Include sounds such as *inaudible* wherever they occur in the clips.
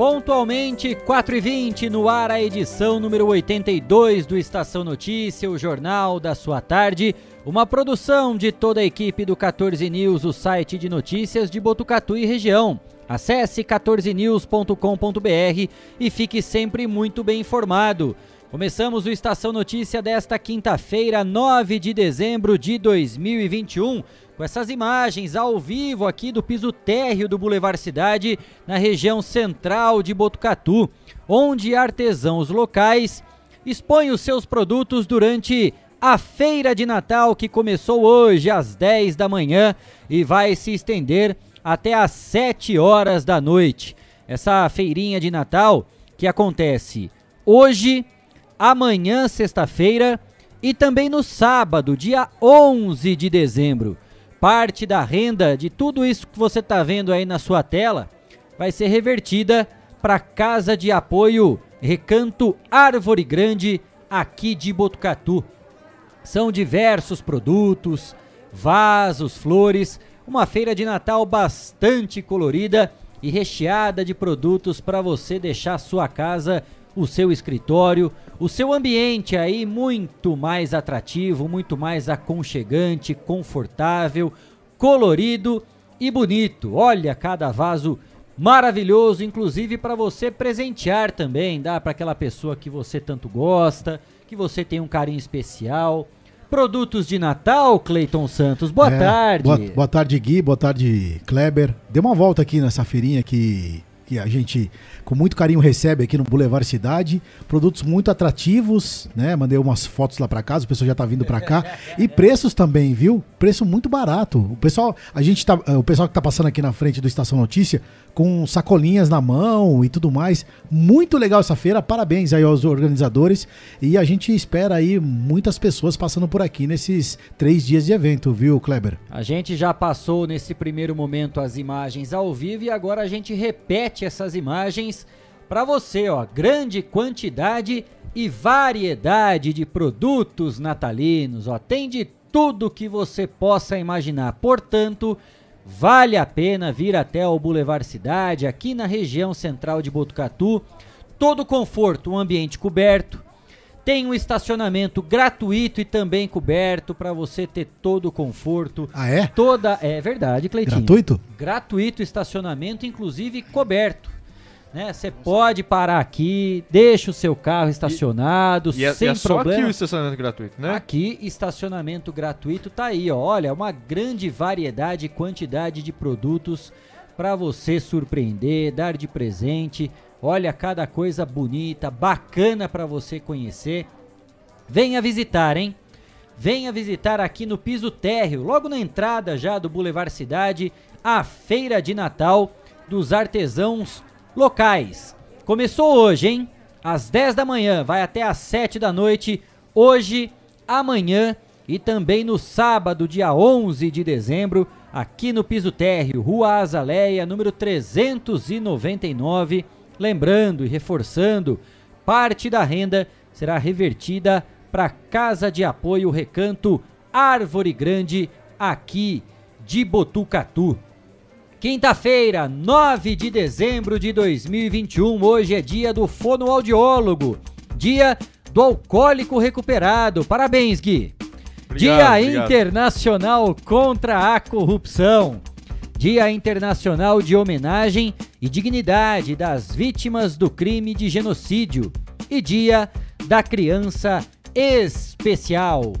Pontualmente, 4h20 no ar a edição número 82 do Estação Notícia, o jornal da sua tarde. Uma produção de toda a equipe do 14 News, o site de notícias de Botucatu e região. Acesse 14news.com.br e fique sempre muito bem informado. Começamos o Estação Notícia desta quinta-feira, 9 de dezembro de 2021 com essas imagens ao vivo aqui do piso térreo do Boulevard Cidade, na região central de Botucatu, onde artesãos locais expõem os seus produtos durante a feira de Natal que começou hoje às 10 da manhã e vai se estender até às 7 horas da noite. Essa feirinha de Natal que acontece hoje, amanhã, sexta-feira, e também no sábado, dia 11 de dezembro parte da renda de tudo isso que você está vendo aí na sua tela vai ser revertida para a Casa de Apoio Recanto Árvore Grande aqui de Botucatu. São diversos produtos, vasos, flores, uma feira de Natal bastante colorida e recheada de produtos para você deixar sua casa o seu escritório, o seu ambiente aí muito mais atrativo, muito mais aconchegante, confortável, colorido e bonito. Olha cada vaso maravilhoso, inclusive para você presentear também, dá para aquela pessoa que você tanto gosta, que você tem um carinho especial. Produtos de Natal, Cleiton Santos. Boa é, tarde. Boa, boa tarde, Gui. Boa tarde, Kleber. Dê uma volta aqui nessa feirinha que que a gente com muito carinho recebe aqui no Boulevard Cidade. Produtos muito atrativos, né? Mandei umas fotos lá para casa, o pessoal já tá vindo para cá. E preços também, viu? Preço muito barato. O pessoal, a gente tá, o pessoal que tá passando aqui na frente do Estação Notícia com sacolinhas na mão e tudo mais. Muito legal essa feira. Parabéns aí aos organizadores e a gente espera aí muitas pessoas passando por aqui nesses três dias de evento, viu, Kleber? A gente já passou nesse primeiro momento as imagens ao vivo e agora a gente repete essas imagens para você, ó, grande quantidade e variedade de produtos natalinos, ó, tem de tudo que você possa imaginar. Portanto, vale a pena vir até o Boulevard Cidade, aqui na região central de Botucatu. Todo conforto, um ambiente coberto, tem um estacionamento gratuito e também coberto para você ter todo o conforto. Ah, é? Toda. É verdade, Cleitinho. Gratuito? Gratuito estacionamento, inclusive coberto. Né? Você pode parar aqui, deixa o seu carro estacionado, e, e é, sem é, e é problema. Só aqui o estacionamento gratuito, né? Aqui, estacionamento gratuito tá aí, ó. Olha, uma grande variedade e quantidade de produtos para você surpreender, dar de presente. Olha cada coisa bonita, bacana para você conhecer. Venha visitar, hein? Venha visitar aqui no piso térreo, logo na entrada já do Boulevard Cidade, a Feira de Natal dos Artesãos Locais. Começou hoje, hein? Às 10 da manhã, vai até às 7 da noite, hoje, amanhã e também no sábado, dia 11 de dezembro, aqui no piso térreo, Rua Azaleia, número 399 Lembrando e reforçando, parte da renda será revertida para Casa de Apoio Recanto Árvore Grande, aqui de Botucatu. Quinta-feira, 9 de dezembro de 2021, hoje é dia do fonoaudiólogo, dia do alcoólico recuperado. Parabéns, Gui! Obrigado, dia obrigado. Internacional contra a Corrupção. Dia Internacional de Homenagem e Dignidade das Vítimas do Crime de Genocídio e Dia da Criança Especial.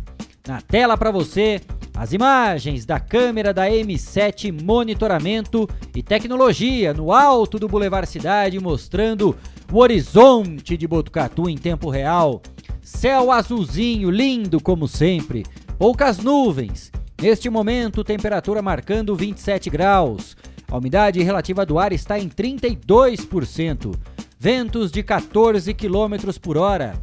Na tela para você, as imagens da câmera da M7 Monitoramento e Tecnologia no alto do Boulevard Cidade, mostrando o horizonte de Botucatu em tempo real. Céu azulzinho, lindo como sempre, poucas nuvens Neste momento, temperatura marcando 27 graus. A umidade relativa do ar está em 32%. Ventos de 14 km por hora.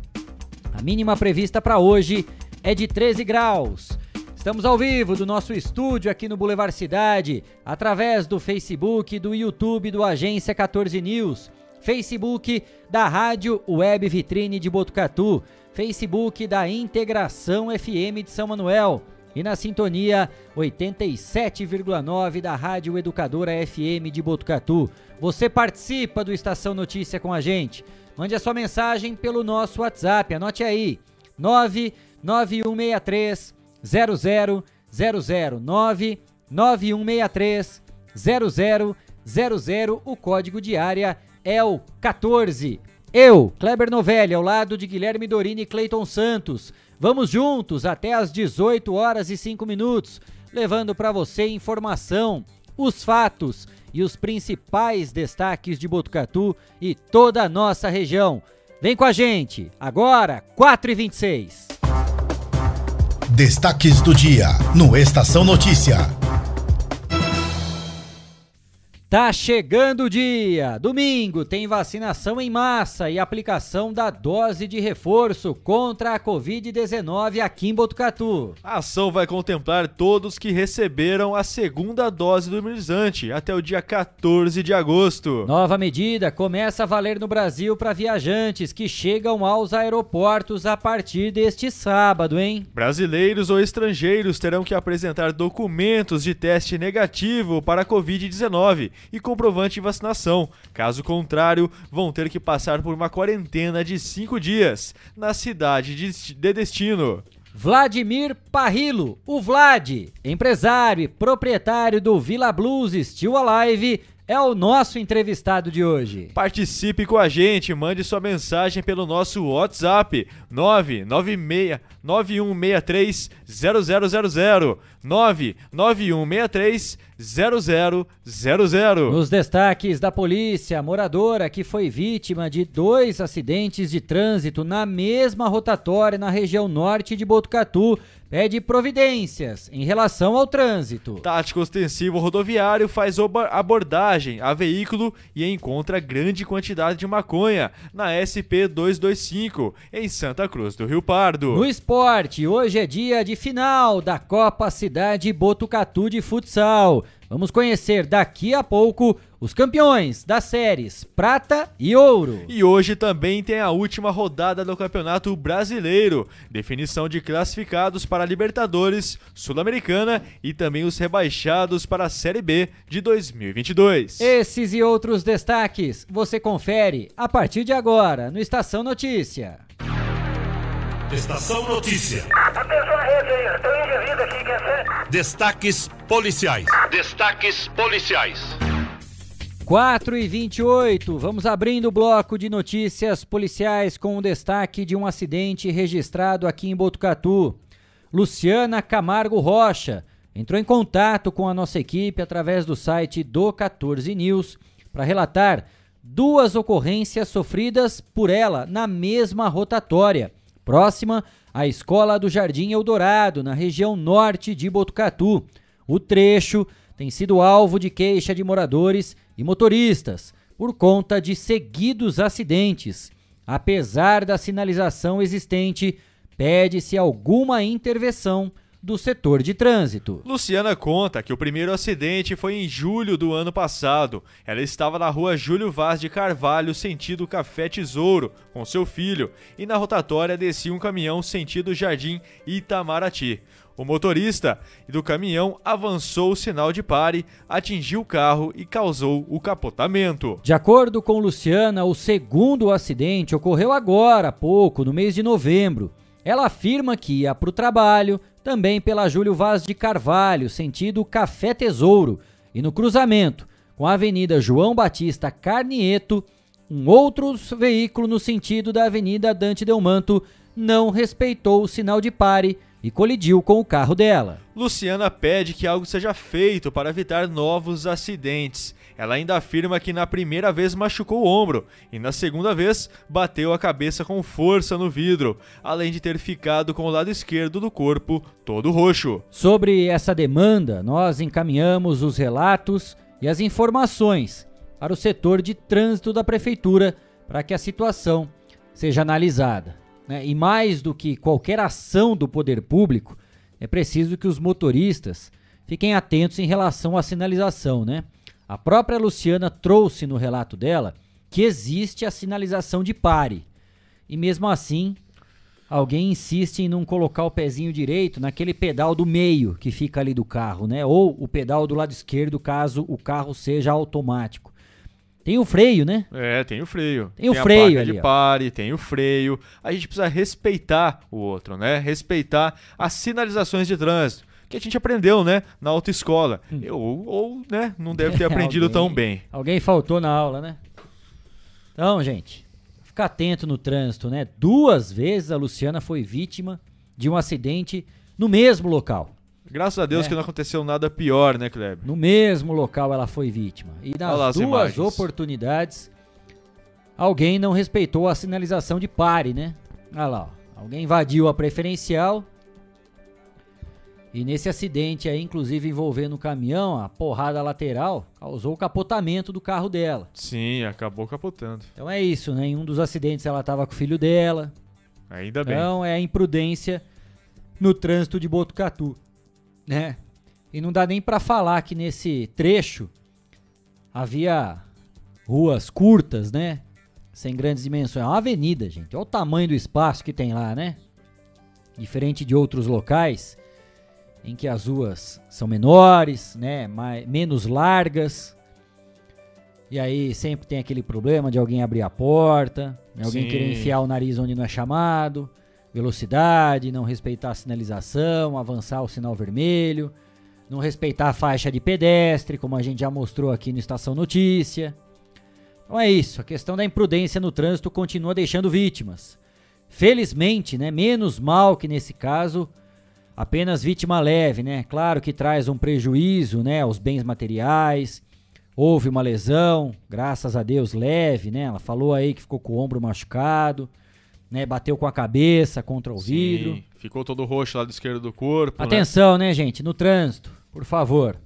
A mínima prevista para hoje é de 13 graus. Estamos ao vivo do nosso estúdio aqui no Boulevard Cidade, através do Facebook, do YouTube do Agência 14 News, Facebook da Rádio Web Vitrine de Botucatu, Facebook da Integração FM de São Manuel e na sintonia 87,9 da Rádio Educadora FM de Botucatu. Você participa do Estação Notícia com a gente. Mande a sua mensagem pelo nosso WhatsApp, anote aí: 99163 0000 99163 0000. O código de área é o 14. Eu, Kleber Novelli, ao lado de Guilherme Dorini e Cleiton Santos. Vamos juntos até às 18 horas e 5 minutos, levando para você informação, os fatos e os principais destaques de Botucatu e toda a nossa região. Vem com a gente, agora, 4h26. Destaques do dia no Estação Notícia. Tá chegando o dia! Domingo tem vacinação em massa e aplicação da dose de reforço contra a Covid-19 aqui em Botucatu. A ação vai contemplar todos que receberam a segunda dose do imunizante até o dia 14 de agosto. Nova medida começa a valer no Brasil para viajantes que chegam aos aeroportos a partir deste sábado, hein? Brasileiros ou estrangeiros terão que apresentar documentos de teste negativo para a Covid-19 e comprovante de vacinação. Caso contrário, vão ter que passar por uma quarentena de cinco dias na cidade de destino. Vladimir Parrilo, o Vlad, empresário e proprietário do Villa Blues Still Alive, é o nosso entrevistado de hoje. Participe com a gente, mande sua mensagem pelo nosso WhatsApp 996 9163 0000 99163 0000. Nos destaques da polícia, a moradora que foi vítima de dois acidentes de trânsito na mesma rotatória na região norte de Botucatu pede providências em relação ao trânsito. Tático ostensivo rodoviário faz abordagem a veículo e encontra grande quantidade de maconha na SP 225 em Santa Cruz do Rio Pardo. No esporte, hoje é dia de final da Copa Cidade Botucatu de Futsal. Vamos conhecer daqui a pouco os campeões das séries Prata e Ouro. E hoje também tem a última rodada do Campeonato Brasileiro, definição de classificados para a Libertadores, Sul-Americana e também os rebaixados para a Série B de 2022. Esses e outros destaques você confere a partir de agora no Estação Notícia. Estação Notícia. Atenção rede aí, tem indivíduo aqui, quer ser? Destaques policiais. Destaques policiais. 4 e 28, vamos abrindo o bloco de notícias policiais com o destaque de um acidente registrado aqui em Botucatu. Luciana Camargo Rocha entrou em contato com a nossa equipe através do site do 14 News para relatar duas ocorrências sofridas por ela na mesma rotatória próxima à Escola do Jardim Eldorado, na região norte de Botucatu. O trecho tem sido alvo de queixa de moradores e motoristas por conta de seguidos acidentes. Apesar da sinalização existente, pede-se alguma intervenção do setor de trânsito. Luciana conta que o primeiro acidente foi em julho do ano passado. Ela estava na rua Júlio Vaz de Carvalho, sentido Café Tesouro, com seu filho, e na rotatória descia um caminhão sentido Jardim Itamaraty. O motorista do caminhão avançou o sinal de pare, atingiu o carro e causou o capotamento. De acordo com Luciana, o segundo acidente ocorreu agora, há pouco, no mês de novembro. Ela afirma que ia para o trabalho, também pela Júlio Vaz de Carvalho, sentido Café Tesouro, e no cruzamento com a Avenida João Batista Carnieto, um outro veículo no sentido da Avenida Dante Delmanto não respeitou o sinal de pare e colidiu com o carro dela. Luciana pede que algo seja feito para evitar novos acidentes. Ela ainda afirma que na primeira vez machucou o ombro e na segunda vez bateu a cabeça com força no vidro, além de ter ficado com o lado esquerdo do corpo todo roxo. Sobre essa demanda, nós encaminhamos os relatos e as informações para o setor de trânsito da prefeitura para que a situação seja analisada. né, e mais do que qualquer ação do poder público, é preciso que os motoristas fiquem atentos em relação à sinalização, né? A própria Luciana trouxe no relato dela que existe a sinalização de pare. E mesmo assim, alguém insiste em não colocar o pezinho direito naquele pedal do meio que fica ali do carro, né? Ou o pedal do lado esquerdo, caso o carro seja automático. Tem o freio, né? É, tem o freio. Tem o freio a ali, de ó. pare, tem o freio. A gente precisa respeitar o outro, né? Respeitar as sinalizações de trânsito. Que a gente aprendeu, né? Na autoescola. Eu, ou, ou, né? Não deve ter *laughs* aprendido tão Alguém- bem. Alguém faltou na aula, né? Então, gente, fica atento no trânsito, né? Duas vezes a Luciana foi vítima de um acidente no mesmo local. Graças a Deus É. que não aconteceu nada pior, né, Kleber? No mesmo local ela foi vítima. E lá nas as duas oportunidades, alguém não respeitou a sinalização de pare, né? Olha lá, ó. alguém invadiu a preferencial. E nesse acidente aí, inclusive envolvendo o caminhão, a porrada lateral causou o capotamento do carro dela. Sim, acabou capotando. Então é isso, né? Em um dos acidentes ela estava com o filho dela. Ainda bem. Então é a imprudência no trânsito de Botucatu, né? E não dá nem pra falar que nesse trecho havia ruas curtas, né? Sem grandes dimensões. É uma avenida, gente. Olha o tamanho do espaço que tem lá, né? Diferente de outros locais em que as ruas são menores, né? Mais, menos largas. E aí sempre tem aquele problema de alguém abrir a porta, né? alguém Sim. querer enfiar o nariz onde não é chamado, velocidade, não respeitar a sinalização, avançar o sinal vermelho, não respeitar a faixa de pedestre, como a gente já mostrou aqui no Estação Notícia. Então é isso, a questão da imprudência no trânsito continua deixando vítimas. Felizmente, né, menos mal que nesse caso, apenas vítima leve, né? Claro que traz um prejuízo, né, aos bens materiais. Houve uma lesão, graças a Deus leve, né? Ela falou aí que ficou com o ombro machucado, né? Bateu com a cabeça contra o vidro. Sim, ficou todo roxo lá do esquerdo do corpo. né? Atenção, né, gente? No trânsito, por favor.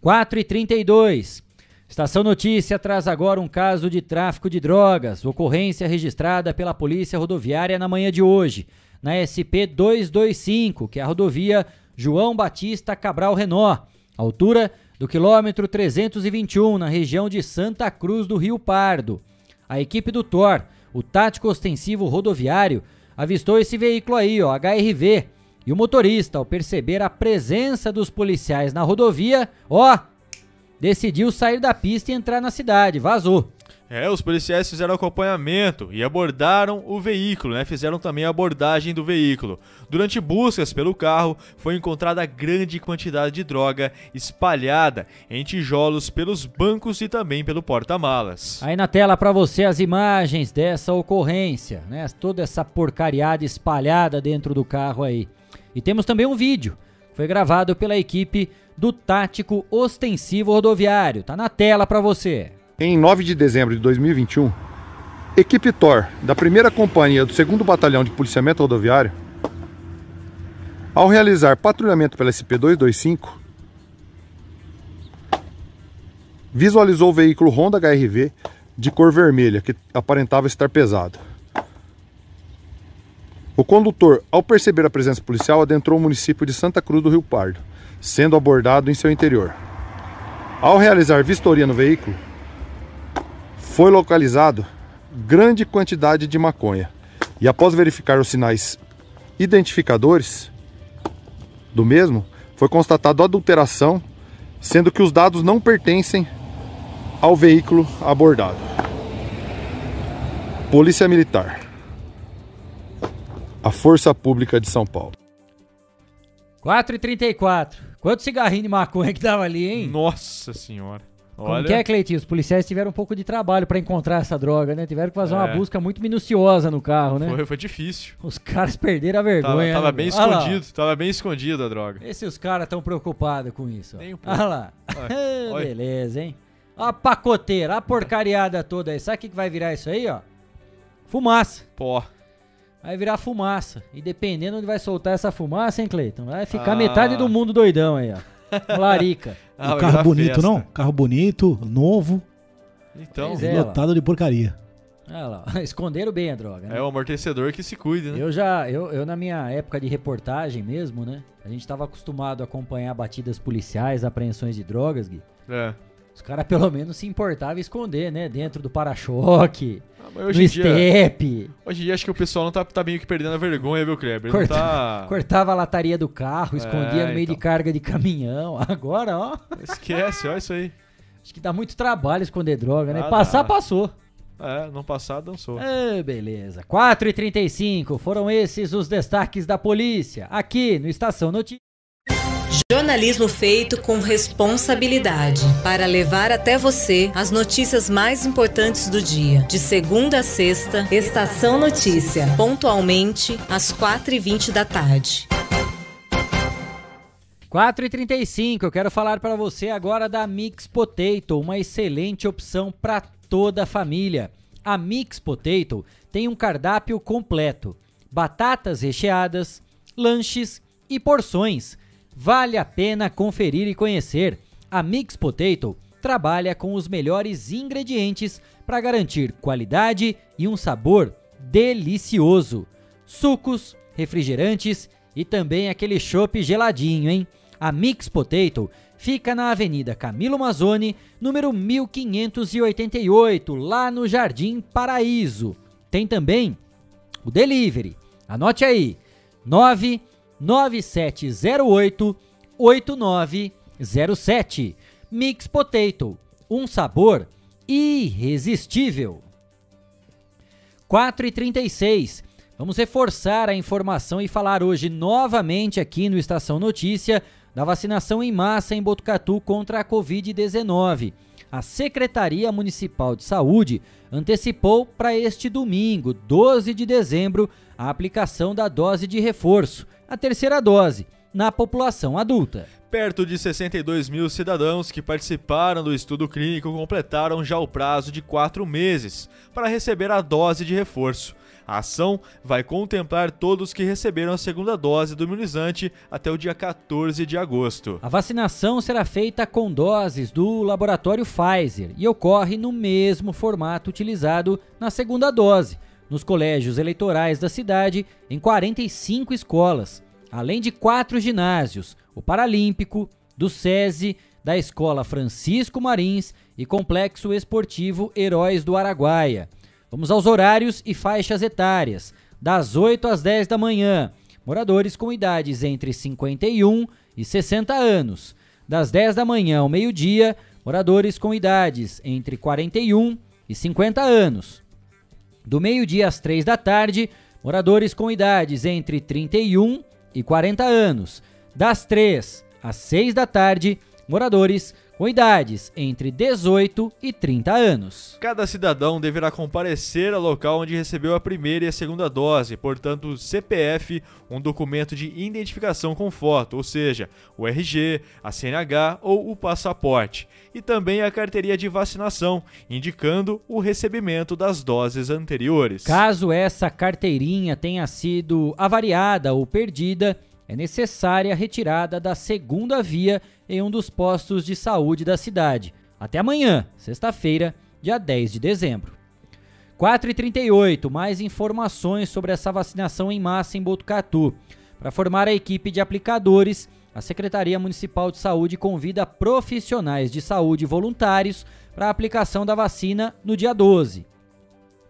4 e 32 Estação Notícia traz agora um caso de tráfico de drogas. Ocorrência registrada pela Polícia Rodoviária na manhã de hoje, na SP 225, que é a rodovia João Batista Cabral Renó, altura do quilômetro 321, na região de Santa Cruz do Rio Pardo. A equipe do TOR, o Tático Ostensivo Rodoviário, avistou esse veículo aí, ó, HRV, e o motorista, ao perceber a presença dos policiais na rodovia, ó, decidiu sair da pista e entrar na cidade, vazou. É, os policiais fizeram acompanhamento e abordaram o veículo, né? Fizeram também a abordagem do veículo. Durante buscas pelo carro, foi encontrada grande quantidade de droga espalhada em tijolos pelos bancos e também pelo porta-malas. Aí na tela pra você as imagens dessa ocorrência, né? Toda essa porcariada espalhada dentro do carro aí. E temos também um vídeo. Foi gravado pela equipe do Tático Ostensivo Rodoviário. Tá na tela pra você. Em 9 de dezembro de 2021, equipe TOR da primeira companhia do 2 Batalhão de Policiamento Rodoviário, ao realizar patrulhamento pela SP-225, visualizou o veículo Honda HRV de cor vermelha, que aparentava estar pesado. O condutor, ao perceber a presença policial, adentrou o município de Santa Cruz do Rio Pardo, sendo abordado em seu interior. Ao realizar vistoria no veículo, foi localizado grande quantidade de maconha. E após verificar os sinais identificadores do mesmo, foi constatado adulteração, sendo que os dados não pertencem ao veículo abordado. Polícia Militar. A Força Pública de São Paulo. 4 e 34 Quanto cigarrinho de maconha que dava ali, hein? Nossa senhora. Como Olha, que é, Cleitinho? Os policiais tiveram um pouco de trabalho pra encontrar essa droga, né? Tiveram que fazer uma É. busca muito minuciosa no carro, né? foi, foi difícil. Os caras perderam a Tava, vergonha. tava né, bem meu? Olha lá, ó. escondido, tava bem escondido a droga. Se os caras estão preocupados com isso. ó. Nem um pouco. Olha lá. Olha. *laughs* Beleza, hein? A pacoteira, a porcariada toda aí. Sabe o que que vai virar isso aí, ó? Fumaça. Pó. Vai virar fumaça. E dependendo onde vai soltar essa fumaça, hein, Cleiton? Vai ficar Ah. metade do mundo doidão aí, ó. Larica. Ah, um carro bonito, festa. não? Carro bonito, novo, Então, é. lotado de porcaria. Olha lá, *laughs* esconderam bem a droga, né? É o amortecedor que se cuide, né? Eu já, eu, eu na minha época de reportagem mesmo, né? A gente tava acostumado a acompanhar batidas policiais, apreensões de drogas, Gui. É. Os caras pelo menos se importavam em esconder, né? Dentro do para-choque, Ah, no dia, estepe. hoje em dia acho que o pessoal não tá, tá meio que perdendo a vergonha, viu, Kleber? Corta- tá... *laughs* Cortava a lataria do carro, escondia É, no meio de então. carga de caminhão. *laughs* Agora, ó, Esquece, olha isso aí. acho que dá muito trabalho esconder droga, né? Ah, Passar, dá. passou. É, não passar, dançou. Ah, beleza. 4h35, foram esses os destaques da polícia, aqui no Estação Notícias. Jornalismo feito com responsabilidade para levar até você as notícias mais importantes do dia. De segunda a sexta, Estação Notícia, pontualmente às 4h20 da tarde. 4h35, eu quero falar para você agora da Mix Potato, uma excelente opção para toda a família. A Mix Potato tem um cardápio completo: batatas recheadas, lanches e porções. Vale a pena conferir e conhecer. A Mix Potato trabalha com os melhores ingredientes para garantir qualidade e um sabor delicioso. Sucos, refrigerantes e também aquele chopp geladinho, hein? A Mix Potato fica na Avenida Camilo Mazzoni, número 1588, lá no Jardim Paraíso. Tem também o delivery. Anote aí: 99708 8907. Mix Potato, um sabor irresistível. 4 e 36. Vamos reforçar a informação e falar hoje novamente aqui no Estação Notícia da vacinação em massa em Botucatu contra a Covid-19. A Secretaria Municipal de Saúde antecipou para este domingo, 12 de dezembro, a aplicação da dose de reforço, a terceira dose, na população adulta. Perto de 62 mil cidadãos que participaram do estudo clínico completaram já o prazo de quatro meses para receber a dose de reforço. A ação vai contemplar todos que receberam a segunda dose do imunizante até o dia 14 de agosto. A vacinação será feita com doses do laboratório Pfizer e ocorre no mesmo formato utilizado na segunda dose, nos colégios eleitorais da cidade, em 45 escolas, além de quatro ginásios: o Paralímpico, do SESI, da Escola Francisco Marins e Complexo Esportivo Heróis do Araguaia. Vamos aos horários e faixas etárias. Das 8 às 10 da manhã, moradores com idades entre 51 e 60 anos. Das 10 da manhã ao meio-dia, moradores com idades entre 41 e 50 anos. Do meio-dia às 3 da tarde, moradores com idades entre 31 e 40 anos. Das 3 às 6 da tarde, moradores com idades entre 18 e 30 anos. Cada cidadão deverá comparecer ao local onde recebeu a primeira e a segunda dose, portanto, CPF, um documento de identificação com foto, ou seja, o RG, a CNH ou o passaporte, e também a carteirinha de vacinação, indicando o recebimento das doses anteriores. Caso essa carteirinha tenha sido avariada ou perdida, é necessária a retirada da segunda via em um dos postos de saúde da cidade. Até amanhã, sexta-feira, dia 10 de dezembro. 4h38, mais informações sobre essa vacinação em massa em Botucatu. Para formar a equipe de aplicadores, a Secretaria Municipal de Saúde convida profissionais de saúde voluntários para a aplicação da vacina no dia 12.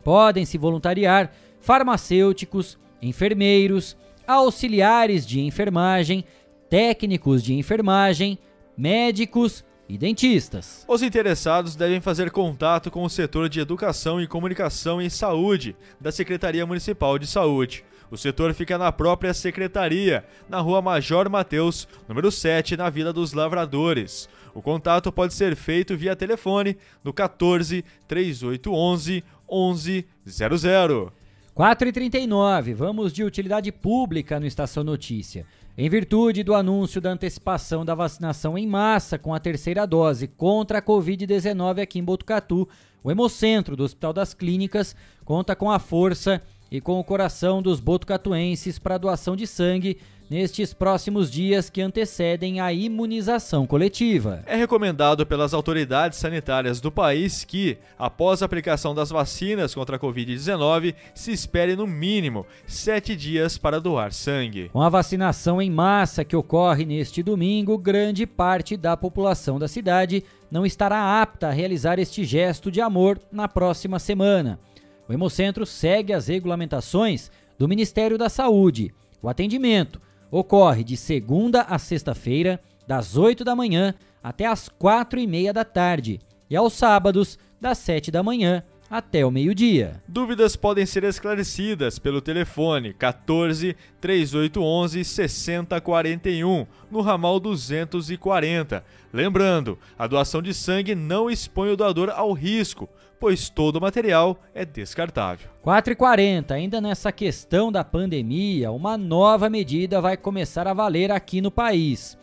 Podem se voluntariar farmacêuticos, enfermeiros, auxiliares de enfermagem, técnicos de enfermagem, médicos e dentistas. Os interessados devem fazer contato com o setor de Educação e Comunicação em Saúde da Secretaria Municipal de Saúde. O setor fica na própria secretaria, na Rua Major Mateus, número 7, na Vila dos Lavradores. O contato pode ser feito via telefone no 14 3811 1100. 4h39, vamos de utilidade pública no Estação Notícia. Em virtude do anúncio da antecipação da vacinação em massa com a terceira dose contra a Covid-19 aqui em Botucatu, o Hemocentro do Hospital das Clínicas conta com a força e com o coração dos botucatuenses para doação de sangue nestes próximos dias que antecedem a imunização coletiva. É recomendado pelas autoridades sanitárias do país que, após a aplicação das vacinas contra a Covid-19, se espere no mínimo sete dias para doar sangue. Com a vacinação em massa que ocorre neste domingo, grande parte da população da cidade não estará apta a realizar este gesto de amor na próxima semana. O Hemocentro segue as regulamentações do Ministério da Saúde. O atendimento ocorre de segunda a sexta-feira, das 8 da manhã até as 4 e meia da tarde, e aos sábados, das 7 da manhã até o meio-dia. Dúvidas podem ser esclarecidas pelo telefone 14 3811 6041 no ramal 240. Lembrando, a doação de sangue não expõe o doador ao risco, pois todo o material é descartável. 4 e 40 ainda nessa questão da pandemia, uma nova medida vai começar a valer aqui no país.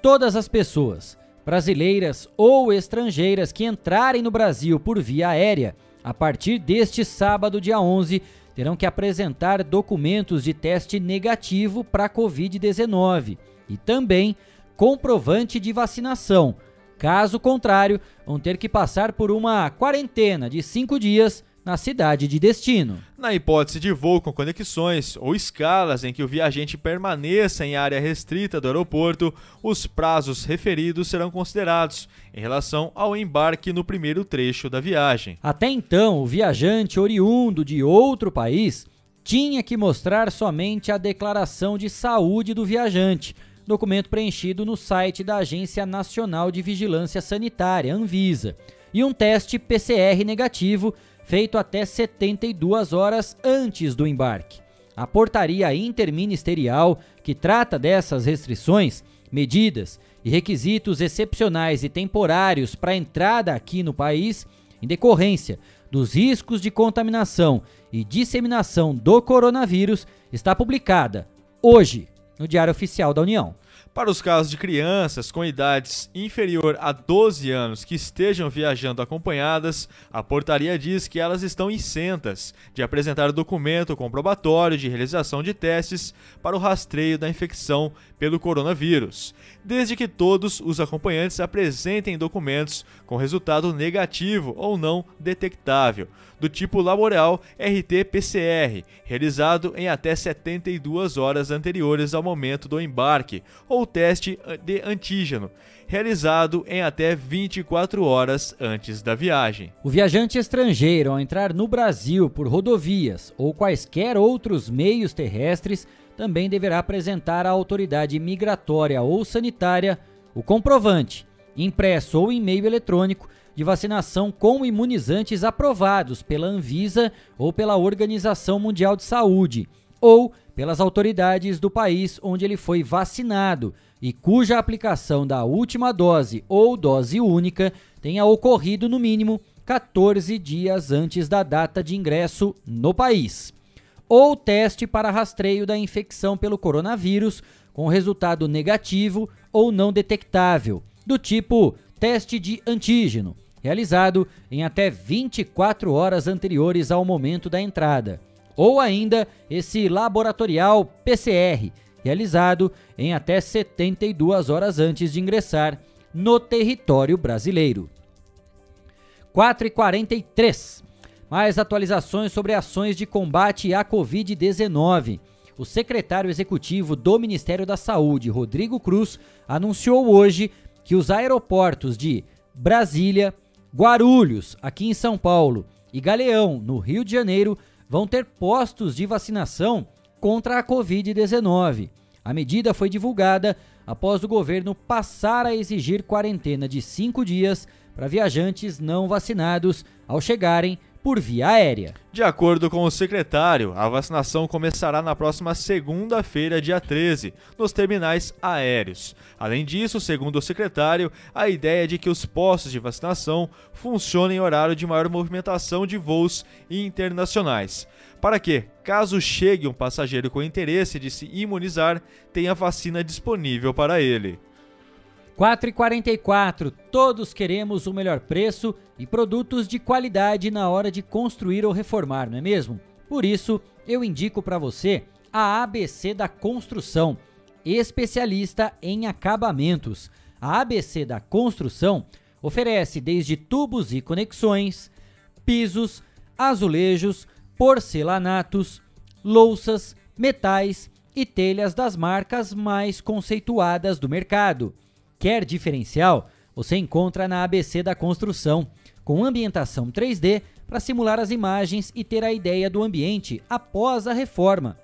Todas as pessoas, brasileiras ou estrangeiras que entrarem no Brasil por via aérea, a partir deste sábado, dia 11, terão que apresentar documentos de teste negativo para a Covid-19 e também comprovante de vacinação. Caso contrário, vão ter que passar por uma quarentena de cinco dias na cidade de destino. Na hipótese de voo com conexões ou escalas em que o viajante permaneça em área restrita do aeroporto, os prazos referidos serão considerados em relação ao embarque no primeiro trecho da viagem. Até então, o viajante oriundo de outro país tinha que mostrar somente a declaração de saúde do viajante, documento preenchido no site da Agência Nacional de Vigilância Sanitária, Anvisa, e um teste PCR negativo feito até 72 horas antes do embarque. A portaria interministerial que trata dessas restrições, medidas e requisitos excepcionais e temporários para a entrada aqui no país, em decorrência dos riscos de contaminação e disseminação do coronavírus, está publicada hoje no Diário Oficial da União. Para os casos de crianças com idades inferior a 12 anos que estejam viajando acompanhadas, a portaria diz que elas estão isentas de apresentar documento comprobatório de realização de testes para o rastreio da infecção pelo coronavírus, desde que todos os acompanhantes apresentem documentos com resultado negativo ou não detectável, do tipo laboral RT-PCR, realizado em até 72 horas anteriores ao momento do embarque, ou teste de antígeno, realizado em até 24 horas antes da viagem. O viajante estrangeiro, ao entrar no Brasil por rodovias ou quaisquer outros meios terrestres, também deverá apresentar à autoridade migratória ou sanitária o comprovante, impresso ou e-mail eletrônico, de vacinação com imunizantes aprovados pela Anvisa ou pela Organização Mundial de Saúde, ou pelas autoridades do país onde ele foi vacinado e cuja aplicação da última dose ou dose única tenha ocorrido no mínimo 14 dias antes da data de ingresso no país. Ou teste para rastreio da infecção pelo coronavírus com resultado negativo ou não detectável, do tipo teste de antígeno, realizado em até 24 horas anteriores ao momento da entrada. Ou ainda esse laboratorial PCR, realizado em até 72 horas antes de ingressar no território brasileiro. 4 e 43. Mais atualizações sobre ações de combate à Covid-19. O secretário executivo do Ministério da Saúde, Rodrigo Cruz, anunciou hoje que os aeroportos de Brasília, Guarulhos, aqui em São Paulo, e Galeão, no Rio de Janeiro, vão ter postos de vacinação contra a Covid-19. A medida foi divulgada após o governo passar a exigir quarentena de cinco dias para viajantes não vacinados ao chegarem por via aérea. De acordo com o secretário, a vacinação começará na próxima segunda-feira, dia 13, nos terminais aéreos. Além disso, segundo o secretário, a ideia é de que os postos de vacinação funcionem em horário de maior movimentação de voos internacionais. Para que, caso chegue um passageiro com interesse de se imunizar, tenha vacina disponível para ele. 4 e 44, todos queremos o melhor preço e produtos de qualidade na hora de construir ou reformar, não é mesmo? Por isso, eu indico para você a ABC da Construção. especialista em acabamentos. A ABC da Construção oferece desde tubos e conexões, pisos, azulejos, porcelanatos, louças, metais e telhas das marcas mais conceituadas do mercado. Quer diferencial? Você encontra na ABC da Construção, com ambientação 3D para simular as imagens e ter a ideia do ambiente após a reforma.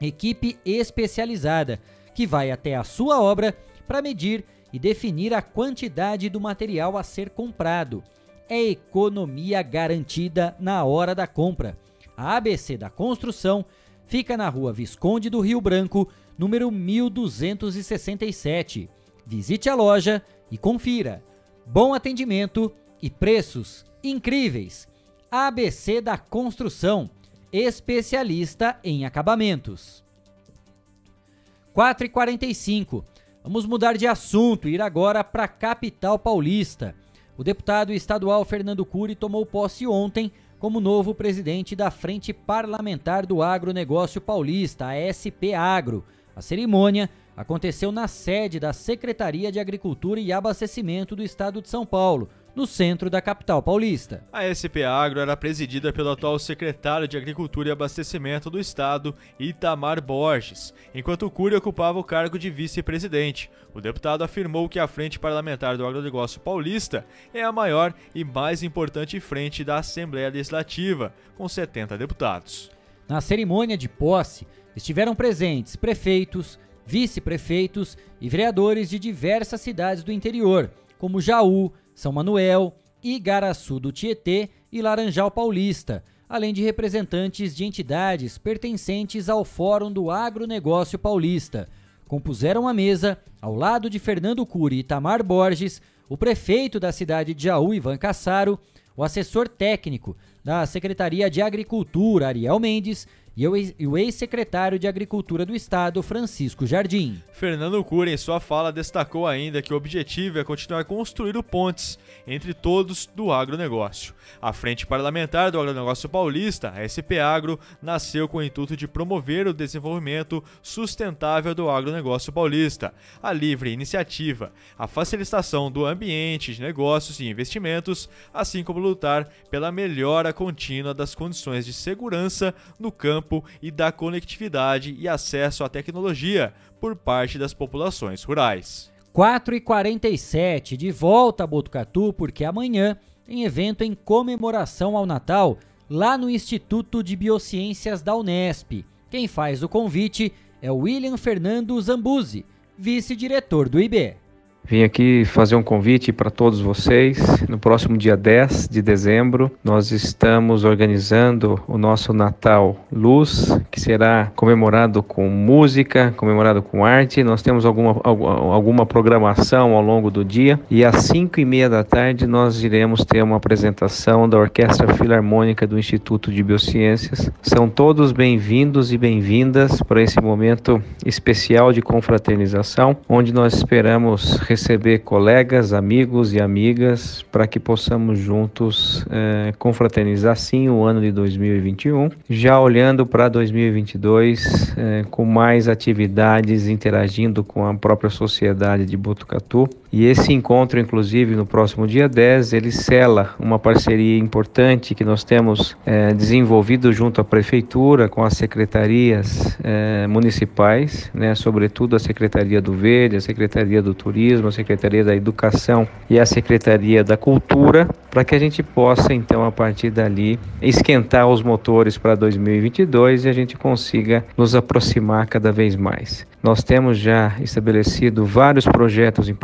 Equipe especializada que vai até a sua obra para medir e definir a quantidade do material a ser comprado. É economia garantida na hora da compra. A ABC da Construção fica na rua Visconde do Rio Branco, número 1267. Visite a loja e confira. Bom atendimento e preços incríveis. ABC da Construção, especialista em acabamentos. 4 e 45 Vamos mudar de assunto e ir agora para a capital paulista. O deputado estadual Fernando Cury tomou posse ontem como novo presidente da Frente Parlamentar do Agronegócio Paulista, a SP Agro. A cerimônia aconteceu na sede da Secretaria de Agricultura e Abastecimento do Estado de São Paulo, no centro da capital paulista. A SP Agro era presidida pelo atual secretário de Agricultura e Abastecimento do Estado, Itamar Borges, enquanto o Cury ocupava o cargo de vice-presidente. O deputado afirmou que a Frente Parlamentar do Agronegócio Paulista é a maior e mais importante frente da Assembleia Legislativa, com 70 deputados. Na cerimônia de posse, estiveram presentes prefeitos, vice-prefeitos e vereadores de diversas cidades do interior, como Jaú, São Manuel, Igaraçu do Tietê e Laranjal Paulista, além de representantes de entidades pertencentes ao Fórum do Agronegócio Paulista. Compuseram a mesa, ao lado de Fernando Cury e Tamar Borges, o prefeito da cidade de Jaú, Ivan Cassaro, o assessor técnico da Secretaria de Agricultura, Ariel Mendes, e o ex-secretário de Agricultura do Estado, Francisco Jardim. Fernando Cura, em sua fala, destacou ainda que o objetivo é continuar construindo pontes entre todos do agronegócio. A Frente Parlamentar do Agronegócio Paulista, a SP Agro, nasceu com o intuito de promover o desenvolvimento sustentável do agronegócio paulista, a livre iniciativa, a facilitação do ambiente de negócios e investimentos, assim como lutar pela melhora contínua das condições de segurança no campo e da conectividade e acesso à tecnologia por parte das populações rurais. 4 e 47 de volta a Botucatu, porque amanhã tem evento em comemoração ao Natal lá no Instituto de Biociências da Unesp. Quem faz o convite é o William Fernando Zambuzi, vice-diretor do IB. Vim aqui fazer um convite para todos vocês. No próximo dia 10 de dezembro, nós estamos organizando o nosso Natal Luz, que será comemorado com música, comemorado com arte. Nós temos alguma, alguma programação ao longo do dia e às 5 e meia da tarde nós iremos ter uma apresentação da Orquestra Filarmônica do Instituto de Biociências. São todos bem-vindos e bem-vindas para esse momento especial de confraternização, onde nós esperamos receber colegas, amigos e amigas para que possamos juntos é, confraternizar sim o ano de 2021, já olhando para 2022 é, com mais atividades interagindo com a própria sociedade de Botucatu. E esse encontro, inclusive, no próximo dia 10, ele sela uma parceria importante que nós temos é, desenvolvido junto à Prefeitura, com as secretarias é, municipais, né, sobretudo a Secretaria do Verde, a Secretaria do Turismo, a Secretaria da Educação e a Secretaria da Cultura, para que a gente possa, então, a partir dali, esquentar os motores para 2022 e a gente consiga nos aproximar cada vez mais. Nós temos já estabelecido vários projetos em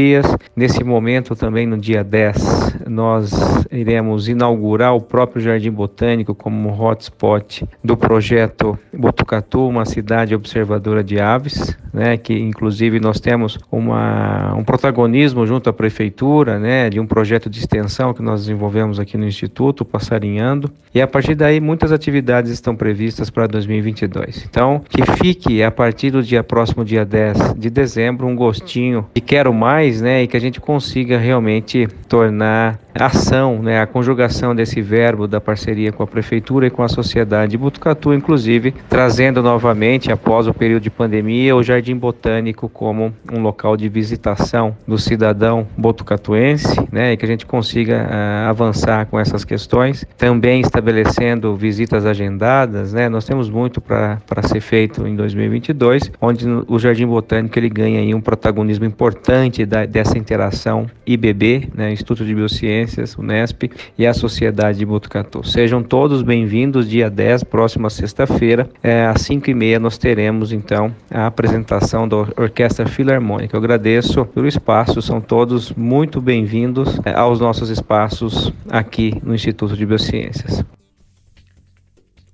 parcerias. Nesse momento, também no dia 10, nós iremos inaugurar o próprio Jardim Botânico como hotspot do projeto Botucatu, uma cidade observadora de aves, né, que inclusive nós temos uma, um protagonismo junto à prefeitura, né, de um projeto de extensão que nós desenvolvemos aqui no Instituto, Passarinhando, e a partir daí muitas atividades estão previstas para 2022. Então, que fique a partir do dia próximo dia 10 de dezembro um gostinho e quero mais mais, né, e que a gente consiga realmente tornar ação, né, a conjugação desse verbo da parceria com a prefeitura e com a sociedade de Butucatu, inclusive trazendo novamente após o período de pandemia o Jardim Botânico como um local de visitação do cidadão botucatuense, né, e que a gente consiga uh, avançar com essas questões, também estabelecendo visitas agendadas, né, nós temos muito para ser feito em 2022, onde o Jardim Botânico ele ganha aí um protagonismo importante da, dessa interação IBB, né, Instituto de Biociências, Unesp e a Sociedade de Botucatu. Sejam todos bem-vindos, dia 10, próxima sexta-feira, é, às 5h30 nós teremos então a apresentação da Orquestra Filarmônica. Eu agradeço pelo espaço, são todos muito bem-vindos é, aos nossos espaços aqui no Instituto de Biociências.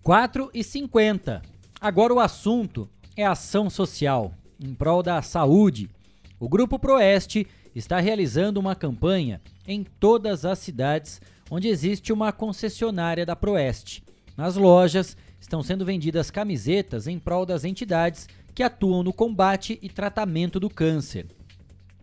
4 e 50. Agora o assunto é ação social em prol da saúde. O Grupo Proeste está realizando uma campanha em todas as cidades onde existe uma concessionária da Proeste. Nas lojas estão sendo vendidas camisetas em prol das entidades que atuam no combate e tratamento do câncer.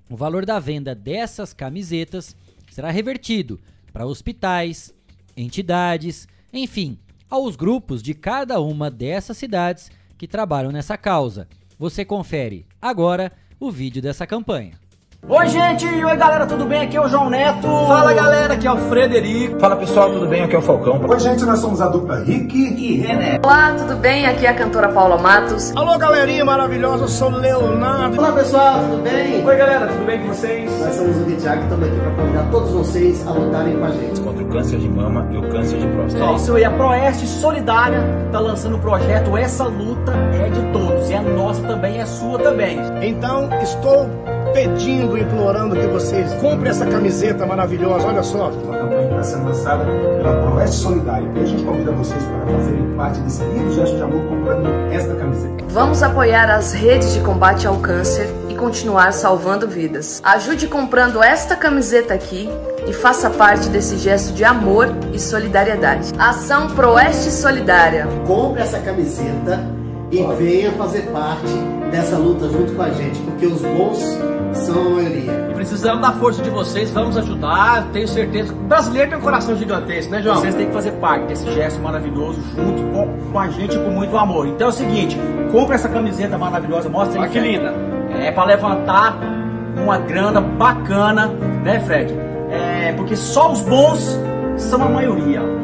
O valor da venda dessas camisetas será revertido para hospitais, entidades, enfim, aos grupos de cada uma dessas cidades que trabalham nessa causa. Você confere agora o vídeo dessa campanha. Oi, gente! Oi, galera, tudo bem? Aqui é o João Neto. Fala, galera, aqui é o Frederico. Fala, pessoal, tudo bem? Aqui é o Falcão. Oi, gente, nós somos a dupla Rick e René. Olá, tudo bem? Aqui é a cantora Paula Matos. Alô, galerinha maravilhosa, eu sou o Leonardo. Olá, pessoal, tudo bem? Oi, galera, tudo bem com vocês? Nós somos o Thiago e estamos aqui para convidar todos vocês a lutarem com a gente. Contra o câncer de mama e o câncer de próstata. É isso aí, a Proeste Solidária está lançando o projeto Essa Luta é de Todos. E a nossa também é sua também. Então, estou pedindo, implorando que vocês comprem essa camiseta maravilhosa, olha só. Uma campanha que está sendo lançada pela Proeste Solidária. E a gente convida vocês para fazerem parte desse lindo gesto de amor comprando esta camiseta. Vamos apoiar as redes de combate ao câncer e continuar salvando vidas. Ajude comprando esta camiseta aqui e faça parte desse gesto de amor e solidariedade. Ação Proeste Solidária. Compre essa camiseta e venha fazer parte dessa luta junto com a gente, porque os bons são a maioria. Precisamos da força de vocês, vamos ajudar, tenho certeza. O brasileiro tem um coração gigantesco, né, João? Vocês têm que fazer parte desse gesto maravilhoso junto com, com a gente com muito amor. Então é o seguinte, compre essa camiseta maravilhosa, mostra aí. Olha que linda. É para levantar uma grana bacana, né, Fred? É, porque só os bons são a maioria.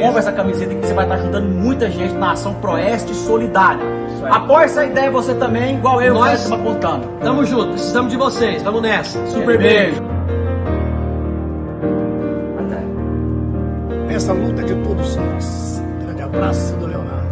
Compre essa camiseta que você vai estar ajudando muita gente na ação Proeste Solidária. Apoie essa ideia você também, igual eu, nós estamos apontando. Tamo junto, precisamos de vocês, vamos nessa. Super beijo. Essa luta é de todos nós. Grande abraço do Leonardo.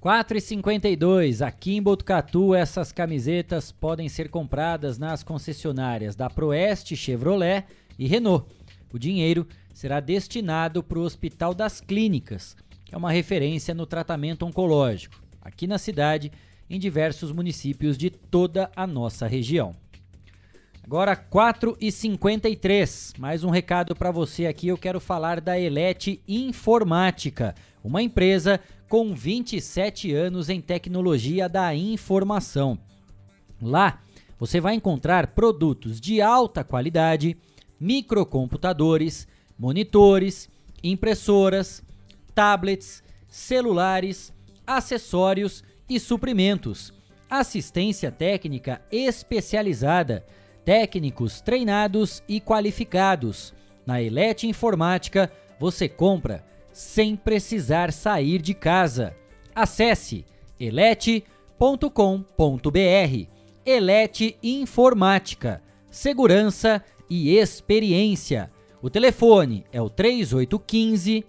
4 e 52 aqui em Botucatu, essas camisetas podem ser compradas nas concessionárias da Proeste, Chevrolet e Renault. O dinheiro será destinado para o Hospital das Clínicas, que é uma referência no tratamento oncológico, aqui na cidade, em diversos municípios de toda a nossa região. Agora 4 e 53 mais um recado para você aqui. Eu quero falar da Elete Informática, uma empresa com 27 anos em tecnologia da informação. Lá você vai encontrar produtos de alta qualidade, microcomputadores, monitores, impressoras, tablets, celulares, acessórios e suprimentos, assistência técnica especializada, técnicos treinados e qualificados. Na Elete Informática você compra sem precisar sair de casa. Acesse elete.com.br. Elete Informática, segurança e experiência. O telefone é o 3815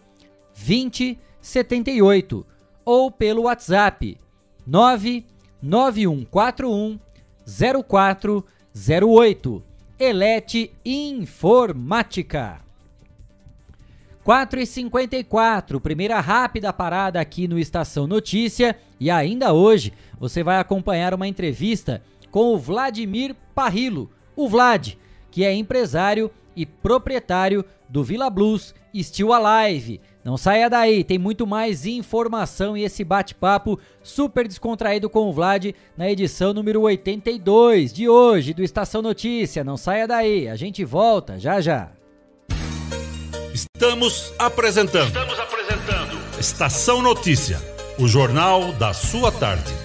2078 ou pelo WhatsApp 99141 0408. Elete Informática. 4 e 54 primeira rápida parada aqui no Estação Notícia e ainda hoje você vai acompanhar uma entrevista com o Vladimir Parrilo, o Vlad, que é empresário e proprietário do Villa Blues Still Alive, Não saia daí, tem muito mais informação e esse bate-papo super descontraído com o Vlad na edição número 82 de hoje do Estação Notícia. Não saia daí, a gente volta já já. Estamos apresentando. Estamos apresentando. Estação Notícia, o jornal da sua tarde.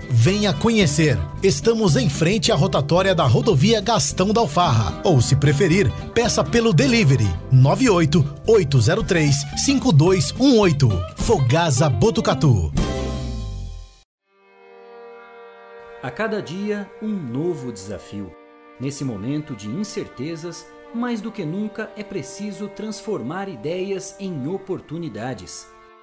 Venha conhecer. Estamos em frente à rotatória da rodovia Gastão da Alfarra. Ou, se preferir, peça pelo delivery 98 803 5218. Fogasa Botucatu. A cada dia, um novo desafio. Nesse momento de incertezas, mais do que nunca é preciso transformar ideias em oportunidades.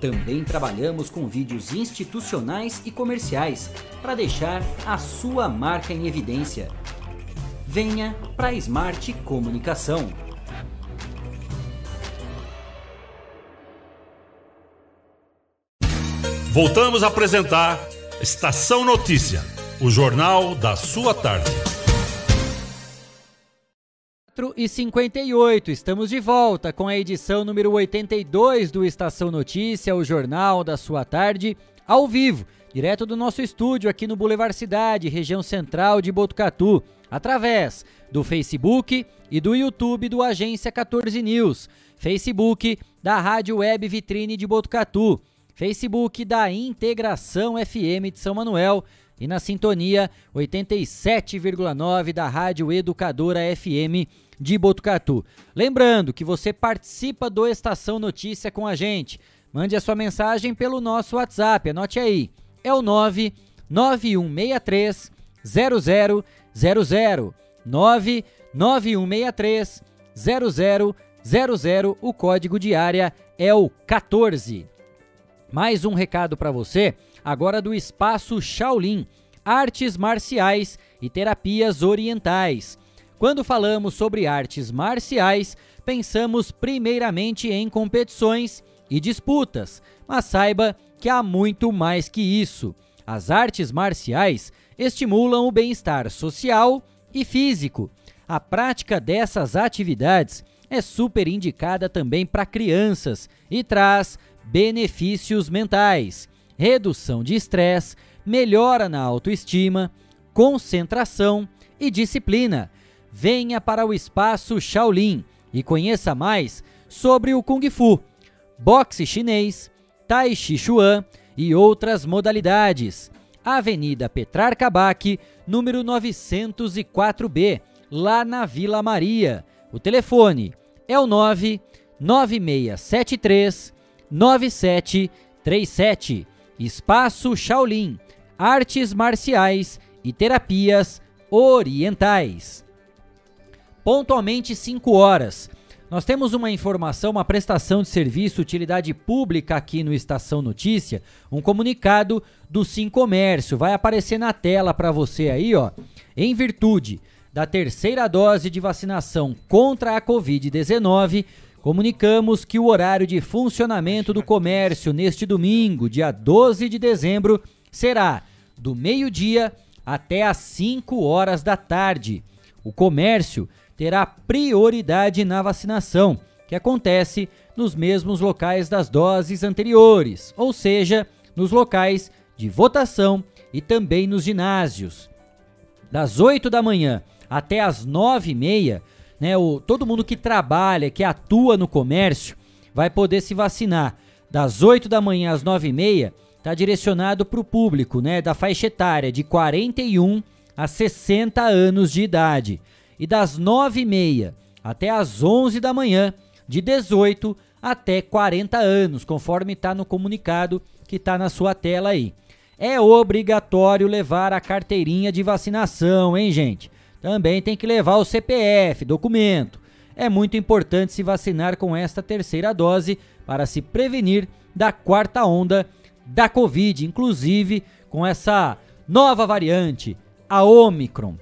Também trabalhamos com vídeos institucionais e comerciais para deixar a sua marca em evidência. Venha para a Smart Comunicação. Voltamos a apresentar Estação Notícia, o jornal da sua tarde. 4 e 58, estamos de volta com a edição número 82 do Estação Notícia, o jornal da sua tarde, ao vivo, direto do nosso estúdio aqui no Boulevard Cidade, região central de Botucatu, através do Facebook e do YouTube do Agência 14 News, Facebook da Rádio Web Vitrine de Botucatu, Facebook da Integração FM de São Manuel e na sintonia 87,9 da Rádio Educadora FM de Botucatu. Lembrando que você participa do Estação Notícia com a gente. Mande a sua mensagem pelo nosso WhatsApp, anote aí. É o 99163 0000 99163 0000, o código de área é o 14. Mais um recado para você, agora do Espaço Shaolin, artes marciais e terapias orientais Quando falamos sobre artes marciais, pensamos primeiramente em competições e disputas, mas saiba que há muito mais que isso. As artes marciais estimulam o bem-estar social e físico. A prática dessas atividades é super indicada também para crianças e traz benefícios mentais, redução de estresse, melhora na autoestima, concentração e disciplina. Venha para o espaço Shaolin e conheça mais sobre o Kung Fu, boxe chinês, Tai Chi Chuan e outras modalidades. Avenida Petrarca Bac, número 904B, lá na Vila Maria. O telefone é o 99673 9737. Espaço Shaolin, artes marciais e terapias orientais. Pontualmente 5 horas. Nós temos uma informação, uma prestação de serviço, utilidade pública aqui no Estação Notícia, um comunicado do Sim Comércio. Vai aparecer na tela para você aí, ó. Em virtude da terceira dose de vacinação contra a Covid-19, comunicamos que o horário de funcionamento do comércio neste domingo, dia 12 de dezembro, será do meio-dia até às 5 horas da tarde. O comércio terá prioridade na vacinação, que acontece nos mesmos locais das doses anteriores, ou seja, nos locais de votação e também nos ginásios. Das 8 da manhã até as 9 e meia, né, o, todo mundo que trabalha, que atua no comércio, vai poder se vacinar. Das 8 da manhã às 9 e meia, está direcionado para o público né, da faixa etária de 41 a 60 anos de idade e das 9h30 até as 11 da manhã, de 18 até 40 anos, conforme está no comunicado que está na sua tela aí. É obrigatório levar a carteirinha de vacinação, hein, gente? Também tem que levar o CPF, documento. É muito importante se vacinar com esta terceira dose para se prevenir da quarta onda da Covid, inclusive com essa nova variante, a Omicron.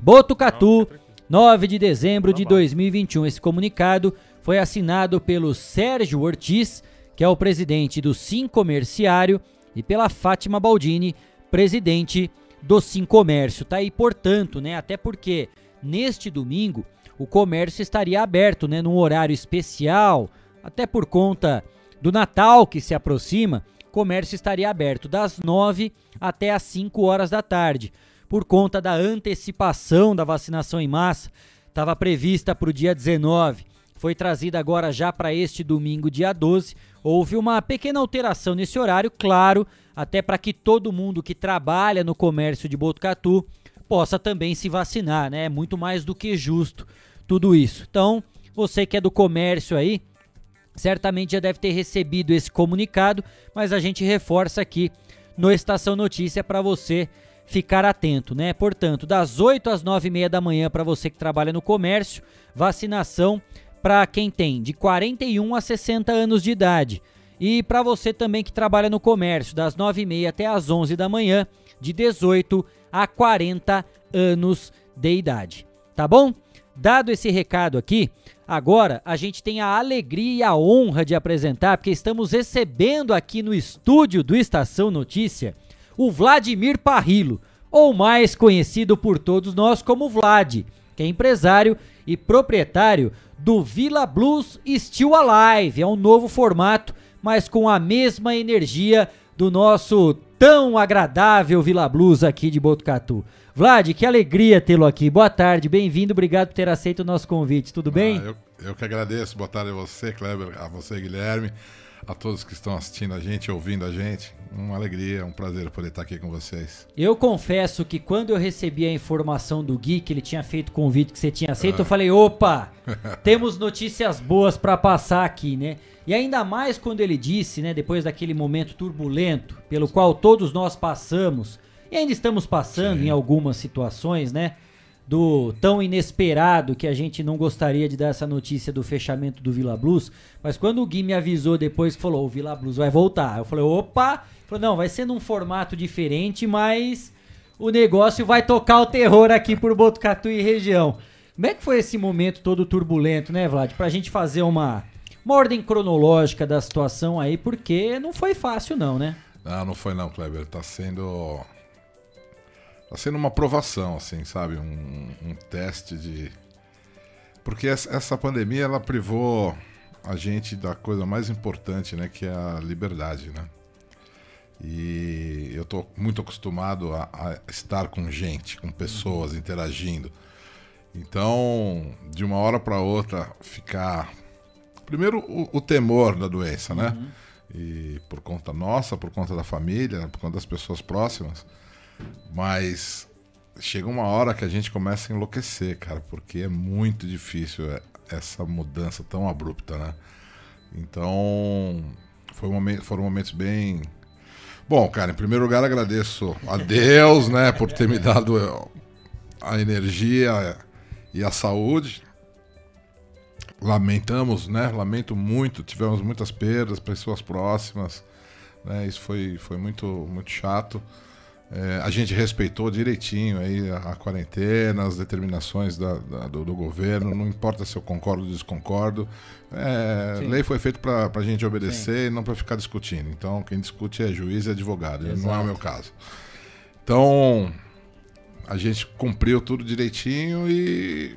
Botucatu, 9 de dezembro de 2021. Esse comunicado foi assinado pelo Sérgio Ortiz, que é o presidente do Sim Comerciário, e pela Fátima Baldini, presidente do Sim Comércio. Tá aí, portanto, né? Até porque neste domingo o comércio estaria aberto, né, num horário especial, até por conta do Natal que se aproxima, o comércio estaria aberto das 9 até as 5 horas da tarde por conta da antecipação da vacinação em massa. Estava prevista para o dia 19, foi trazida agora já para este domingo, dia 12. Houve uma pequena alteração nesse horário, claro, até para que todo mundo que trabalha no comércio de Botucatu possa também se vacinar, né? É muito mais do que justo tudo isso. Então, você que é do comércio aí, certamente já deve ter recebido esse comunicado, mas a gente reforça aqui no Estação Notícia para você ficar atento, né? Portanto, das 8 às 9 e meia da manhã para você que trabalha no comércio, vacinação para quem tem de 41 a 60 anos de idade. E para você também que trabalha no comércio, das 9 e meia até as 11 da manhã, de 18 a 40 anos de idade. Tá bom? Dado esse recado aqui, agora a gente tem a alegria e a honra de apresentar, porque estamos recebendo aqui no estúdio do Estação Notícia o Vladimir Parrilo, ou mais conhecido por todos nós como Vlad, que é empresário e proprietário do Villa Blues Still Alive. É um novo formato, mas com a mesma energia do nosso tão agradável Villa Blues aqui de Botucatu. Vlad, que alegria tê-lo aqui. Boa tarde, bem-vindo, obrigado por ter aceito o nosso convite. Tudo bem? Ah, eu, eu que agradeço. Boa tarde a você, Kleber, a você, Guilherme a todos que estão assistindo a gente, ouvindo a gente. Uma alegria, um prazer poder estar aqui com vocês. Eu confesso que quando eu recebi a informação do Gui que ele tinha feito o convite que você tinha aceito, eu falei: opa, *laughs* temos notícias boas para passar aqui, né? E ainda mais quando ele disse, né, depois daquele momento turbulento pelo qual todos nós passamos e ainda estamos passando Sim. em algumas situações, né? Do tão inesperado que a gente não gostaria de dar essa notícia do fechamento do Vila Blues, mas quando o Gui me avisou depois que falou, o Vila Blues vai voltar, eu falei, opa, falei, não, vai ser num formato diferente, mas o negócio vai tocar o terror aqui por Botucatu e região. Como é que foi esse momento todo turbulento, né, Vlad? Pra gente fazer uma, uma ordem cronológica da situação aí, porque não foi fácil não, né? Não, não foi não, Kleber. Tá sendo. Tá sendo uma provação, assim, sabe? Um, um teste de. Porque essa pandemia ela privou a gente da coisa mais importante, né? Que é a liberdade, né? E eu tô muito acostumado a, a estar com gente, com pessoas interagindo. Então, de uma hora para outra, ficar. Primeiro, o, o, temor da doença, né? Uhum. E por conta nossa, por conta da família, por conta das pessoas próximas. Mas chega uma hora que a gente começa a enlouquecer, cara, porque é muito difícil é, essa mudança tão abrupta, né? Então, foi um momento, foram momentos bem. Bom, cara, em primeiro lugar agradeço a Deus, né, por ter me dado a energia e a saúde. Lamentamos, né? Lamento muito, tivemos muitas perdas, pessoas próximas, né? Isso foi, foi muito, muito chato. É, a gente respeitou direitinho aí a, a quarentena, as determinações da, da, do, do, governo, não importa se eu concordo ou desconcordo. É, lei foi feita para a gente obedecer Sim. e não para ficar discutindo. Então, quem discute é juiz e advogado, Exato. não é o meu caso. Então, a gente cumpriu tudo direitinho e.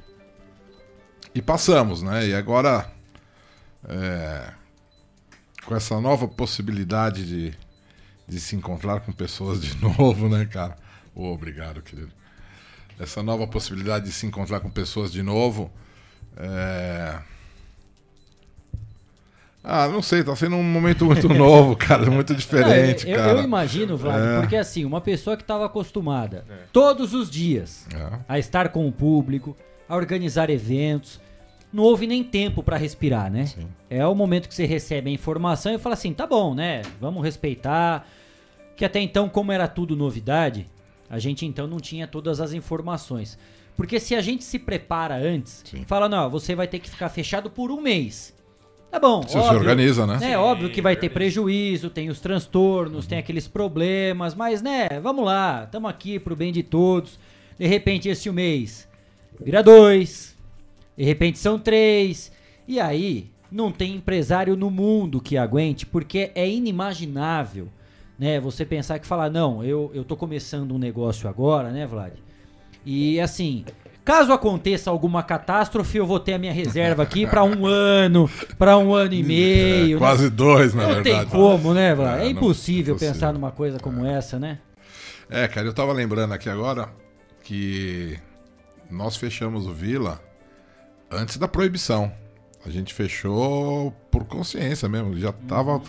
E passamos, né? E agora. É, com essa nova possibilidade de, de se encontrar com pessoas de *laughs* novo, né, cara? Oh, obrigado, querido. Essa nova possibilidade de se encontrar com pessoas de novo. É, ah, não sei, tá sendo um momento muito *laughs* novo, cara, muito diferente, eu, cara. Eu imagino, Vlad, é. porque assim, uma pessoa que estava acostumada é. todos os dias é. a estar com o público, a organizar eventos, não houve nem tempo para respirar, né? Sim. É o momento que você recebe a informação e fala assim, tá bom, né? Vamos respeitar. Que até então, como era tudo novidade, a gente então não tinha todas as informações. Porque se a gente se prepara antes, Sim. fala, não, você vai ter que ficar fechado por um mês. Tá bom. Você óbvio, se organiza, né? É óbvio que vai ter prejuízo, tem os transtornos, uhum. tem aqueles problemas, mas né, vamos lá, estamos aqui pro bem de todos. De repente esse mês vira dois, de repente são três, e aí não tem empresário no mundo que aguente, porque é inimaginável, né? Você pensar que falar, não, eu, eu tô começando um negócio agora, né, Vlad? E assim, Caso aconteça alguma catástrofe, eu vou ter a minha reserva aqui para um ano, para um ano e *laughs* meio. É, quase dois, na não verdade. Não tem como, né, Vlad? É, é, impossível, pensar numa coisa como é. essa, né? É, cara, eu tava lembrando aqui agora que nós fechamos o Vila antes da proibição. A gente fechou por consciência mesmo, já tava uhum.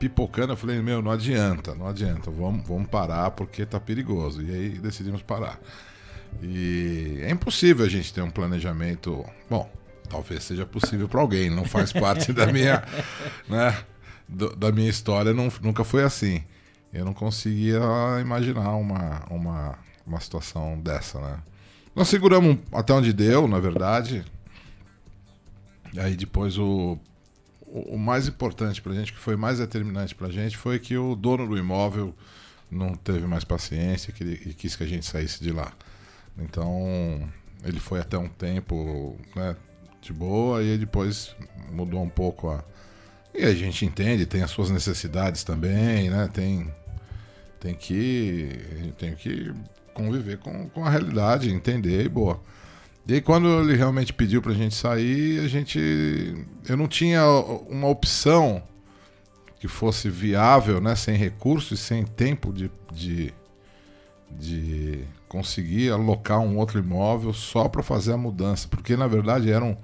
Pipocando. Eu falei, meu, não adianta, não adianta, vamos, vamos parar porque tá perigoso. E aí decidimos parar. E é impossível a gente ter um planejamento. Bom, talvez seja possível para alguém, não faz parte da minha, *laughs* né, do, da minha história, não, nunca foi assim. Eu não conseguia imaginar uma, uma, uma situação dessa, né? Nós seguramos até onde deu, na verdade. E aí depois o, o, mais importante pra gente, que foi mais determinante pra gente, foi que o dono do imóvel não teve mais paciência que ele, e quis que a gente saísse de lá. Então, ele foi até um tempo né, de boa e depois mudou um pouco a. E a gente entende, tem as suas necessidades também, né? Tem, tem que. Tem que conviver com, com a realidade, entender e boa. E aí, quando ele realmente pediu pra gente sair, a gente. Eu não tinha uma opção que fosse viável, né? Sem recursos e sem tempo de, de, de conseguir alocar um outro imóvel só para fazer a mudança, porque na verdade eram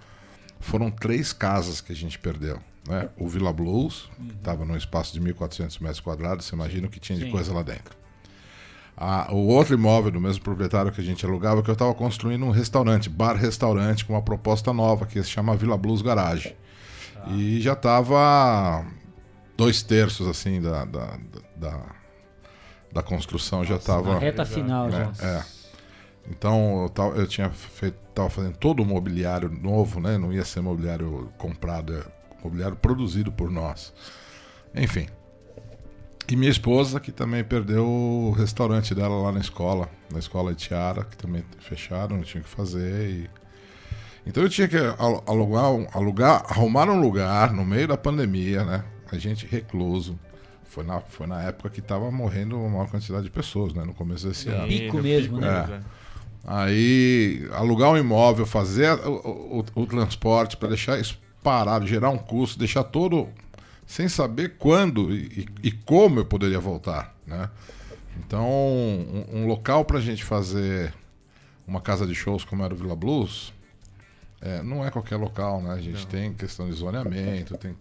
foram três casas que a gente perdeu. Né? O Villa Blues estava uhum. num espaço de 1.400 metros quadrados, você imagina o que tinha de Sim. coisa lá dentro. O outro imóvel do mesmo proprietário que a gente alugava, que eu estava construindo um restaurante, bar-restaurante, com uma proposta nova, que se chama Villa Blues Garage. Ah. E já estava dois terços assim da, da, da da construção Nossa, já estava. Na reta final né? já. É. Então eu, tava, eu tinha feito, tava fazendo todo o mobiliário novo, né? Não ia ser mobiliário comprado, é mobiliário produzido por nós. Enfim. E minha esposa, que também perdeu o restaurante dela lá na escola, na escola de Tiara, que também fecharam, não tinha que fazer. E... Então eu tinha que alugar, alugar, arrumar um lugar no meio da pandemia, né? A gente recluso. Foi na, foi na época que estava morrendo uma maior quantidade de pessoas, né? No começo desse ano. Pico mesmo, né? É. Aí, alugar um imóvel, fazer o, o, o transporte para deixar isso parado, gerar um custo, deixar todo sem saber quando e, e como eu poderia voltar, né? Então, um, um local para a gente fazer uma casa de shows como era o Villa Blues, é, não é qualquer local, né? A gente não. tem questão de zoneamento, tem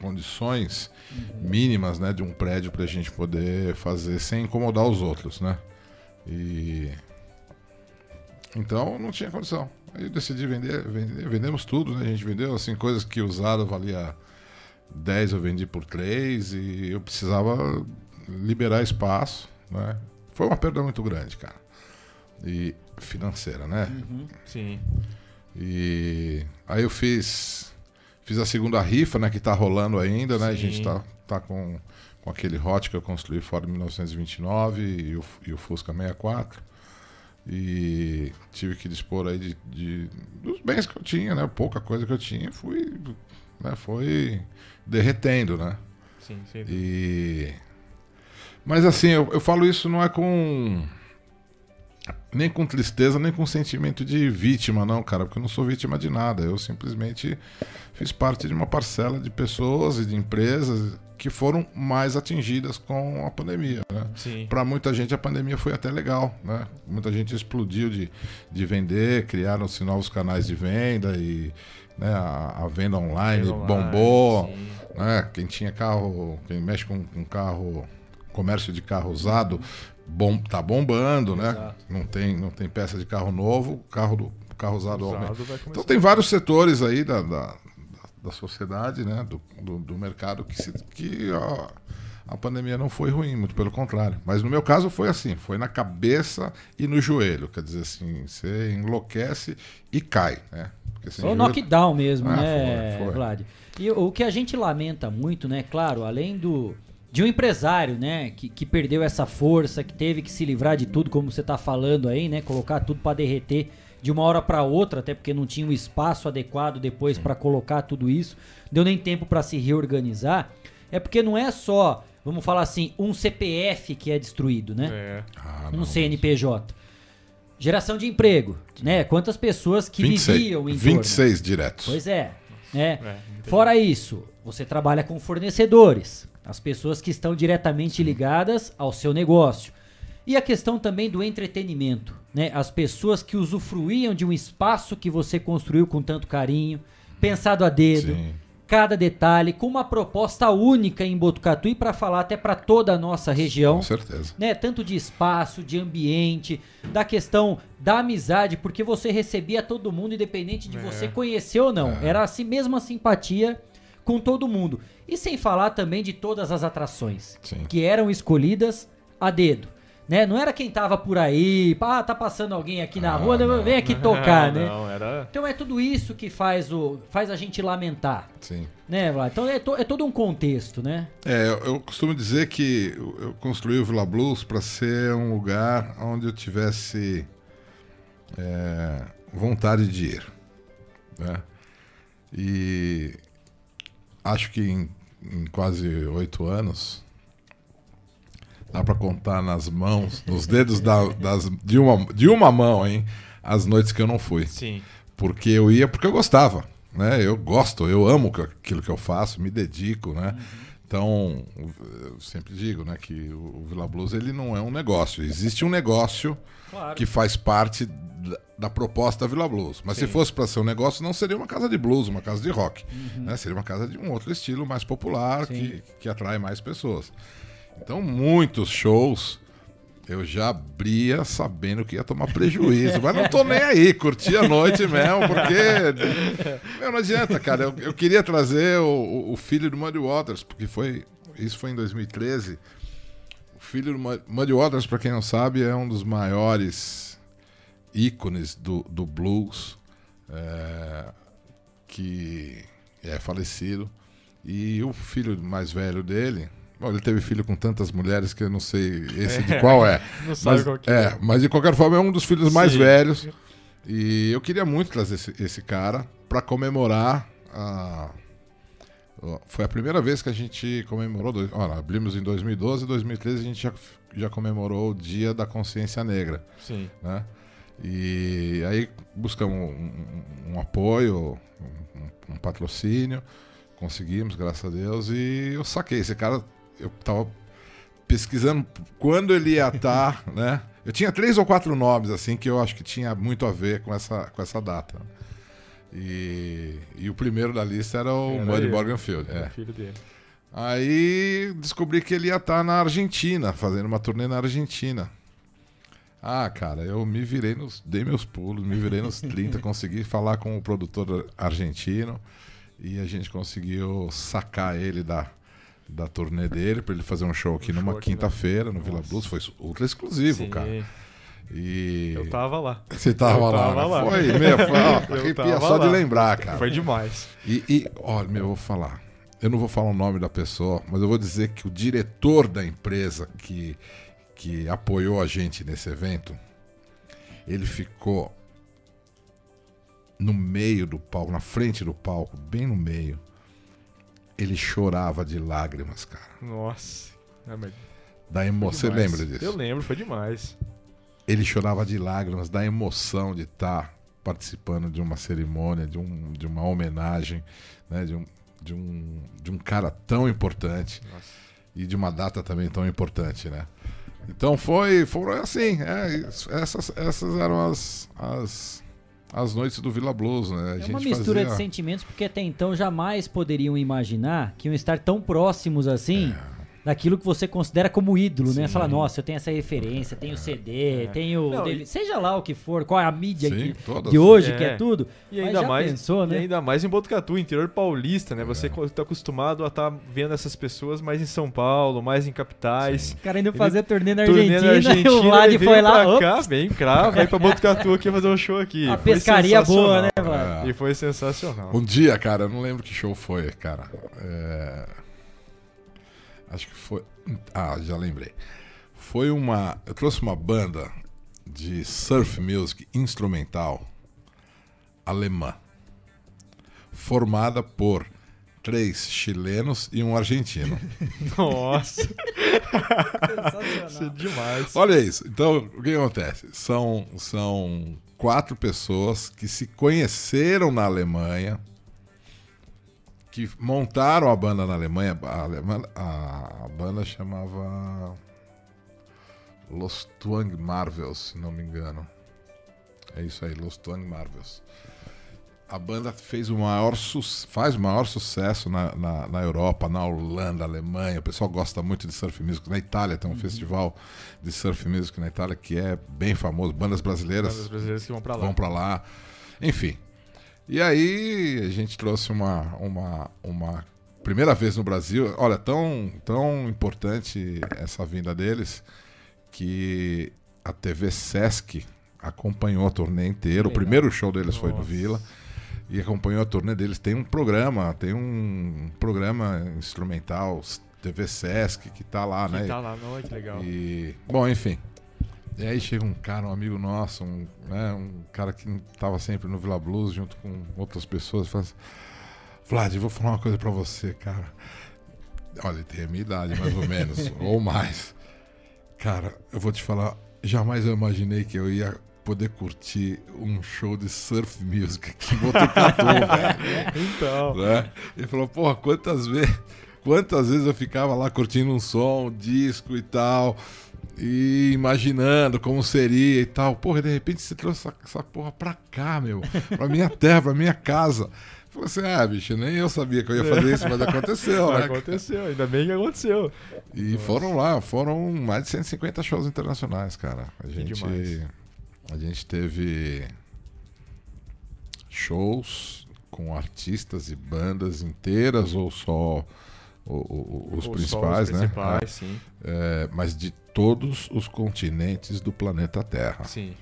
condições uhum. mínimas, né, de um prédio para a gente poder fazer sem incomodar os outros, né? E então não tinha condição. Aí eu decidi vender, vender, vendemos tudo, né? A gente vendeu assim coisas que usado valia 10 eu vendi por 3 e eu precisava liberar espaço, né? Foi uma perda muito grande, cara. E financeira, né? Uhum. Sim. E aí eu fiz fiz a segunda rifa, né, que tá rolando ainda, né? Sim. A gente tá, tá com, com aquele hot que eu construí fora de 1929 e o, e o Fusca 64. E tive que dispor aí de, de, dos bens que eu tinha, né? Pouca coisa que eu tinha, fui, né? Foi derretendo, né? Sim, sim. E... Mas assim, eu, eu falo isso não é com. Nem com tristeza, nem com sentimento de vítima, não, cara, porque eu não sou vítima de nada. Eu simplesmente fiz parte de uma parcela de pessoas e de empresas que foram mais atingidas com a pandemia. Né? Para muita gente a pandemia foi até legal, né? Muita gente explodiu de, de vender, criaram-se novos canais de venda e né, a, a venda online online, bombou. Né? Quem tinha carro, quem mexe com, com carro, comércio de carro usado, bom, tá bombando, né? Exato. né? Não tem, não tem peça de carro novo, carro do carro usado, usado Então tem vários setores aí da, da da sociedade, né, do, do, do mercado, que, se, que a, a pandemia não foi ruim, muito pelo contrário. Mas no meu caso foi assim, foi na cabeça e no joelho, quer dizer assim, você enlouquece e cai, né? Foi o knockdown mesmo, ah, né, foi, foi. Vlad? E o que a gente lamenta muito, né, claro, além do de um empresário, né, que, que perdeu essa força, que teve que se livrar de tudo, como você está falando aí, né, colocar tudo para derreter de uma hora para outra, até porque não tinha um espaço adequado depois para colocar tudo isso, deu nem tempo para se reorganizar. É porque não é só, vamos falar assim, um CPF que é destruído, né? É. Ah, um CNPJ. Geração de emprego, né? Quantas pessoas que 26, viviam em 26 torno. diretos. Pois é. Né? É, Fora isso, você trabalha com fornecedores, as pessoas que estão diretamente ligadas ao seu negócio. E a questão também do entretenimento, né? As pessoas que usufruíam de um espaço que você construiu com tanto carinho, pensado a dedo, Sim. Cada detalhe, com uma proposta única em Botucatu e para falar até para toda a nossa região. Com certeza. Né? Tanto de espaço, de ambiente, da questão da amizade, porque você recebia todo mundo, independente de é. você conhecer ou não. É. Era assim mesmo a simpatia com todo mundo. E sem falar também de todas as atrações Sim. que eram escolhidas a dedo né? Não era quem tava por aí, ah, tá passando alguém aqui na ah, rua, não. vem aqui tocar, *laughs* né? Não, era... Então é tudo isso que faz, o, faz a gente lamentar. Sim. Né, Vlad? Então é, to, é todo um contexto, né? É, eu, eu costumo dizer que eu construí o Villa Blues para ser um lugar onde eu tivesse é, vontade de ir. Né? E acho que em, em quase oito anos Dá para contar nas mãos, nos dedos da, das, de, uma, de uma mão, hein? As noites que eu não fui. Sim. Porque eu ia porque eu gostava. Né? Eu gosto, eu amo aquilo que eu faço, me dedico, né? Uhum. Então, eu sempre digo, né, que o Vila Blues ele não é um negócio. Existe um negócio claro. que faz parte da, da proposta da Vila Blues. Mas Sim. se fosse para ser um negócio, não seria uma casa de blues, uma casa de rock. Uhum. Né? Seria uma casa de um outro estilo mais popular que, que atrai mais pessoas. Então, muitos shows eu já abria sabendo que ia tomar prejuízo, mas não tô *laughs* nem aí, curti a noite mesmo, porque. Meu, não adianta, cara. Eu, eu queria trazer o, o, filho do Muddy Waters, porque foi. Isso foi em 2013. O filho do Muddy Waters, para quem não sabe, é um dos maiores ícones do, do blues é, que é falecido. E o filho mais velho dele, Bom, ele teve filho com tantas mulheres que eu não sei esse É, de qual é. *laughs* não sabe mas, qual que é. é. Mas de qualquer forma é um dos filhos mais Sim. velhos. E eu queria muito trazer esse, esse cara para comemorar a. Foi a primeira vez que a gente comemorou. dois- Olha, abrimos em 2012 e 2013 a gente já, já comemorou o Dia da Consciência Negra. Sim. Né? E aí buscamos um, um- um apoio, um, um patrocínio, conseguimos, graças a Deus, e eu saquei. Esse cara, eu tava pesquisando quando ele ia estar, *laughs* né? Eu tinha três ou quatro nomes, assim, que eu acho que tinha muito a ver com essa, com essa data. E, e o primeiro da lista era o Era Muddy Morganfield. É. filho dele. Aí descobri que ele ia estar na Argentina, fazendo uma turnê na Argentina. Ah, cara, eu me virei nos. Dei meus pulos, me virei nos 30, *laughs* consegui falar com o produtor argentino e a gente conseguiu sacar ele da, da turnê dele para ele fazer um show aqui numa aqui, né? quinta-feira no Vila Blues. Foi ultra exclusivo, Sim. cara. E. Eu tava lá. Você tava Eu lá, tava né? lá. Foi, meu, foi, ó, *laughs* arrepia só de lá. lembrar, cara. Foi demais. E, e olha, meu, eu vou falar. Eu não vou falar o nome da pessoa, mas eu vou dizer que o diretor da empresa que, que apoiou a gente nesse evento, ele ficou no meio do palco, na frente do palco, bem no meio. Ele chorava de lágrimas, cara. Nossa. É, mas- Da emoção. Você lembra disso? Eu lembro, foi demais. ele chorava de lágrimas da emoção de estar participando de uma cerimônia, de, um, de uma homenagem, né, de, um, de, um, de um cara tão importante e de uma data também tão importante, né? Então foi, foram assim, é, essas, essas eram as, as, as noites do Vila Blues, né? A É uma mistura fazia- de sentimentos, porque até então jamais poderiam imaginar que iam estar tão próximos assim daquilo que você considera como ídolo, né? É. Sim. Falar, nossa, eu tenho essa referência, tenho CD, tenho. Não, e- seja lá o que for, qual é a mídia Sim, que- de hoje, É. que é tudo. E ainda mais, pensou, né? e ainda mais em Botucatu, interior paulista, né? Você está acostumado a estar vendo essas pessoas mais em São Paulo, mais em capitais. O cara indo Ele- fazer turnê na turnê Argentina, e *laughs* o Vlad ele veio foi lá, pra cá, vem cá, vai pra Botucatu aqui fazer um show aqui. *laughs* A Foi pescaria boa, né, sensacional. Vlad? E foi sensacional. Um dia, cara, eu não lembro que show foi, cara. É, Acho que foi. Ah, já lembrei. Foi uma. Eu trouxe uma banda de surf music instrumental alemã. Formada por três chilenos e um argentino. *laughs* Nossa. Isso é demais. Olha isso. Então, o que acontece? São, são quatro pessoas que se conheceram na Alemanha, que montaram a banda na Alemanha. A, Alema- a- a banda chamava Los Twang Marvels, se não me engano. É isso aí, Los Twang Marvels. A banda fez o maior faz o maior sucesso na, na, na Europa, na Holanda, Alemanha. O pessoal gosta muito de surf music. Na Itália tem um festival de surf music na Itália que é bem famoso. Bandas brasileiras, Bandas brasileiras que vão pra lá. Vão pra lá. Enfim. E aí a gente trouxe uma, uma, uma primeira vez no Brasil. Olha, tão, tão importante essa vinda deles que a TV Sesc acompanhou a turnê inteira. O primeiro show deles foi no Nossa. Vila e acompanhou a turnê deles. Tem um programa, tem um programa instrumental TV Sesc que tá lá, Que né? tá lá, não, que legal. E bom, enfim. E aí chega um cara, um amigo nosso, um, né, um cara que tava sempre no Vila Blues junto com outras pessoas, fala assim, Vlad, vou falar uma coisa pra você, cara. Olha, ele tem a minha idade, mais ou menos, *laughs* ou mais. Cara, eu vou te falar, jamais eu imaginei que eu ia poder curtir um show de surf music aqui em Botucatu, *laughs* velho. Então. Né? Ele falou, porra, quantas vezes, quantas vezes eu ficava lá curtindo um som, um disco e tal, e imaginando como seria e tal. Porra, e de repente você trouxe essa, essa porra pra cá, meu, pra minha terra, pra minha casa. Falei assim, ah, bicho, nem eu sabia que eu ia fazer isso, mas aconteceu, né? Aconteceu, ainda bem que aconteceu. E foram lá, foram mais de 150 shows internacionais, cara. A gente, a gente teve shows com artistas e bandas inteiras ou só o- o- os Ou só os principais, né? principais, sim. É, mas de todos os continentes do planeta Terra. Sim.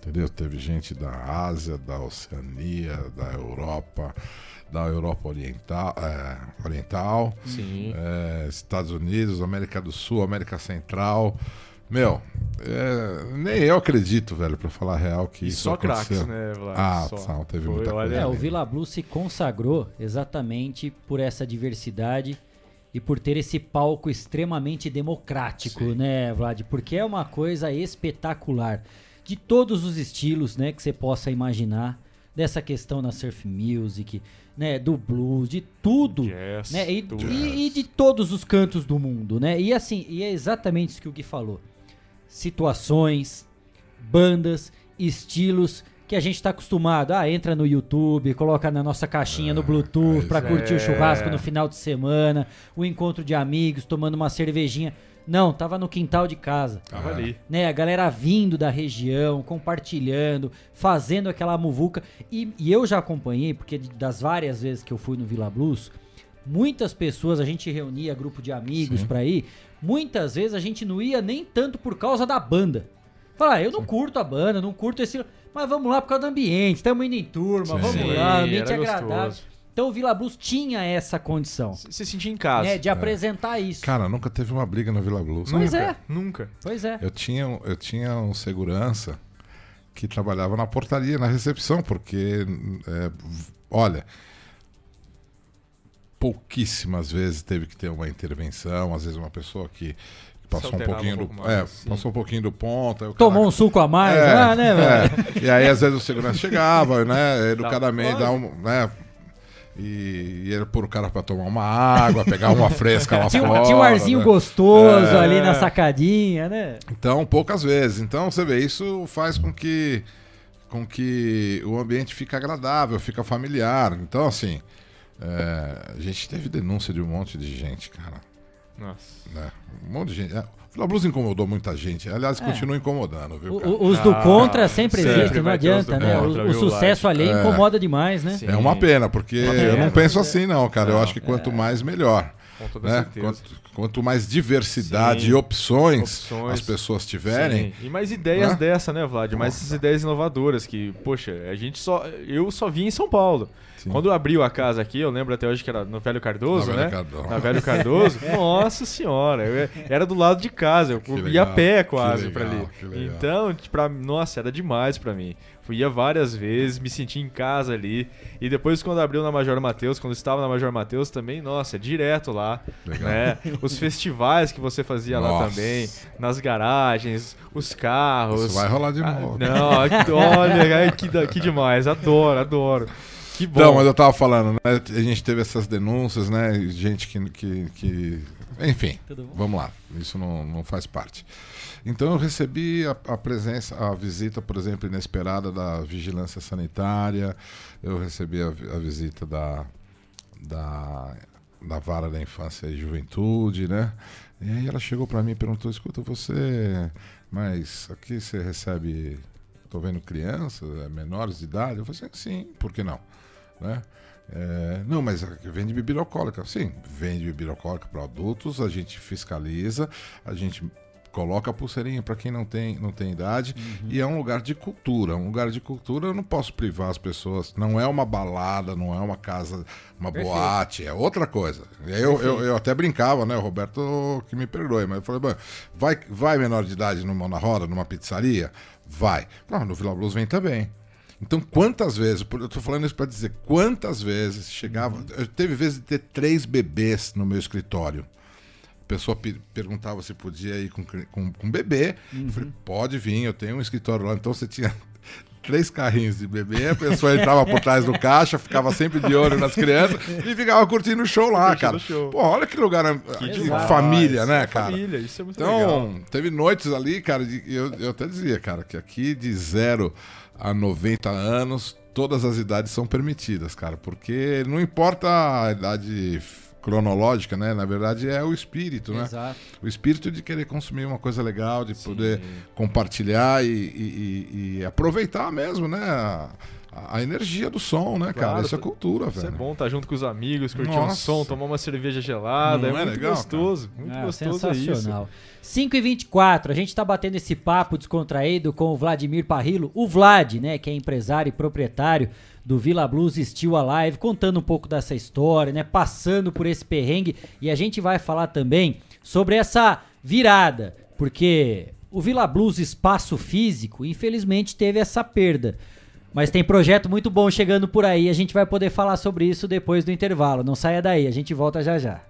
Entendeu? Teve gente da Ásia, da Oceania, da Europa, da Europa Oriental, é, Oriental Sim. é, Estados Unidos, América do Sul, América Central. Meu, é, nem eu acredito, velho, pra falar a real que E isso só aconteceu. craques, né, Vlad? Ah, Só. não, teve Foi, muita coisa. É, o. Vila Blue se consagrou exatamente por essa diversidade e por ter esse palco extremamente democrático, né, Vlad? Porque é uma coisa espetacular. De todos os estilos, né, que você possa imaginar, dessa questão na surf music, né, do blues, de tudo, Jazz, né, e, e- e de todos os cantos do mundo, né? E assim, e é exatamente isso que o Gui falou. Situações, bandas, estilos que a gente tá acostumado. Ah, entra no YouTube, coloca na nossa caixinha no Bluetooth pra isso curtir é. o churrasco no final de semana, o encontro de amigos, tomando uma cervejinha. Não, tava no quintal de casa. Tava ali. Né, a galera vindo da região, compartilhando, fazendo aquela muvuca. E, e eu já acompanhei, porque das várias vezes que eu fui no Vila Blues, muitas pessoas, a gente reunia grupo de amigos Sim. pra ir, muitas vezes a gente não ia nem tanto por causa da banda. Falar, ah, eu não curto a banda, não curto esse. Mas vamos lá por causa do ambiente, estamos indo em turma, Sim. vamos Sim, lá, ambiente agradável. gostoso. Então o Vila Blues tinha essa condição. Se sentir em casa. né, de apresentar isso. Cara, nunca teve uma briga na Vila Blues. Pois Nunca. é. Nunca. Pois é. Eu tinha, um- eu tinha um segurança que trabalhava na portaria, na recepção, porque, é, olha, pouquíssimas vezes teve que ter uma intervenção, às vezes uma pessoa que passou um pouquinho um do, é, passou um pouquinho do ponto. aí o Tomou cara- um suco a mais É, lá, né, é. E aí, às vezes, o segurança chegava, né? Educadamente, Dá- dá um. Né, e, e ele pôr o cara pra tomar uma água, pegar uma fresca lá Tinha, um- fora. tinha um arzinho né? gostoso É. ali na sacadinha, né? Então, poucas vezes. Então, você vê, isso faz com que, com que o ambiente fique agradável, fica familiar. Então, assim, é, a gente teve denúncia de um monte de gente, cara. Nossa. né? Um monte de gente. É, o Vila Blues incomodou muita gente. Aliás, É. continua incomodando, viu, O- os do Ah, contra sempre sempre existem, não vai ter os adianta, né? contra, O, o viu, sucesso ali É. incomoda demais, né? É uma pena, porque eu não penso é. assim, não, cara. Eu acho que quanto mais, melhor. Com toda né? certeza. Quanto, quanto mais diversidade Sim. e opções, Opções. as pessoas tiverem. Sim. E mais ideias né? dessa, né, Vlad? Mais essas ideias inovadoras que, poxa, a gente só. Eu só vi em São Paulo. Quando abriu a casa aqui, eu lembro até hoje que era no Velho Cardoso, Na né? Velho Cardoso. Na Velho Cardoso. *laughs* Nossa senhora, eu- era do lado de casa, eu ia legal, a pé que quase pra ali. que. Então, pra, nossa, era demais pra mim. Fui ia várias vezes, me senti em casa ali. E depois, quando abriu na Major Mateus, quando estava na Major Mateus também, nossa, direto lá. Legal. Né? Os festivais que você fazia lá Nossa. também, nas garagens, os carros. Isso vai rolar de Ah, novo. Não, olha, *laughs* que, que demais, adoro, adoro. Que bom. Então, mas eu tava falando, né? A gente teve essas denúncias, né? Gente que. que, que... Enfim, vamos lá. Isso não, não faz parte. Então eu recebi a, a presença, a visita, por exemplo, inesperada da vigilância sanitária, eu recebi a, a visita da, da, da vara da infância e juventude, né? E aí ela chegou para mim e perguntou: escuta, você. Mas aqui você recebe. Tô vendo crianças, é, menores de idade? Eu falei assim, sim, por que não? Né? É, não, mas vende bebida alcoólica. Sim, vende bebida alcoólica para adultos, a gente fiscaliza, a gente coloca a pulseirinha para quem não tem, não tem idade e é um lugar de cultura. Um lugar de cultura eu não posso privar as pessoas. Não é uma balada, não é uma casa, uma Perfeito. boate, é outra coisa. Eu, eu, eu até brincava, né? O Roberto que me perdoe, mas eu falei, "Bom, vai, vai menor de idade numa na roda, numa pizzaria? Vai. Não, no Vila Blues vem também. Então, quantas vezes, eu tô falando isso para dizer, quantas vezes chegava. Eu teve vezes de ter três bebês no meu escritório. Pessoa pe- perguntava se podia ir com, com, com bebê. Eu falei, pode vir, eu tenho um escritório lá. Então você tinha *laughs* três carrinhos de bebê, a pessoa entrava por trás do caixa, ficava sempre de olho nas crianças e ficava curtindo o show lá, cara. show. Pô, olha que lugar de família, né, cara? família, isso é muito então, legal. teve noites ali, cara, de- eu, eu até dizia, cara, que aqui de 0 a 90 anos, todas as idades são permitidas, cara, porque não importa a idade cronológica, né? Na verdade é o espírito, né? Exato. O espírito de querer consumir uma coisa legal, de poder compartilhar e, e- e- e aproveitar mesmo, né? A, a energia do som, né, cara? Claro, Isso é cultura, Isso é velho. bom estar junto com os amigos, curtir um Nossa. som, tomar uma cerveja gelada. Não é, é muito legal, gostoso. Muito Ah, É, gostoso é isso. sensacional. 5 e 24 a gente tá batendo esse papo descontraído com o Vladimir Parrilo, o Vlad, né, que é empresário e proprietário do Villa Blues Steel Alive, contando um pouco dessa história, né, passando por esse perrengue e a gente vai falar também sobre essa virada, porque o Villa Blues Espaço Físico, infelizmente, teve essa perda. Mas tem projeto muito bom chegando por aí, a gente vai poder falar sobre isso depois do intervalo. Não saia daí, a gente volta já já.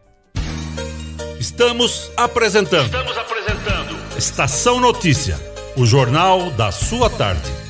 Estamos apresentando. Estamos apresentando. Estação Notícia, o jornal da sua tarde.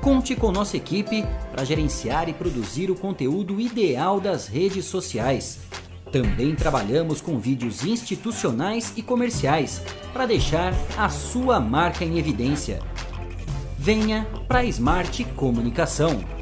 Conte com nossa equipe para gerenciar e produzir o conteúdo ideal das redes sociais. Também trabalhamos com vídeos institucionais e comerciais para deixar a sua marca em evidência. Venha para a Smart Comunicação.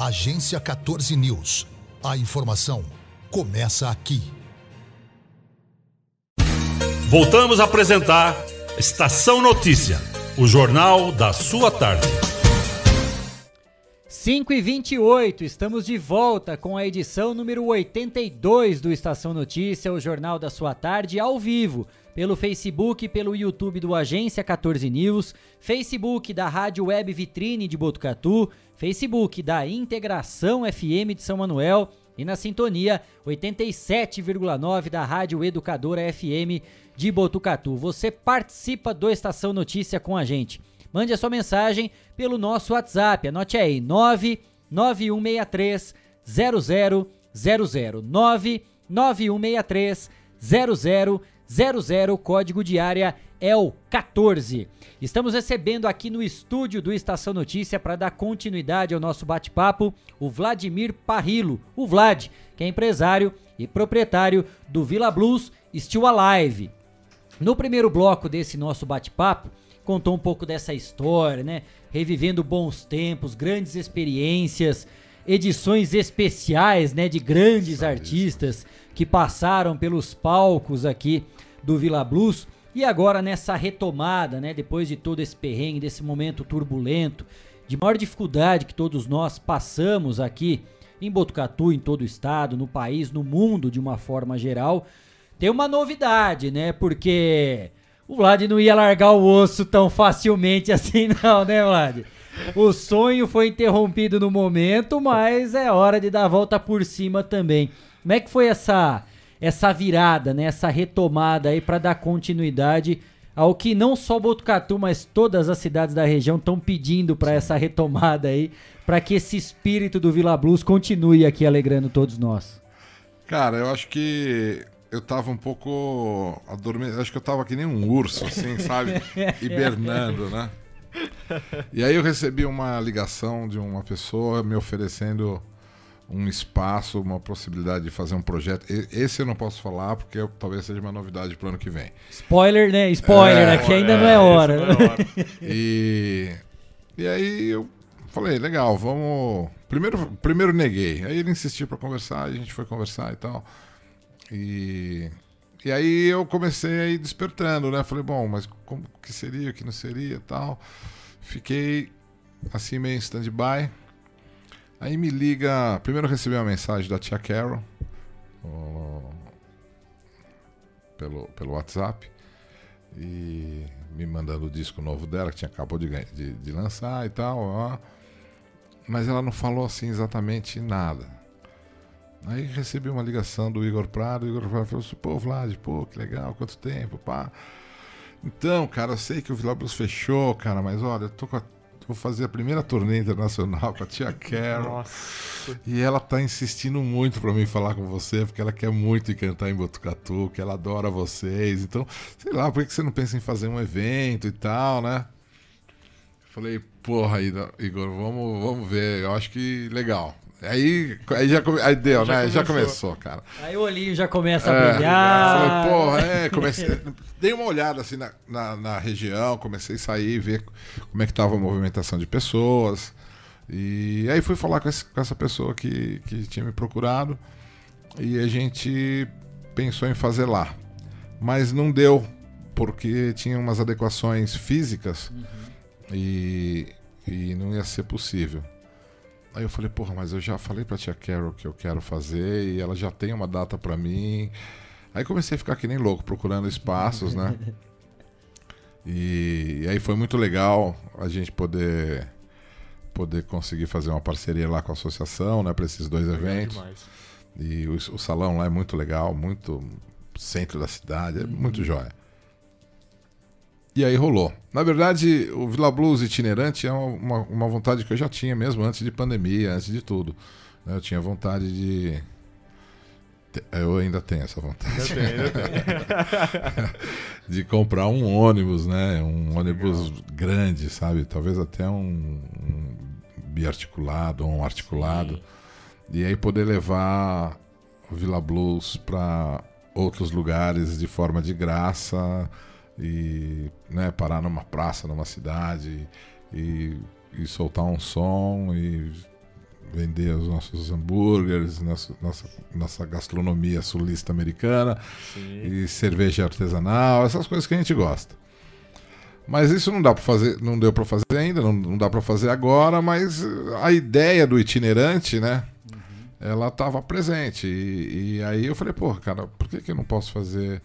Agência 14 News. A informação começa aqui. Voltamos a apresentar Estação Notícia, o jornal da sua tarde. 5 e 28 estamos de volta com a edição número 82 do Estação Notícia, o jornal da sua tarde, ao vivo, pelo Facebook pelo YouTube do Agência 14 News, Facebook da Rádio Web Vitrine de Botucatu, Facebook da Integração FM de São Manuel e na sintonia 87,9 da Rádio Educadora FM de Botucatu. Você participa do Estação Notícia com a gente. Mande a sua mensagem pelo nosso WhatsApp. Anote aí: 99163 0000 99163 00, código de área é o 14. Estamos recebendo aqui no estúdio do Estação Notícia para dar continuidade ao nosso bate-papo o Vladimir Parrilo, o Vlad, que é empresário e proprietário do Villa Blues Still Alive. No primeiro bloco desse nosso bate-papo, contou um pouco dessa história, né? Revivendo bons tempos, grandes experiências, edições especiais, né, de grandes artistas que passaram pelos palcos aqui do Villa Blues. E agora nessa retomada, né, depois de todo esse perrengue, desse momento turbulento, de maior dificuldade que todos nós passamos aqui em Botucatu, em todo o estado, no país, no mundo de uma forma geral, tem uma novidade, né? Porque o Vlad não ia largar o osso tão facilmente *laughs* assim, não, né, Vlad? O sonho foi interrompido no momento, mas é hora de dar a volta por cima também. Como é que foi essa essa virada, né? Essa retomada aí para dar continuidade ao que não só Botucatu, mas todas as cidades da região estão pedindo para essa retomada aí, para que esse espírito do Vila Blues continue aqui alegrando todos nós. Cara, eu acho que eu tava um pouco adormecido, acho que eu tava que nem um urso, assim, sabe? *laughs* Hibernando, né? E aí eu recebi uma ligação de uma pessoa me oferecendo um espaço, uma possibilidade de fazer um projeto. Esse eu não posso falar porque eu, talvez seja uma novidade para o ano que vem. Spoiler, né? Spoiler, é, aqui ainda é, não é hora. Não é hora. e, e aí eu falei, legal, vamos. Primeiro, primeiro neguei. Aí ele insistiu para conversar, a gente foi conversar e tal. E, e aí eu comecei aí despertando, né? Falei, bom, mas como que seria, que não seria e tal. Fiquei assim meio em stand-by. Aí me liga. Primeiro eu recebi uma mensagem da tia Carol pelo, pelo WhatsApp e me mandando o disco novo dela, que tinha acabado de, de, de lançar e tal. Ó. Mas ela não falou assim exatamente nada. Aí recebi uma ligação do Igor Prado, o Igor Prado falou assim, pô, Vlad, pô, que legal, quanto tempo, pá. Então, cara, eu sei que o Vila Blues fechou, cara, mas olha, eu tô com a vou fazer a primeira turnê internacional com a tia Carol. Nossa. E ela tá insistindo muito para mim falar com você, porque ela quer muito ir cantar em Botucatu, que ela adora vocês. Então, sei lá, por que você não pensa em fazer um evento e tal, né? Falei, porra, Igor, vamos, vamos ver. Eu acho que legal. Aí, aí já aí deu, já né? Começou. Já começou, cara. Aí o olhinho já começa a é, brilhar. Falei, porra, é, comecei. *laughs* dei uma olhada assim na, na, na, região, comecei a sair, ver como é que tava a movimentação de pessoas. E aí fui falar com, esse, com essa pessoa que, que tinha me procurado. E a gente pensou em fazer lá. Mas não deu, porque tinha umas adequações físicas uhum. e, e não ia ser possível. Aí eu falei, porra, mas eu já falei pra tia Carol que eu quero fazer e ela já tem uma data para mim. Aí comecei a ficar que nem louco, procurando espaços, né? *laughs* E, e, aí foi muito legal a gente poder poder conseguir fazer uma parceria lá com a associação, né, para esses dois eventos. E o, o, salão lá é muito legal, muito centro da cidade, é uhum. muito jóia. E aí rolou. Na verdade, o Villa Blues itinerante é uma, uma vontade que eu já tinha mesmo antes de pandemia, antes de tudo. Né? Eu tinha vontade de. Eu ainda tenho essa vontade. Eu tenho, eu tenho. de comprar um ônibus, né? Um ônibus Legal. grande, sabe? Talvez até um, um biarticulado ou um articulado. Sim. E aí poder levar o Villa Blues para outros lugares de forma de graça e né, parar numa praça, numa cidade e, e soltar um som e vender os nossos hambúrgueres, nossa, nossa, nossa gastronomia sulista americana Sim. e cerveja artesanal, essas coisas que a gente gosta. Mas isso não dá para fazer, não deu para fazer ainda, não, não dá para fazer agora, mas a ideia do itinerante, né? Uhum. Ela estava presente e, e, aí eu falei, pô, cara, por que, que eu não posso fazer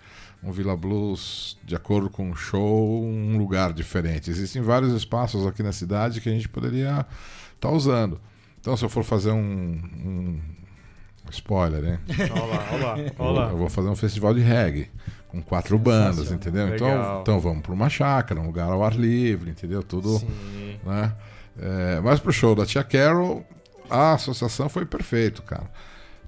um Villa Blues de acordo com um show, um lugar diferente. Existem vários espaços aqui na cidade que a gente poderia estar tá usando. Então, se eu for fazer um, um spoiler, hein? Olá, olá, olá. Eu vou fazer um festival de reggae com quatro bandas, entendeu? Então, então vamos para uma chácara, um lugar ao ar livre, entendeu? Tudo, Sim. né? É, mas pro show da Tia Carol, a associação foi perfeito, cara.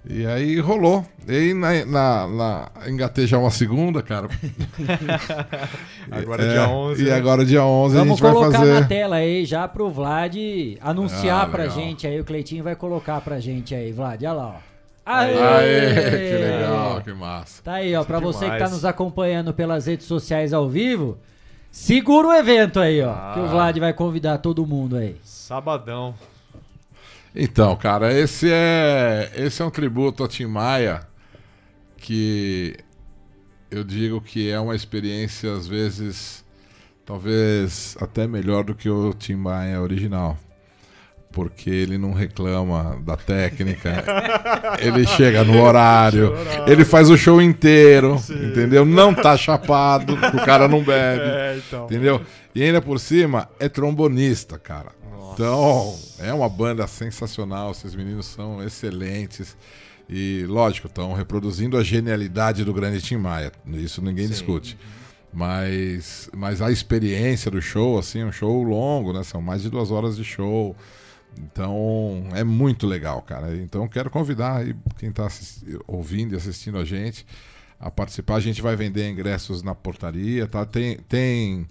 E aí rolou. E aí na, na, na, engatei já uma segunda, cara. *laughs* agora é, dia 11. E né? agora dia 11 Vamos a gente vai colocar fazer. na tela aí já pro Vlad anunciar Ah, pra legal. gente aí. O Cleitinho vai colocar pra gente aí, Vlad. Olha lá, ó. Aê, Aê! que legal, que massa. Tá aí, ó, pra você que tá Demais. nos acompanhando pelas redes sociais ao vivo, segura o evento aí, ó. Ah. Que o Vlad vai convidar todo mundo aí. Sabadão. Então, cara, esse é esse é um tributo a Tim Maia que eu digo que é uma experiência às vezes talvez até melhor do que o Tim Maia original. Porque ele não reclama da técnica, *laughs* ele chega no horário, ele faz o show inteiro, entendeu? Não tá chapado, o cara não bebe, É, então. entendeu? E ainda por cima é trombonista, cara. Então, é uma banda sensacional, esses meninos são excelentes. E, lógico, estão reproduzindo a genialidade do grande Tim Maia. Isso ninguém discute. Mas, mas a experiência do show, assim, é um show longo, né? São mais de duas horas de show. Então, é muito legal, cara. Então, quero convidar aí quem está ouvindo e assistindo a gente a participar. A gente vai vender ingressos na portaria, tá? Tem, tem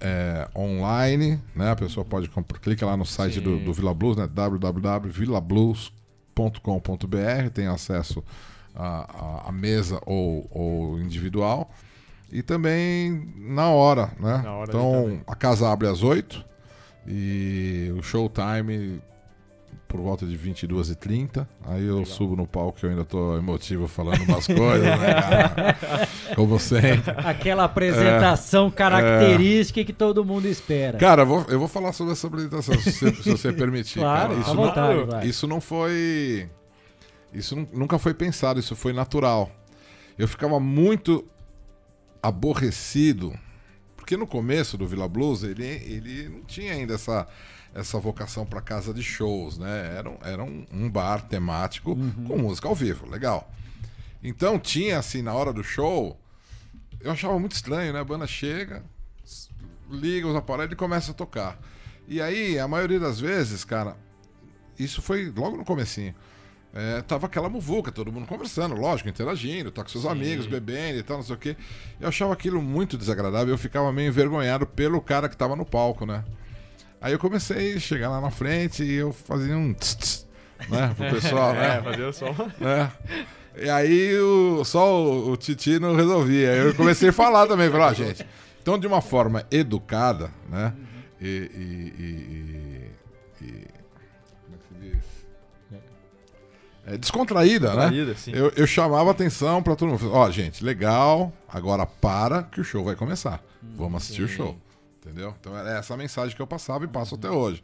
é, online, né? A pessoa pode comprar, clica lá no site do, do Vila Blues, né? www.vilablues.com.br, tem acesso à, à- mesa ou, ou individual. E também na hora, né? Na hora então, a casa abre às 8 e o showtime por volta de 22h30. Aí eu subo no palco que eu ainda tô emotivo falando umas *laughs* coisas, né, cara? Como sempre. Aquela apresentação É, característica que todo mundo espera. Cara, eu vou, eu vou falar sobre essa apresentação, se você, se você permitir. Claro, cara. Isso, vontade, não, isso não foi. Isso nu- nunca foi pensado, isso foi natural. Eu ficava muito aborrecido, porque no começo do Vila Blues ele, ele não tinha ainda essa, essa vocação para casa de shows, né? Era, um- era um, um bar temático com música ao vivo, legal. Então tinha assim, na hora do show, eu achava muito estranho, né? A banda chega, liga os aparelhos e começa a tocar. E aí, a maioria das vezes, cara, isso foi logo no comecinho. É, tava aquela muvuca, todo mundo conversando, lógico, interagindo, tá com seus amigos, bebendo e tal, não sei o quê. Eu achava aquilo muito desagradável, eu ficava meio envergonhado pelo cara que tava no palco, né? Aí eu comecei a chegar lá na frente e eu fazia um tss, tss, né, pro pessoal, né? *laughs* É, fazia o som. *laughs* né? E aí o, só o, o Titi não resolvia. Aí Eu comecei a falar também, falar, ah, gente. Então, de uma forma educada, né? E. e- e- e- como é que se diz? É, descontraída, Descontraída, né? sim. Eu, eu chamava atenção pra todo mundo. Ó, gente, legal. Agora para que o show vai começar. Vamos assistir o show. Entendeu? Então era essa a mensagem que eu passava e passo até hoje.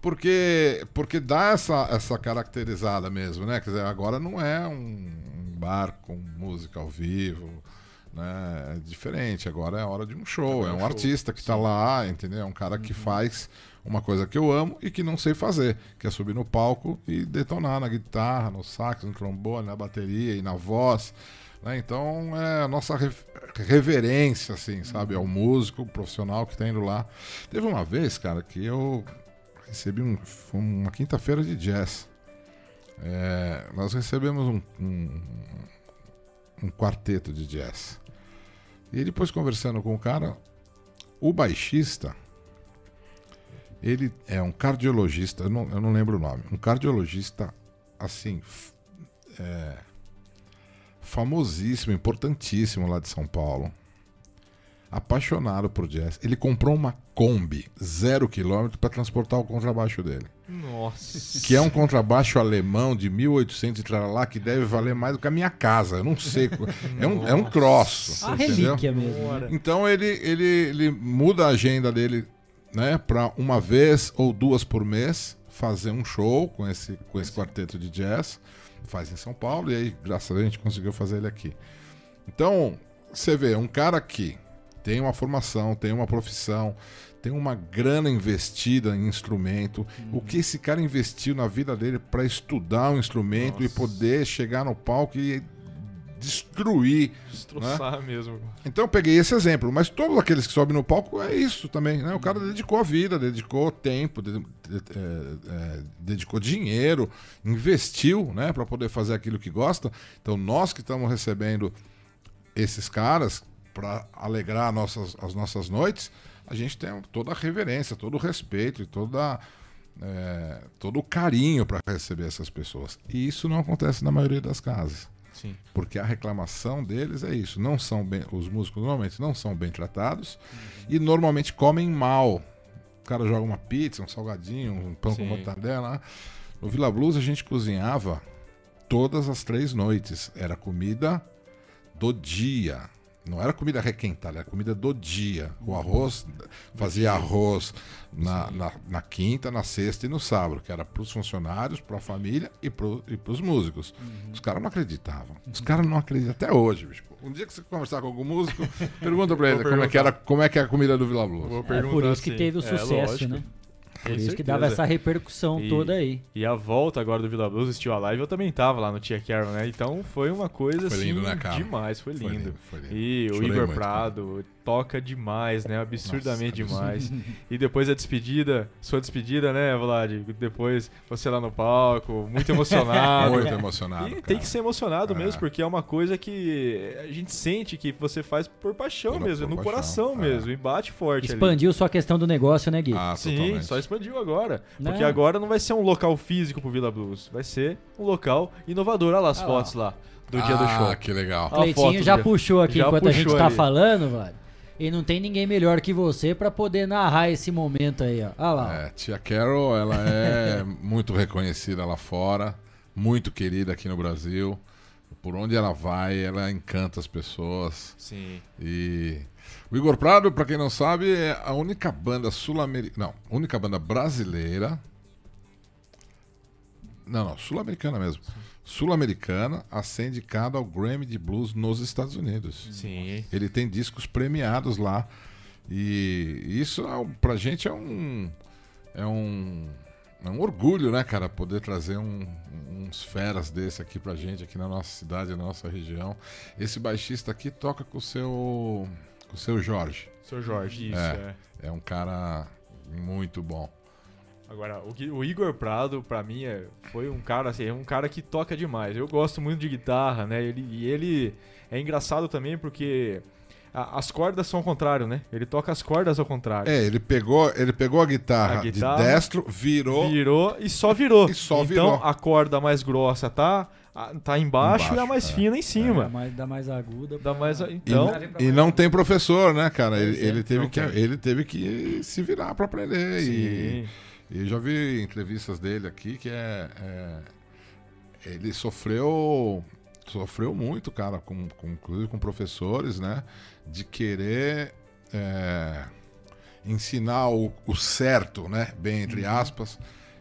Porque, porque dá essa, essa caracterizada mesmo, né? Quer dizer, agora não é um, um bar com música ao vivo, né? É diferente. Agora é hora de um show. É um artista que tá lá, entendeu? É um cara que faz uma coisa que eu amo e que não sei fazer, que é subir no palco e detonar na guitarra, no sax, no trombone, na bateria e na voz. Né? Então é a nossa re- reverência, assim, sabe, ao músico profissional que tá indo lá. Teve uma vez, cara, que eu recebi um, uma quinta-feira de jazz. É, nós recebemos um, um, um quarteto de jazz. E depois conversando com o cara, o baixista, ele é um cardiologista, eu não, eu não lembro o nome, um cardiologista assim, é, famosíssimo, importantíssimo lá de São Paulo. Apaixonado por jazz. Ele comprou uma Kombi, zero quilômetro, para transportar o contrabaixo dele. Nossa. Que é um contrabaixo alemão de 1800 e lá que deve valer mais do que a minha casa. Eu não sei. é, um, é um troço. A entendeu? relíquia mesmo. né? Então ele, ele, ele muda a agenda dele né, para uma vez ou duas por mês fazer um show com esse, com esse quarteto de jazz. Faz em São Paulo e aí, graças a Deus, a gente conseguiu fazer ele aqui. Então, você vê, um cara que tem uma formação, tem uma profissão, tem uma grana investida em instrumento. O que esse cara investiu na vida dele para estudar um instrumento e poder chegar no palco e destruir. Destroçar né? mesmo. Então eu peguei esse exemplo, mas todos aqueles que sobem no palco é isso também, né? O cara dedicou a vida, dedicou tempo, é, é, dedicou dinheiro, investiu, né, para poder fazer aquilo que gosta. Então nós que estamos recebendo esses caras para alegrar nossas, as nossas noites, a gente tem toda a reverência, todo o respeito e toda é, todo o carinho para receber essas pessoas. E isso não acontece na maioria das casas. Sim. Porque a reclamação deles é isso. Não são bem, os músicos normalmente não são bem tratados uhum. e normalmente comem mal. O cara joga uma pizza, um salgadinho, um pão Sim. com mortadela. No Vila Blues a gente cozinhava todas as três noites. Era comida do dia. Não era comida requentada, era comida do dia. O arroz, fazia arroz na, na, na, quinta, na sexta e no sábado, que era para os funcionários, para a família e para os músicos. Uhum. Os caras não acreditavam. Os caras não acreditam até hoje, bicho. Um dia que você conversar com algum músico, *laughs* pergunta para ele como é, que era, como é que é a comida do Vila Blues. É por isso que teve o é, sucesso, é, né? Por isso que dava essa repercussão e, toda aí. E a volta agora do Vila Blues, assistiu a live, eu também tava lá no Tia Carol, né? Então foi uma coisa foi assim lindo, né, demais, foi lindo. Foi lindo, foi lindo. E Chorei o Igor muito, Prado cara. Toca demais, né? Absurdamente Nossa, demais. e depois a despedida, sua despedida, né, Vlad? Depois você lá no palco, muito emocionado. *laughs* muito emocionado. E cara. tem que ser emocionado é. mesmo, porque é uma coisa que a gente sente que você faz por paixão por, mesmo, por no paixão, coração é. mesmo, e bate forte. Expandiu ali. sua questão do negócio, né, Gui? Ah, Sim, totalmente. só expandiu agora. Não. Porque agora não vai ser um local físico pro Vila Blues, vai ser um local inovador. Olha lá as ah, fotos lá do ah, dia do show. Ah, que legal. Cleitinho já puxou aqui já enquanto puxou a gente tá ali. falando, velho. E não tem ninguém melhor que você para poder narrar esse momento aí, ó. Olha lá. É, tia Carol, ela é *laughs* muito reconhecida lá fora, muito querida aqui no Brasil. Por onde ela vai, ela encanta as pessoas. Sim. E o Igor Prado, para quem não sabe, é a única banda sul-americana, não, única banda brasileira. Não, não, sul-americana mesmo. Sul-americana a ser indicada ao Grammy de Blues nos Estados Unidos. Sim. Ele tem discos premiados lá. E isso é, pra gente é um é um é um orgulho, né, cara, poder trazer um, uns feras desse aqui pra gente, aqui na nossa cidade, na nossa região. Esse baixista aqui toca com o seu com o seu Jorge. Seu Jorge, isso, é. É, é um cara muito bom. Agora, o, o Igor Prado, pra mim, é, foi um cara, assim, é um cara que toca demais. Eu gosto muito de guitarra, né? Ele, e ele é engraçado também porque a, as cordas são ao contrário, né? Ele toca as cordas ao contrário. É, ele pegou, ele pegou a guitarra, a guitarra de destro, virou. Virou e só virou. E só então, virou. a corda mais grossa tá tá embaixo, embaixo e a mais é. fina em cima. É, mais, dá mais aguda. Dá mais, então, e, e não tem professor, né, cara? Ele, é, ele, teve que, ele teve que se virar para aprender. Sim. E, e já vi entrevistas dele aqui que é, é ele sofreu sofreu muito, cara, com, com, inclusive com professores, né? De querer é, ensinar o, o, certo, né? Bem entre uhum. aspas.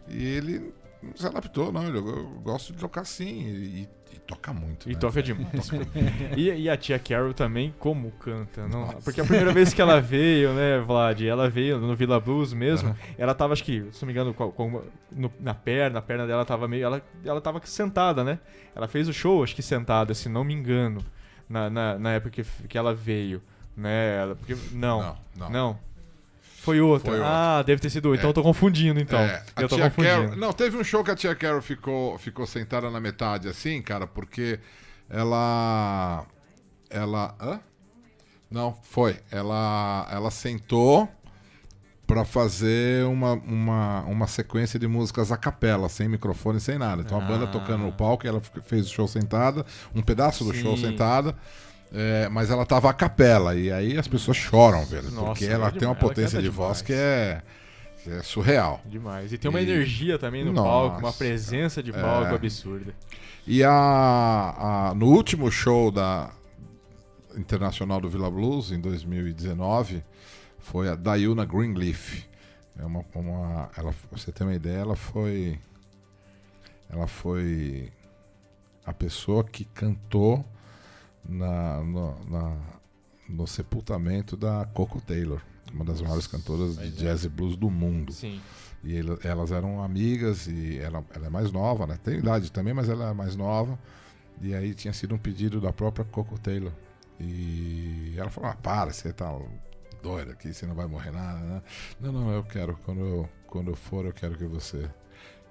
E ele não se adaptou, não. Eu, eu gosto de tocar assim. E toca muito. E né? toca demais. *laughs* e, e, a tia Carol também, como canta? Não? Porque a primeira vez que ela veio, né, Vlad? Ela veio no Villa Blues mesmo. Uhum. Ela tava, acho que, se não me engano, com, com, no, na perna, a perna dela tava meio. Ela, ela tava sentada, né? Ela fez o show, acho que sentada, se não me engano, na, na, na época que, que ela veio. Né? Ela, porque, não, não, não. não. Foi outra. Foi outra. Ah, deve ter sido. Então eu tô confundindo, então. É, eu tô confundindo. Carol, não, teve um show que a tia Carol ficou, ficou sentada na metade, assim, cara, porque ela. Ela. Hã? Não, foi. Ela, ela sentou para fazer uma, uma, uma sequência de músicas a capela, sem microfone, sem nada. Então a banda ah. tocando no palco, ela fez o show sentada, um pedaço do Sim. show sentada. É, mas ela tava a capela, e aí as pessoas choram, velho. Nossa, porque ela é tem uma potência de voz que é, que é, surreal. Demais. E tem uma e... energia também no Nossa, palco, uma presença de palco é... absurda. E a, a, no último show da Internacional do Villa Blues, em 2019, foi a Dayuna Greenleaf. É uma, uma, ela, você tem uma ideia, ela foi. Ela foi a pessoa que cantou na, no, na, no sepultamento da Coco Taylor, uma das maiores cantoras de é. jazz e blues do mundo. Sim. E ele, elas eram amigas e ela, ela é mais nova, né? Tem idade também, mas ela é mais nova. E aí tinha sido um pedido da própria Coco Taylor. E ela falou: ah, para, você tá doida aqui, você não vai morrer nada, né? Não, não, eu quero, quando eu, quando eu for, eu quero que você.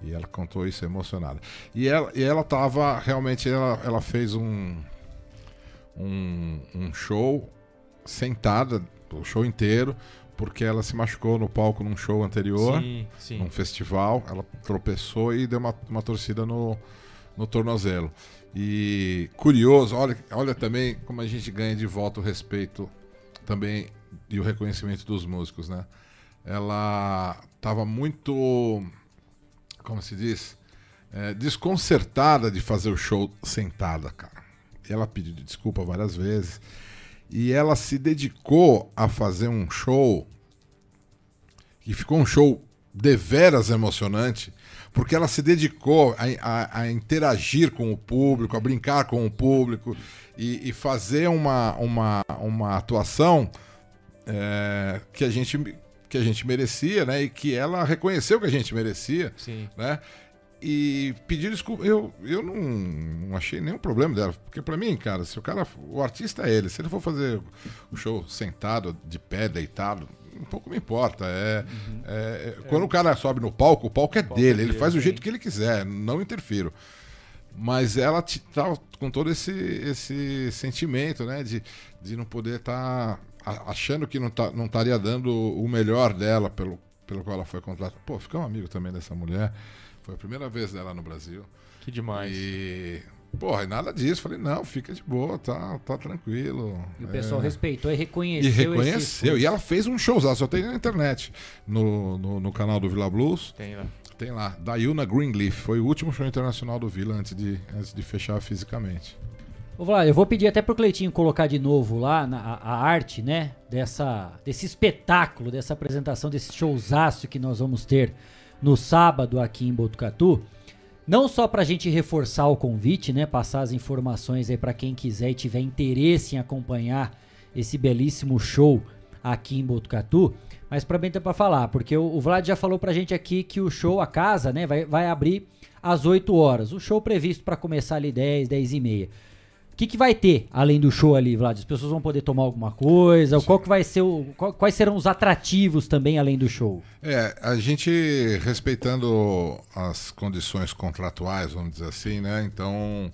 E ela contou isso emocionada. E ela, e ela tava, realmente, ela, ela fez um, um, um show sentada, o show inteiro, porque ela se machucou no palco num show anterior, Sim, sim. num festival. Ela tropeçou e deu uma, uma torcida no, no tornozelo. E curioso, olha, olha também como a gente ganha de volta o respeito também e o reconhecimento dos músicos, né? Ela estava muito, como se diz, é, desconcertada de fazer o show sentada, cara. Ela pediu desculpa várias vezes. E ela se dedicou a fazer um show e ficou um show deveras emocionante, porque ela se dedicou a, a- a interagir com o público, a brincar com o público e, e fazer uma, uma, uma atuação é, que, a gente, que a gente merecia, né? E que ela reconheceu que a gente merecia, Sim. né? E pedir desculpa, eu, eu não, não achei nenhum problema dela, porque pra mim, cara, se o cara, o artista é ele, se ele for fazer o show sentado, de pé, deitado, um pouco me importa. É, é- é- quando o cara sobe no palco, o palco é dele, ele dele, faz do jeito que ele quiser, não interfiro. Mas ela t- tava com todo esse, esse sentimento, né? De, de não poder estar achando que não, tá, não estaria dando o melhor dela pelo, pelo qual ela foi contratada. Pô, ficamos amigo também dessa mulher. Foi a primeira vez dela no Brasil. Que demais. E, porra, e nada disso. Falei, não, fica de boa, tá, tá tranquilo. E o pessoal É. respeitou e E reconheceu. esse reconheceu. E ela fez um showzaço, só tem na internet. No, no, no canal do Vila Blues. Tem lá. Tem lá. Da Yuna Greenleaf. Foi o último show internacional do Vila antes de, antes de fechar fisicamente. Ô, Vlad, eu vou pedir até pro Cleitinho colocar de novo lá na, a, a arte, né? Dessa, desse espetáculo, dessa apresentação, desse showzaço que nós vamos ter no sábado aqui em Botucatu. Não só pra gente reforçar o convite, né? Passar as informações aí pra quem quiser e tiver interesse em acompanhar esse belíssimo show aqui em Botucatu. Mas pra bem ter pra falar, porque o, o Vlad já falou pra gente aqui que o show, a casa, né? Vai, vai abrir às 8 horas. O show previsto pra começar ali 10, 10 e meia. O que, que vai ter além do show ali, Vlad? As pessoas vão poder tomar alguma coisa? Qual que vai ser o, qual- quais serão os atrativos também além do show? É, a gente respeitando as condições contratuais, vamos dizer assim, né? Então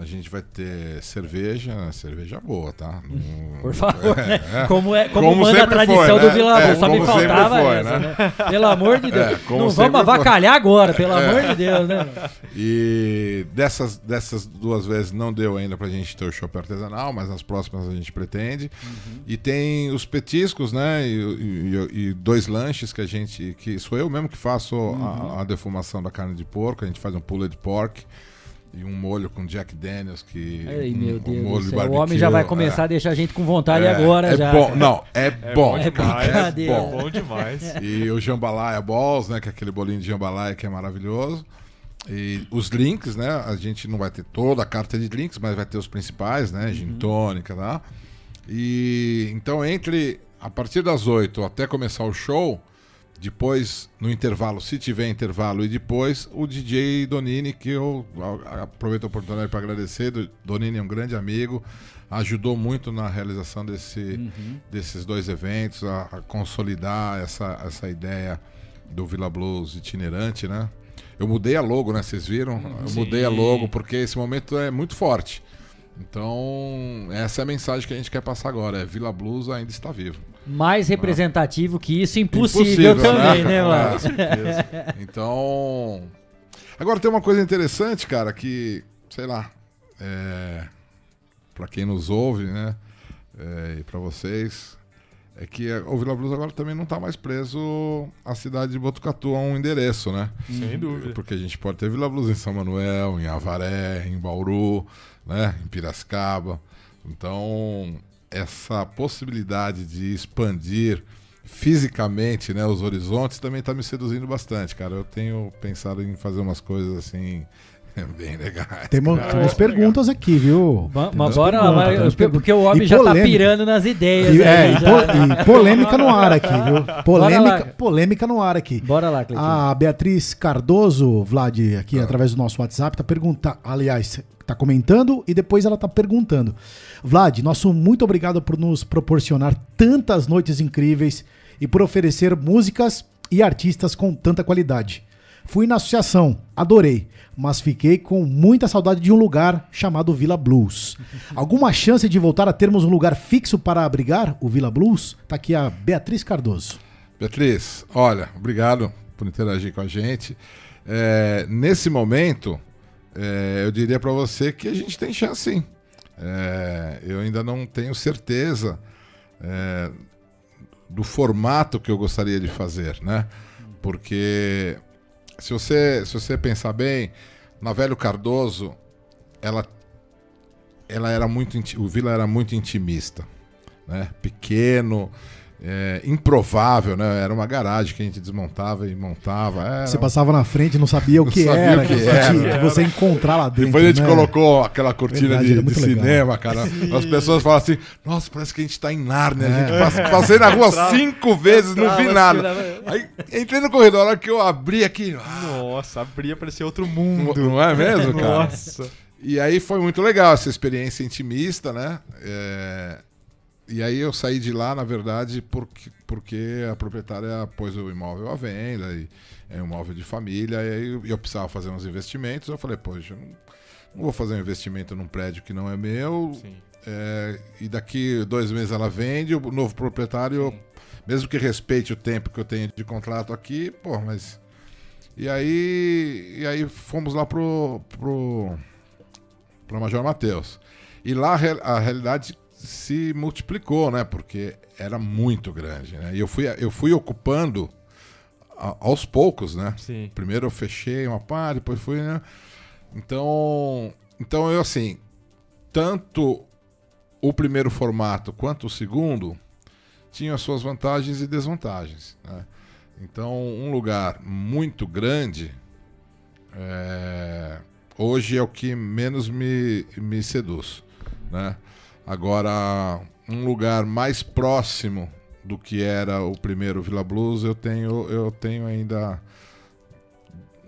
a gente vai ter cerveja, cerveja boa, tá? Não- Por favor, *laughs* É, né? é. Como, é, como, manda a tradição foi, do né? Vila É. Só me como faltava foi, essa, né? Pelo amor de *laughs* Deus. É, como Não vamos foi. avacalhar agora, pelo É. amor de Deus, né? E dessas, dessas duas vezes não deu ainda pra gente ter o show artesanal, mas nas próximas a gente pretende. E tem os petiscos, né? E, e- e dois lanches que a gente. que sou eu mesmo que faço a, a defumação da carne de porco. A gente faz um pulled pork. E um molho com Jack Daniels que. Ai, um, meu um Deus molho do de céu. O homem já vai começar é. a deixar a gente com vontade É, agora é já. Bom, não, é, *laughs* É bom. bom demais. brincadeira. É bom. É bom demais. *laughs* E o jambalaya balls, né? Que é aquele bolinho de jambalaya que é maravilhoso. E os drinks, né? A gente não vai ter toda a carta de drinks, mas vai ter os principais, né? Gin tônica, tá? E então entre a partir das 8 até começar o show, depois no intervalo, se tiver intervalo e depois o DJ Donini que eu aproveito a oportunidade para agradecer, Do- Donini é um grande amigo, ajudou muito na realização desse desses dois eventos, a, a consolidar essa, essa ideia do Vila Blues itinerante, né? Eu mudei a logo, né? Vocês viram? Eu Sim. mudei a logo porque esse momento é muito forte. Então, essa é a mensagem que a gente quer passar agora. É Vila Blues ainda está vivo. Mais representativo que isso, impossível, também, né, mano? *laughs* Com certeza. Então. Agora tem uma coisa interessante, cara, que, sei lá, é, para quem nos ouve, né, é, e para vocês, é que o Vila Blues agora também não tá mais preso à cidade de Botucatu, a um endereço, né? Sem dúvida. Porque a gente pode ter Vila Blues em São Manuel, em Avaré, em Bauru, né, em Piracicaba. Então, essa possibilidade de expandir fisicamente né, os horizontes também está me seduzindo bastante, cara. Eu tenho pensado em fazer umas coisas assim *laughs* Bem legal. Temos, Cara, temos é perguntas legal. aqui, viu? Mas bora lá, porque o homem já tá pirando nas ideias. E, aí, é, e, po- e polêmica no ar aqui, viu? Polêmica, polêmica no ar aqui. Bora lá, Cleitinho. A Beatriz Cardoso, Vlad, aqui através do nosso WhatsApp, tá perguntando, aliás, tá comentando e depois ela tá perguntando. Vlad, nosso muito obrigado por nos proporcionar tantas noites incríveis e por oferecer músicas e artistas com tanta qualidade. Fui na associação, adorei, mas fiquei com muita saudade de um lugar chamado Vila Blues. *laughs* Alguma chance de voltar a termos um lugar fixo para abrigar o Vila Blues? Tá aqui a Beatriz Cardoso. Beatriz, olha, obrigado por interagir com a gente. É, nesse momento, é, eu diria para você que a gente tem chance sim. É, eu ainda não tenho certeza é, do formato que eu gostaria de fazer, né? Porque se você, se você pensar bem, na Velho Cardoso, ela, ela era muito, o Vila era muito intimista, né? Pequeno, é, improvável, né? Era uma garagem que a gente desmontava e montava. Era Você passava na frente e não sabia o Não que sabia era, o que que, era. que você encontrar lá dentro. Depois a gente né? colocou aquela cortina Verdade, de, era de cinema, cara. As pessoas falam assim: nossa, parece que a gente tá em Nárnia. A gente É. passe- passei na rua Entrava- cinco vezes, não vi entrava nada. assim, na- Aí entrei no corredor, a hora que eu abri aqui. ah, Nossa, abria parecia outro mundo. Não é mesmo, cara? Nossa. E aí foi muito legal essa experiência intimista, né? É, E aí eu saí de lá, na verdade, porque, porque a proprietária pôs o imóvel à venda, e é um imóvel de família, e aí eu, eu precisava fazer uns investimentos. Eu falei, poxa, não, não vou fazer um investimento num prédio que não é meu. é, e daqui dois meses ela vende, o novo proprietário, mesmo que respeite o tempo que eu tenho de contrato aqui, pô, mas. E aí, e aí fomos lá pro, pro, pro Major Mateus. E lá a realidade se multiplicou, né? Porque era muito grande, né? E eu fui, eu fui ocupando a- aos poucos, né? Sim. Primeiro eu fechei uma parte, depois fui, né? Então, então eu assim, tanto o primeiro formato quanto o segundo tinham as suas vantagens e desvantagens. né? Então, um lugar muito grande é, hoje é o que menos me, me seduz. Né? Agora, um lugar mais próximo do que era o primeiro Villa Blues, eu tenho, eu tenho ainda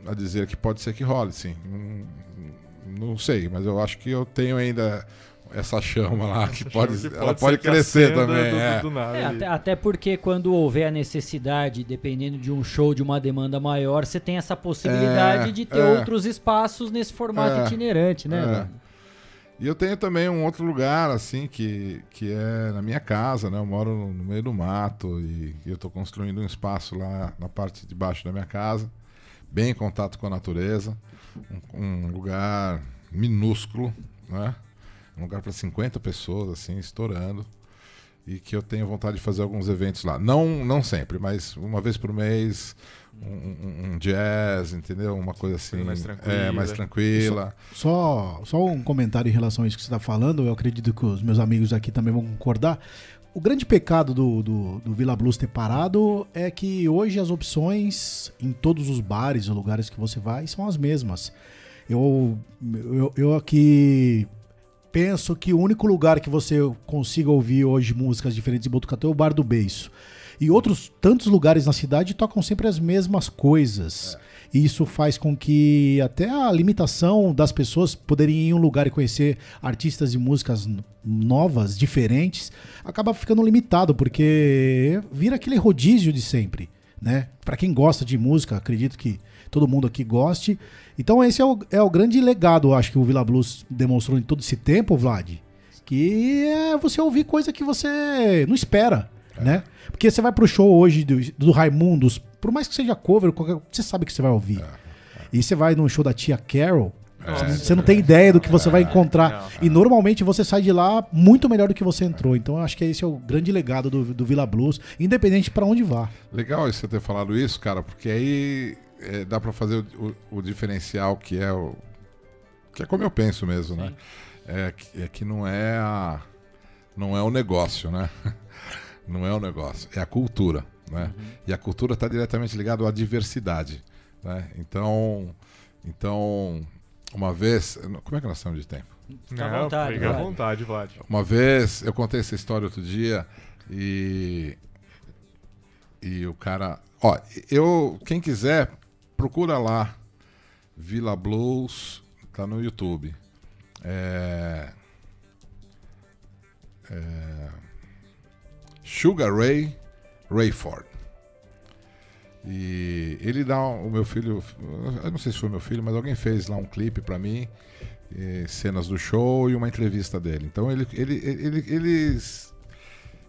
a dizer que pode ser que role, sim. Não, não sei, mas eu acho que eu tenho ainda essa chama lá que pode, que ela pode pode ser que crescer também. do- é. do nada É, até, até porque quando houver a necessidade, dependendo de um show de uma demanda maior, você tem essa possibilidade É, de ter é. outros espaços nesse formato É, itinerante, né? E eu tenho também um outro lugar, assim, que, que é na minha casa, né? Eu moro no, no meio do mato e, eu estou construindo um espaço lá na parte de baixo da minha casa, bem em contato com a natureza, um, um lugar minúsculo, né? Um lugar para 50 pessoas, assim, estourando. E que eu tenho vontade de fazer alguns eventos lá. Não, não sempre, mas uma vez por mês, um, um- jazz, entendeu? Uma coisa assim. mais É, tranquila. mais tranquila. Só, só um comentário em relação a isso que você está falando, eu acredito que os meus amigos aqui também vão concordar. O grande pecado do, do, do Villa Blues ter parado é que hoje as opções em todos os bares ou lugares que você vai são as mesmas. Eu, eu, eu aqui penso que o único lugar que você consiga ouvir hoje músicas diferentes de Botucatu é o Bar do Beiço. E outros tantos lugares na cidade tocam sempre as mesmas coisas. E isso faz com que até a limitação das pessoas poderem ir em um lugar e conhecer artistas e músicas novas, diferentes, acaba ficando limitado, porque vira aquele rodízio de sempre, né? Para quem gosta de música, acredito que todo mundo aqui goste. Então esse é o, é o grande legado, acho, que o Villa Blues demonstrou em todo esse tempo, Vlad, que é você ouvir coisa que você não espera, né? Porque você vai pro show hoje do, do Raimundos, por mais que seja cover, qualquer, você sabe que você vai ouvir. E você vai no show da tia Carol, você- você não tem ideia do que você vai encontrar. E normalmente você sai de lá muito melhor do que você entrou. Então eu acho que esse é o grande legado do, do Villa Blues, independente para onde vá. Legal você ter falado isso, cara, porque aí é, dá pra fazer o, o- o diferencial que é o. que é como eu penso mesmo, né? É, que- é que não é a. não é o negócio, né? *laughs* Não é o negócio, é a cultura, né? E a cultura está diretamente ligada à diversidade, né? Então, então Uma vez. Como é que nós estamos de tempo? Fica à vontade, Fica à vontade, Vlad. Uma vez eu contei essa história outro dia e. E o cara. Ó, eu. Quem quiser, procura lá. Vila Blues. Tá no YouTube. É. É, Sugar Ray Rayford. E ele dá o meu filho, eu não sei se foi meu filho, mas alguém fez lá um clipe para mim, cenas do show e uma entrevista dele. Então ele, ele, ele, eles,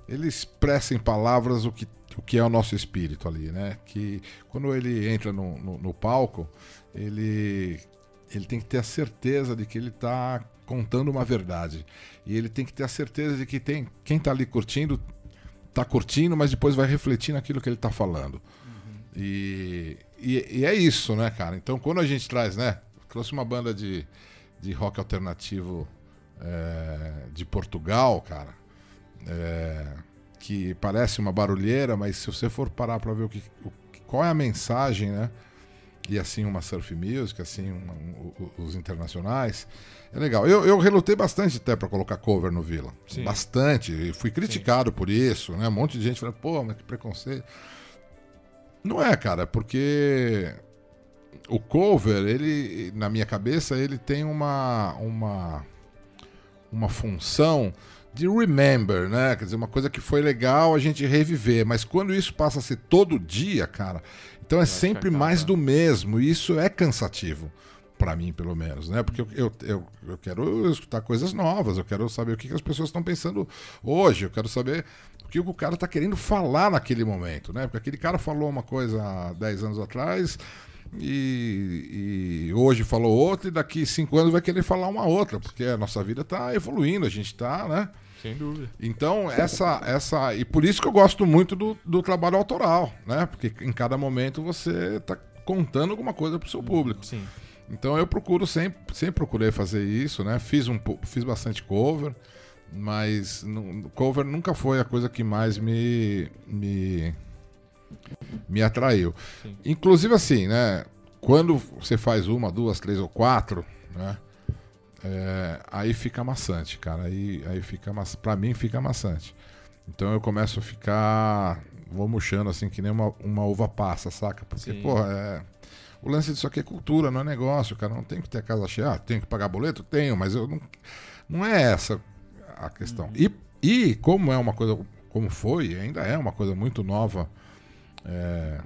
ele expressa em palavras o que, o que é o nosso espírito ali, né? Que quando ele entra no, no, no palco, ele, ele tem que ter a certeza de que ele está contando uma verdade. E ele tem que ter a certeza de que tem quem está ali curtindo, está curtindo, mas depois vai refletir naquilo que ele está falando. Uhum. E, e, e, é isso, né, cara? Então quando a gente traz, né? Trouxe uma banda de, de rock alternativo é, de Portugal, cara. É, que parece uma barulheira, mas se você for parar para ver o que, o, qual é a mensagem, né? E assim uma surf music, assim uma, um, os internacionais, é legal. Eu, eu relutei bastante até para colocar cover no Vila. Sim. Bastante. E fui criticado Sim. por isso, né? Um monte de gente falando, pô, mas que preconceito. Não é, cara, porque o cover, ele, na minha cabeça, ele tem uma, uma, uma função de remember, né? Quer dizer, uma coisa que foi legal a gente reviver. Mas quando isso passa a ser todo dia, cara, então é sempre mais do mesmo. E isso é cansativo para mim, pelo menos, né? Porque eu, eu, eu, eu, quero escutar coisas novas, eu quero saber o que, que as pessoas estão pensando hoje, eu quero saber o que o cara está querendo falar naquele momento, né? Porque aquele cara falou uma coisa há 10 anos atrás e, e, hoje falou outra e daqui cinco anos vai querer falar uma outra, porque a nossa vida está evoluindo, a gente está, né? Sem dúvida. Então, essa, essa. E por isso que eu gosto muito do, do trabalho autoral, né? Porque em cada momento você está contando alguma coisa para o seu público. Sim. Então eu procuro sempre, sempre procurei fazer isso, né? Fiz um fiz bastante cover, mas no, cover nunca foi a coisa que mais me me me atraiu. Sim. Inclusive assim, né? Quando você faz uma, duas, três ou quatro, né? É, aí fica maçante, cara. Aí, aí fica para mim fica maçante. Então eu começo a ficar vou murchando assim que nem uma, uma uva passa, saca? Porque, Sim. porra, é o lance disso aqui é cultura, não é negócio, cara. Não tem que ter a casa cheia. Ah, tenho que pagar boleto? Tenho, mas eu não. Não é essa a questão. Uhum. E, e como é uma coisa. Como foi, ainda é uma coisa muito nova é,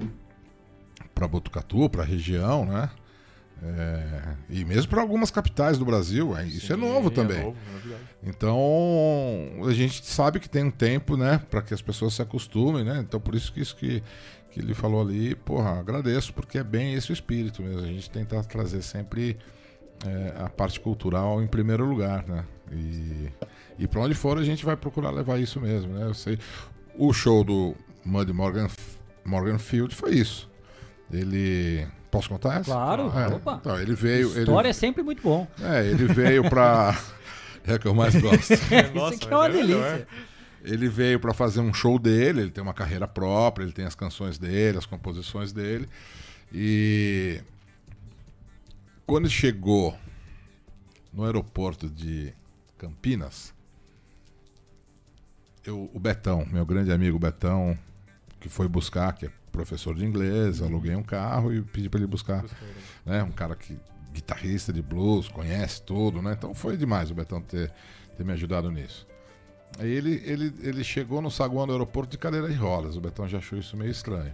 para Botucatu, para a região, né? É, e mesmo para algumas capitais do Brasil, é, isso é novo é também. É novo, então a gente sabe que tem um tempo, né, para que as pessoas se acostumem, né? Então por isso que isso que que ele falou ali, porra, agradeço, porque é bem esse o espírito mesmo. A gente tenta trazer sempre é, a parte cultural em primeiro lugar, né? E, e para onde for a gente vai procurar levar isso mesmo, né? Eu sei, o show do Muddy Morgan, Morgan Field foi isso. Ele. Posso contar essa? Claro, é, opa. Então, ele veio. História ele, é sempre muito bom. É, ele veio pra. *laughs* é que eu mais gosto. *laughs* Isso aqui é uma é delícia. Ele veio para fazer um show dele, ele tem uma carreira própria, ele tem as canções dele, as composições dele. E quando ele chegou no aeroporto de Campinas, eu, o Betão, meu grande amigo Betão, que foi buscar, que é professor de inglês, aluguei um carro e pedi para ele buscar, né, um cara que guitarrista de blues, conhece tudo, né? Então foi demais o Betão ter, ter me ajudado nisso. Aí ele, ele, ele chegou no saguão do aeroporto de cadeira de rodas. O Betão já achou isso meio estranho.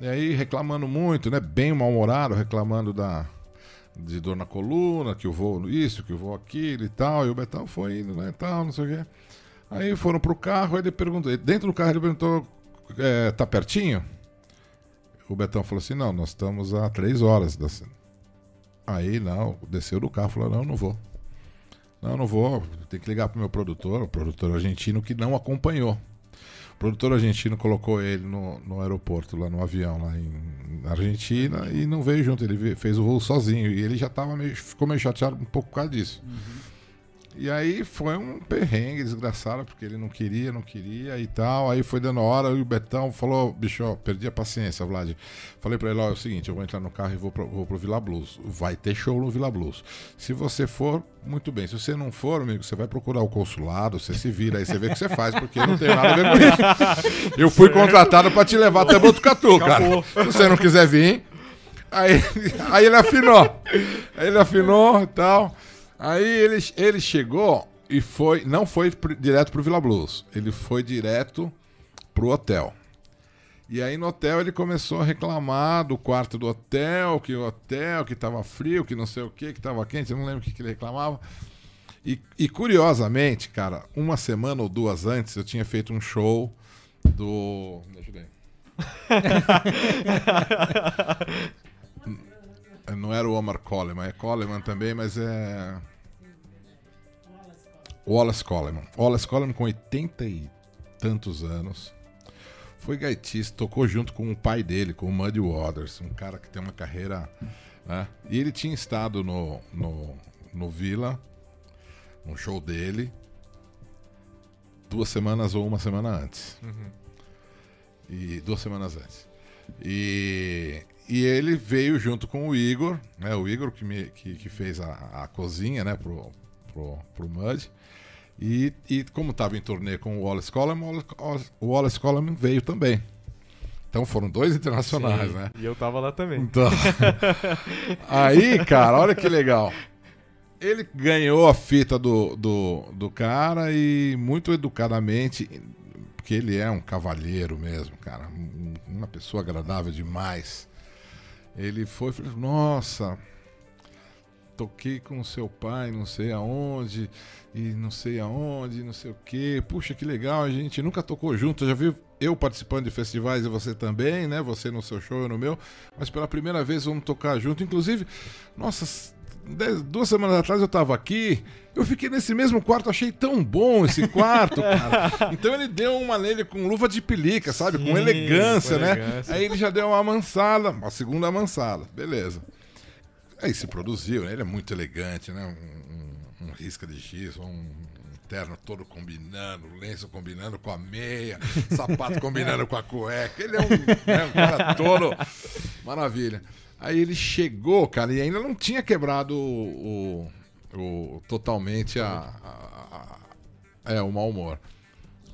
E aí reclamando muito, né? Bem mal-humorado, reclamando da, de dor na coluna, que o voo isso, que o voo aquilo e tal. E o Betão foi indo, né? Tal, não sei o quê. Aí foram pro carro, ele perguntou. Dentro do carro ele perguntou: é, tá pertinho? O Betão falou assim: não, nós estamos a três horas da. Aí não, desceu do carro falou: não, não vou. Não, não vou. Tem que ligar pro meu produtor, o produtor argentino que não acompanhou. O produtor argentino colocou ele no, no aeroporto, lá no avião, lá em Argentina, e não veio junto. Ele fez o voo sozinho. E ele já tava meio, ficou meio chateado um pouco por causa disso. Uhum. E aí foi um perrengue desgraçado, porque ele não queria, não queria e tal. Aí foi dando hora e o Betão falou: bicho, ó, perdi a paciência, Vlad. Falei pra ele: ó, é o seguinte, eu vou entrar no carro e vou pro, vou pro Vila Blues. Vai ter show no Vila Blues. Se você for, muito bem. Se você não for, amigo, você vai procurar o consulado, você se vira aí, você vê o que você faz, porque não tem nada a ver com isso. Eu fui contratado pra te levar até Botucatu, cara. Se você não quiser vir. Aí, aí ele afinou. Aí ele afinou e tal. Aí ele, ele chegou e foi. Não foi direto pro Vila Blues. Ele foi direto pro hotel. E aí no hotel ele começou a reclamar do quarto do hotel, que o hotel, que tava frio, que não sei o que, que tava quente, eu não lembro o que, que ele reclamava. E, e curiosamente, cara, uma semana ou duas antes eu tinha feito um show do. Deixa eu ver. *laughs* Não era o Omar Coleman, é Coleman também, mas é. Wallace Coleman. Wallace Coleman com 80 e tantos anos. Foi gaitista, tocou junto com o pai dele, com o Muddy Waters, um cara que tem uma carreira. Né? E ele tinha estado no, no, no Vila, um show dele, duas semanas ou uma semana antes. Uhum. E duas semanas antes. E, e ele veio junto com o Igor, né? O Igor que, me, que, que fez a, a cozinha, né? Pro, pro, pro Mud. E, e como estava em turnê com o Wallace Coleman, o Wallace- Coleman veio também. Então foram dois internacionais, Sim, né? E eu tava lá também. Então, *laughs* aí, cara, olha que legal. Ele ganhou a fita do, do, do cara e muito educadamente, porque ele é um cavalheiro mesmo, cara, um- uma pessoa agradável demais. Ele foi e falou: Nossa, toquei com seu pai, não sei aonde, e não sei aonde, não sei o que. Puxa, que legal, a gente nunca tocou junto. Já viu eu participando de festivais e você também, né? Você no seu show, eu no meu. Mas pela primeira vez vamos tocar junto. Inclusive, nossa, dez- duas semanas atrás eu tava aqui. Eu fiquei nesse mesmo quarto, achei tão bom esse *laughs* quarto, cara. Então ele deu uma nele com luva de pelica, sabe? com Sim, elegância, com né? elegância. Aí ele já deu uma amansada, uma segunda amansada. Beleza. Aí se produziu, né? Ele é muito elegante, né? Um, um- um risca de giz, um, um terno todo combinando, lenço combinando com a meia, *laughs* sapato combinando com a cueca. Ele é um, né, um cara todo. Maravilha. Aí ele chegou, cara, e ainda não tinha quebrado o, o- o- totalmente a, a- a- é, o mau humor.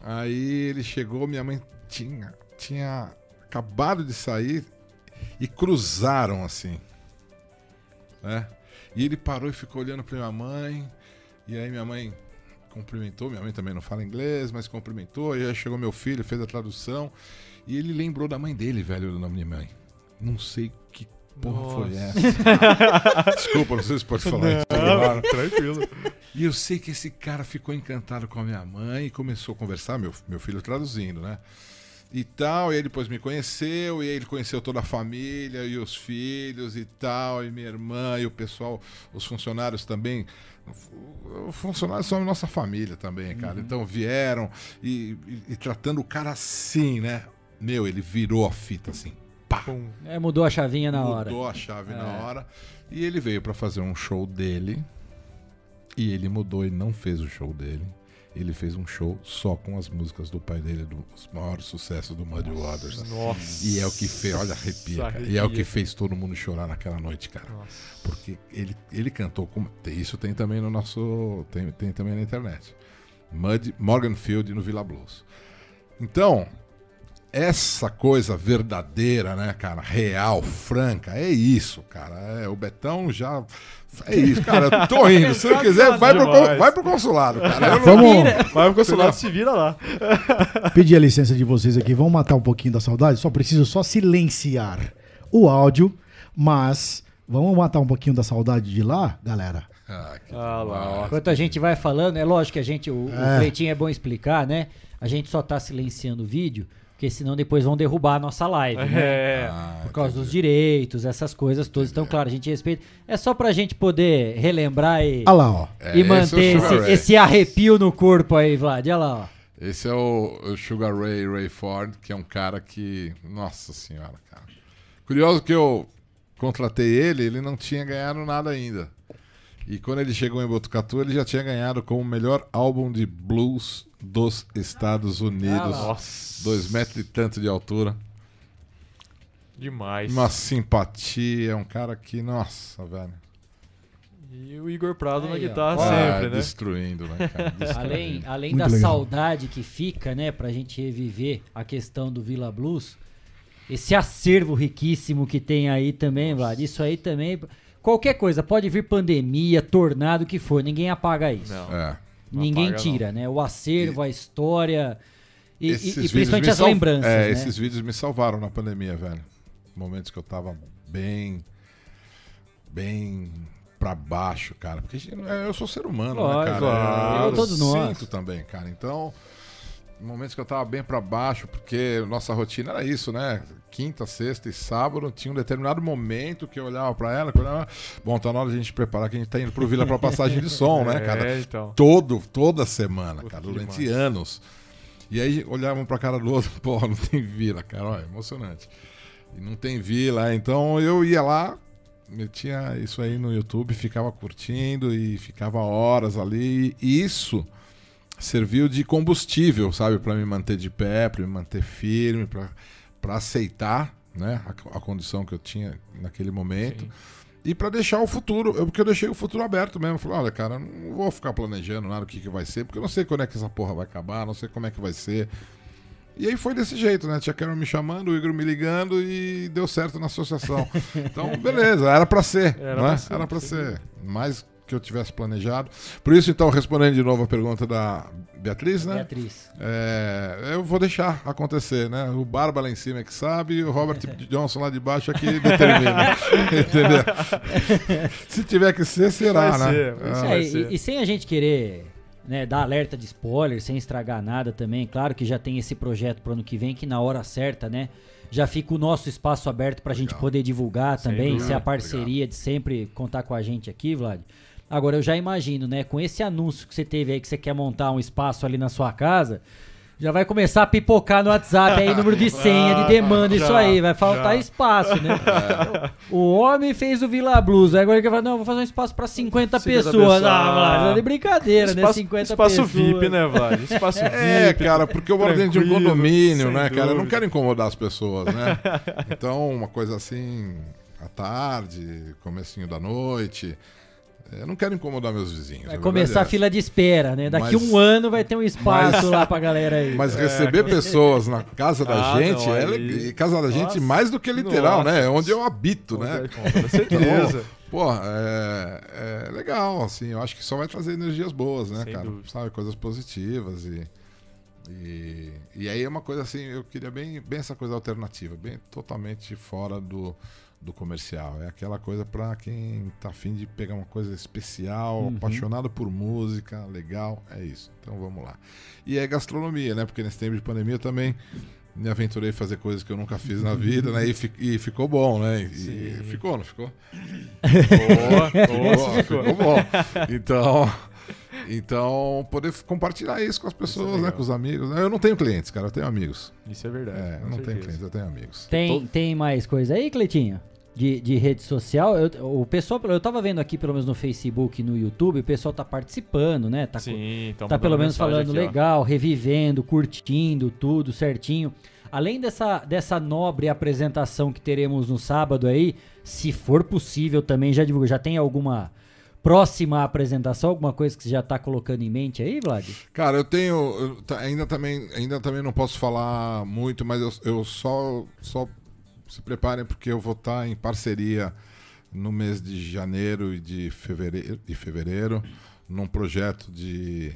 Aí ele chegou, minha mãe tinha, tinha acabado de sair e cruzaram assim né? E ele parou e ficou olhando pra minha mãe. E aí minha mãe cumprimentou, minha mãe também não fala inglês, mas cumprimentou. E aí chegou meu filho, fez a tradução. E ele lembrou da mãe dele, velho, da minha mãe. Não sei que porra foi Nossa. essa. *laughs* Desculpa, não sei se pode falar isso. Claro. *laughs* tranquilo. E eu sei que esse cara ficou encantado com a minha mãe e começou a conversar, meu, meu filho traduzindo, né? E tal, e aí depois me conheceu, e aí ele conheceu toda a família e os filhos e tal, e minha irmã e o pessoal, os funcionários também. Os funcionários são a nossa família também, cara. Então vieram e, e- e tratando o cara assim, né? Meu, ele virou a fita assim. Pá! É, mudou a chavinha na hora. Mudou a chave na É. hora. E ele veio pra fazer um show dele. E ele mudou e não fez o show dele. Ele fez um show só com as músicas do pai dele, dos maiores sucessos do Muddy Waters. Nossa. E é o que fez, olha, arrepia, cara. E é o que fez todo mundo chorar naquela noite, cara. Porque ele, ele cantou com. Isso tem também no nosso. Tem, tem também na internet. Mud, Morgan Field no Villa Blues. Então, essa coisa verdadeira, né, cara? Real, franca, é isso, cara. É, o Betão já. É isso, cara. Eu tô indo. Se não quiser, vai pro, vai pro consulado, cara. Eu não- Vamos- Vai pro consulado, se vira lá. *laughs* Pedir a licença de vocês aqui, vamos matar um pouquinho da saudade? Só preciso só silenciar o áudio, mas vamos matar um pouquinho da saudade de lá, galera? Ah lá, ó. Enquanto a gente vai falando, é lógico que a gente, o, o É. Cleitinho é bom explicar, né? A gente só tá silenciando o vídeo, porque senão depois vão derrubar a nossa live, né? É. Por causa dos direitos, essas coisas todas. Então, claro, a gente respeita. É só pra gente poder relembrar e, Olha lá, ó. É, e esse é manter esse, esse arrepio no corpo aí, Vlad. Olha lá, ó. Esse é o, o Sugar Ray Ray Ford, que é um cara que. Nossa senhora, cara. Curioso que eu contratei ele, ele não tinha ganhado nada ainda. E quando ele chegou em Botucatu, ele já tinha ganhado como o melhor álbum de blues dos Estados Unidos. Ah, nossa. Dois metros e tanto de altura. Demais. Uma simpatia, um cara que, nossa, velho. E o Igor Prado Aí, na ó. guitarra Ah, sempre, né? Destruindo, né, cara? *laughs* Destruindo. Além, além Muito da legal. saudade que fica, né, pra gente reviver a questão do Vila Blues, esse acervo riquíssimo que tem aí também, Vlad, isso aí também. Qualquer coisa, pode vir pandemia, tornado, o que for, ninguém apaga isso. Não. É. Não ninguém apaga, tira, né? O acervo, a história e, e- e principalmente me as sal- lembranças, É, né? esses vídeos me salvaram na pandemia, velho. Momentos que eu tava bem. bem pra baixo, cara. Porque é, eu sou ser humano, Lógico, né, cara? claro. eu Todos nós. sinto também, cara. Então, momentos que eu tava bem pra baixo, porque nossa rotina era isso, né? Quinta, sexta e sábado, tinha um determinado momento que eu olhava pra ela, que eu olhava, bom, tá na hora de a gente preparar que a gente tá indo pro Vila pra passagem de som, né, *laughs* É, cara? então. Todo, toda semana, cara, durante demais. anos. E aí olhavam pra cara do outro, *laughs* pô, não tem vila, cara, olha, emocionante. E não tem vila, então eu ia lá, metia isso aí no YouTube, ficava curtindo e ficava horas ali. E isso serviu de combustível, sabe, Pra me manter de pé, pra me manter firme, pra pra aceitar, né, a, a condição que eu tinha naquele momento. E pra deixar o futuro, eu, porque eu deixei o futuro aberto mesmo. Falei, olha, cara, não vou ficar planejando nada o que, que vai ser, porque eu não sei quando é que essa porra vai acabar, não sei como é que vai ser. E aí foi desse jeito, né? Tia Carol me chamando, o Igor me ligando e deu certo na associação. *laughs* Então, beleza, era pra ser, Era né? pra ser, era sem ser. Mais que eu tivesse planejado. Por isso, então, respondendo de novo a pergunta da Beatriz, né? Beatriz. É, eu vou deixar acontecer, né? O Barba lá em cima é que sabe, e o Robert *laughs* Johnson lá de baixo é que determina. *laughs* entendeu? Se tiver que ser, será, Vai né? ser, Ah, ser. É, e, e sem a gente querer né, dar alerta de spoiler, sem estragar nada também, claro que já tem esse projeto pro ano que vem, que na hora certa, né? Já fica o nosso espaço aberto pra gente poder divulgar também, ser a parceria de sempre contar com a gente aqui, Vlad. Agora eu já imagino, né, com esse anúncio que você teve aí que você quer montar um espaço ali na sua casa, já vai começar a pipocar no WhatsApp aí número de *laughs* senha, de demanda, isso Já, aí, vai faltar já. espaço, né? *laughs* O homem fez o Vila Blues, aí agora ele falar, não, vou fazer um espaço pra 50, 50 pessoas. pessoas. Ah, Vlad, é de brincadeira, né? Espaço, 50 espaço pessoas. VIP, né, Vlad? Espaço *laughs* VIP. É, cara, porque eu moro dentro de um condomínio, né, cara? Eu não quero incomodar as pessoas, né? Então, uma coisa assim, à tarde, comecinho da noite. Eu não quero incomodar meus vizinhos. Vai a começar a é fila de espera, né? Daqui Mas- um ano vai ter um espaço mas- lá pra galera aí. Mas receber *laughs* pessoas na casa da Ah, gente não, é aí- e casa da gente Nossa. mais do que literal, Nossa. né? É onde eu habito, né? Com toda certeza. Então, pô, é, é legal, assim, eu acho que só vai trazer energias boas, né, Sem cara? dúvida. Sabe, coisas positivas e, e. E aí é uma coisa assim, eu queria bem, bem essa coisa alternativa, bem totalmente fora do, do comercial. É aquela coisa pra quem tá afim de pegar uma coisa especial, Uhum. apaixonado por música, legal, é isso. Então vamos lá. E é gastronomia, né? Porque nesse tempo de pandemia eu também me aventurei a fazer coisas que eu nunca fiz na vida, né? E, fi- e ficou bom, né? E, e ficou, não ficou? *laughs* Boa, boa, ficou. bom. Então, então poder compartilhar isso com as pessoas, né? legal. Com os amigos. né? Eu não tenho clientes, cara, eu tenho amigos. Isso é verdade. É, eu não tenho certeza. clientes, eu tenho amigos. Tem, tem mais coisa aí, Cleitinho? De, de rede social? Eu, o pessoal, eu tava vendo aqui, pelo menos no Facebook e no YouTube, o pessoal tá participando, né? Tá, Sim, tá pelo menos falando aqui, ó. legal, revivendo, curtindo tudo certinho. Além dessa, dessa nobre apresentação que teremos no sábado aí, se for possível também, já divulga. Já tem alguma próxima apresentação, alguma coisa que você já tá colocando em mente aí, Vlad? Cara, eu tenho. eu ainda, também, ainda também não posso falar muito, mas eu, eu só, só se preparem porque eu vou estar em parceria no mês de janeiro e de fevereiro, de fevereiro num projeto de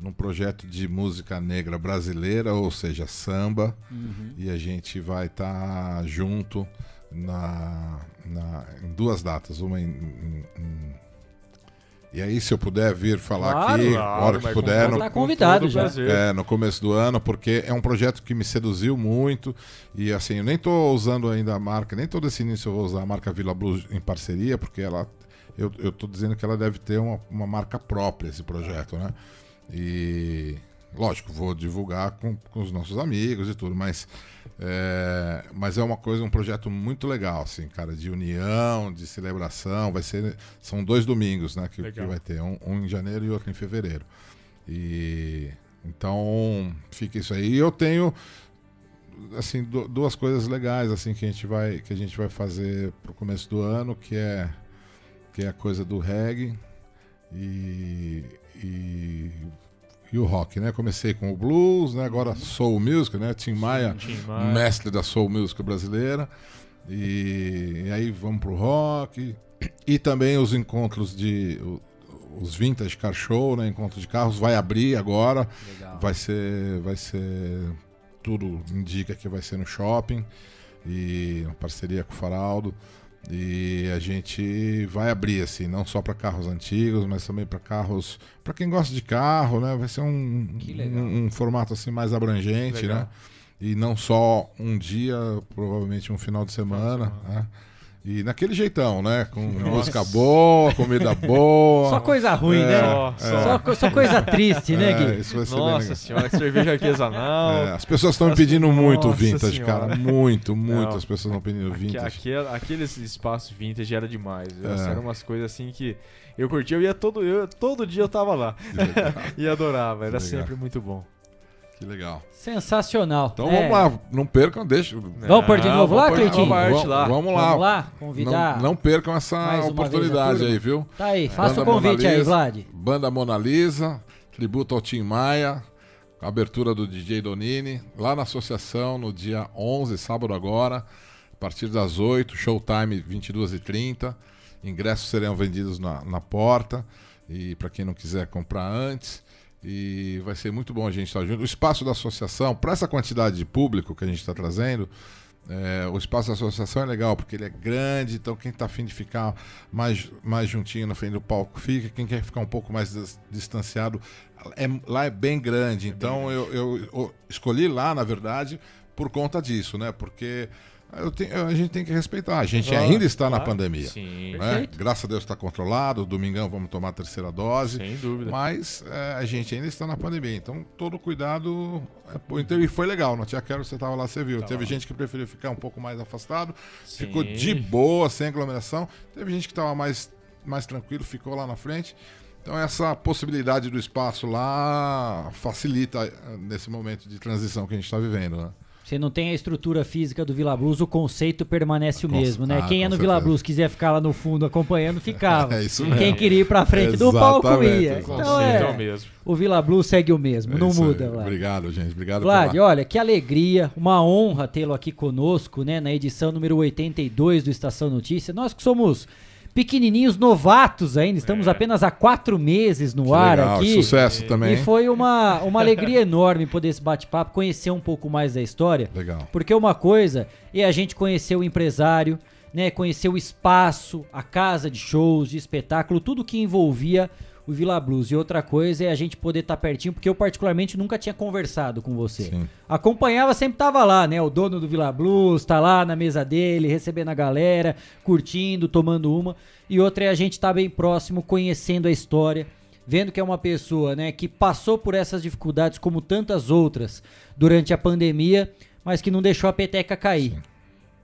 num projeto de música negra brasileira, ou seja, samba, Uhum. e a gente vai estar junto na, na- em duas datas, uma em, em- em- e aí se eu puder vir falar Claro, aqui, claro, a hora que puder, no, Tá convidado já. é, no começo do ano, porque é um projeto que me seduziu muito. E assim, eu nem tô usando ainda a marca, nem todo esse início eu vou usar a marca Vila Blues em parceria, porque ela. Eu, eu tô dizendo que ela deve ter uma, uma marca própria, esse projeto, né? E. lógico, vou divulgar com, com os nossos amigos e tudo, mas é, mas é uma coisa, um projeto muito legal, assim, cara, de união, de celebração. Vai ser, são dois domingos, né, que, que vai ter, um, um, em janeiro e outro em fevereiro. E então fica isso aí. E eu tenho assim duas coisas legais assim que a gente vai que a gente vai fazer pro começo do ano, que é que é a coisa do reggae e, e e o rock, né? Comecei com o blues, né? Agora soul music, né? Tim Maia, Tim Maia. mestre da soul music brasileira. E, e, aí vamos pro rock e também os encontros de os vintage car show, né? Encontro de carros vai abrir agora. Legal. Vai ser vai ser tudo indica que vai ser no shopping e uma parceria com o Faraldo. E a gente vai abrir assim, não só para carros antigos, mas também para carros, para quem gosta de carro, né? Vai ser um, um, um, formato assim mais abrangente, né? E não só um dia, provavelmente um final de semana, né? E naquele jeitão, né? Com Nossa. música boa, comida boa. Só coisa ruim, é, né? É. Só, só, coisa triste, né, Gui? É, isso vai ser Nossa senhora, que cerveja artesanal. É, as pessoas estão me pedindo muito vintage, senhora. cara. Muito, muito Não, as pessoas estão pedindo vintage. Aqui, aqueles espaços vintage era demais. É. Eram umas coisas assim que eu curtia. Eu ia todo, eu, todo dia eu tava lá. *laughs* e adorava. Era sempre muito bom. Que legal. Sensacional. Então é. vamos lá, não percam, deixa. Vamos pôr de novo lá, Cleitinho? Vamos, lá. Vamos lá. Vamos lá, convidar. Não, não percam essa oportunidade aí, viu? Tá aí, faça o convite aí, Vlad. Banda Mona Lisa, tributo ao Tim Maia, abertura do DJ Donini, lá na associação, no dia 11, sábado agora, a partir das 8, showtime 22h30. Ingressos serão vendidos na, na porta. E para quem não quiser comprar antes, e vai ser muito bom a gente estar junto. O espaço da associação, para essa quantidade de público que a gente está trazendo, é, o espaço da associação é legal, porque ele é grande, então quem está afim de ficar mais, mais juntinho na frente do palco fica, quem quer ficar um pouco mais distanciado, é, lá é bem grande. Então é bem grande. Eu, eu, eu escolhi lá, na verdade, por conta disso, né? Porque tenho, a gente tem que respeitar. A gente claro, ainda está claro, na pandemia. Sim. Né? Graças a Deus está controlado. Domingão vamos tomar a terceira dose. Sem dúvida. Mas é, a gente ainda está na pandemia. Então todo cuidado. É, então, e foi legal. No Tia Quero você estava lá, você viu. Tá Teve lá. gente que preferiu ficar um pouco mais afastado. Sim. Ficou de boa, sem aglomeração. Teve gente que estava mais, mais tranquilo, ficou lá na frente. Então essa possibilidade do espaço lá facilita eh, nesse momento de transição que a gente está vivendo, né? Você não tem a estrutura física do Vila Blues, o conceito permanece o mesmo, né? Ah, Quem é no Vila Blues quiser ficar lá no fundo acompanhando, ficava. *laughs* É isso mesmo. Quem queria ir pra frente do palco ia. Então é, é o mesmo. O Vila Blues segue o mesmo, é não muda. Vlad. Obrigado, gente. Obrigado. Vlad, pela... olha, que alegria, uma honra tê-lo aqui conosco, né? Na edição número 82 do Estação Notícia. Nós que somos pequenininhos, novatos ainda. Estamos é. apenas há quatro meses no que ar legal, aqui. Sucesso também. E foi uma, *laughs* uma alegria enorme poder esse bate-papo, conhecer um pouco mais da história. Legal. Porque uma coisa é a gente conhecer o empresário, né, conhecer o espaço, a casa de shows, de espetáculo, tudo que envolvia o Vila Blues. E outra coisa é a gente poder estar tá pertinho, porque eu particularmente nunca tinha conversado com você. Sim. Acompanhava, sempre tava lá, né? O dono do Vila Blues tá lá na mesa dele, recebendo a galera, curtindo, tomando uma. E outra é a gente estar tá bem próximo, conhecendo a história, vendo que é uma pessoa, né, que passou por essas dificuldades como tantas outras durante a pandemia, mas que não deixou a peteca cair. Sim.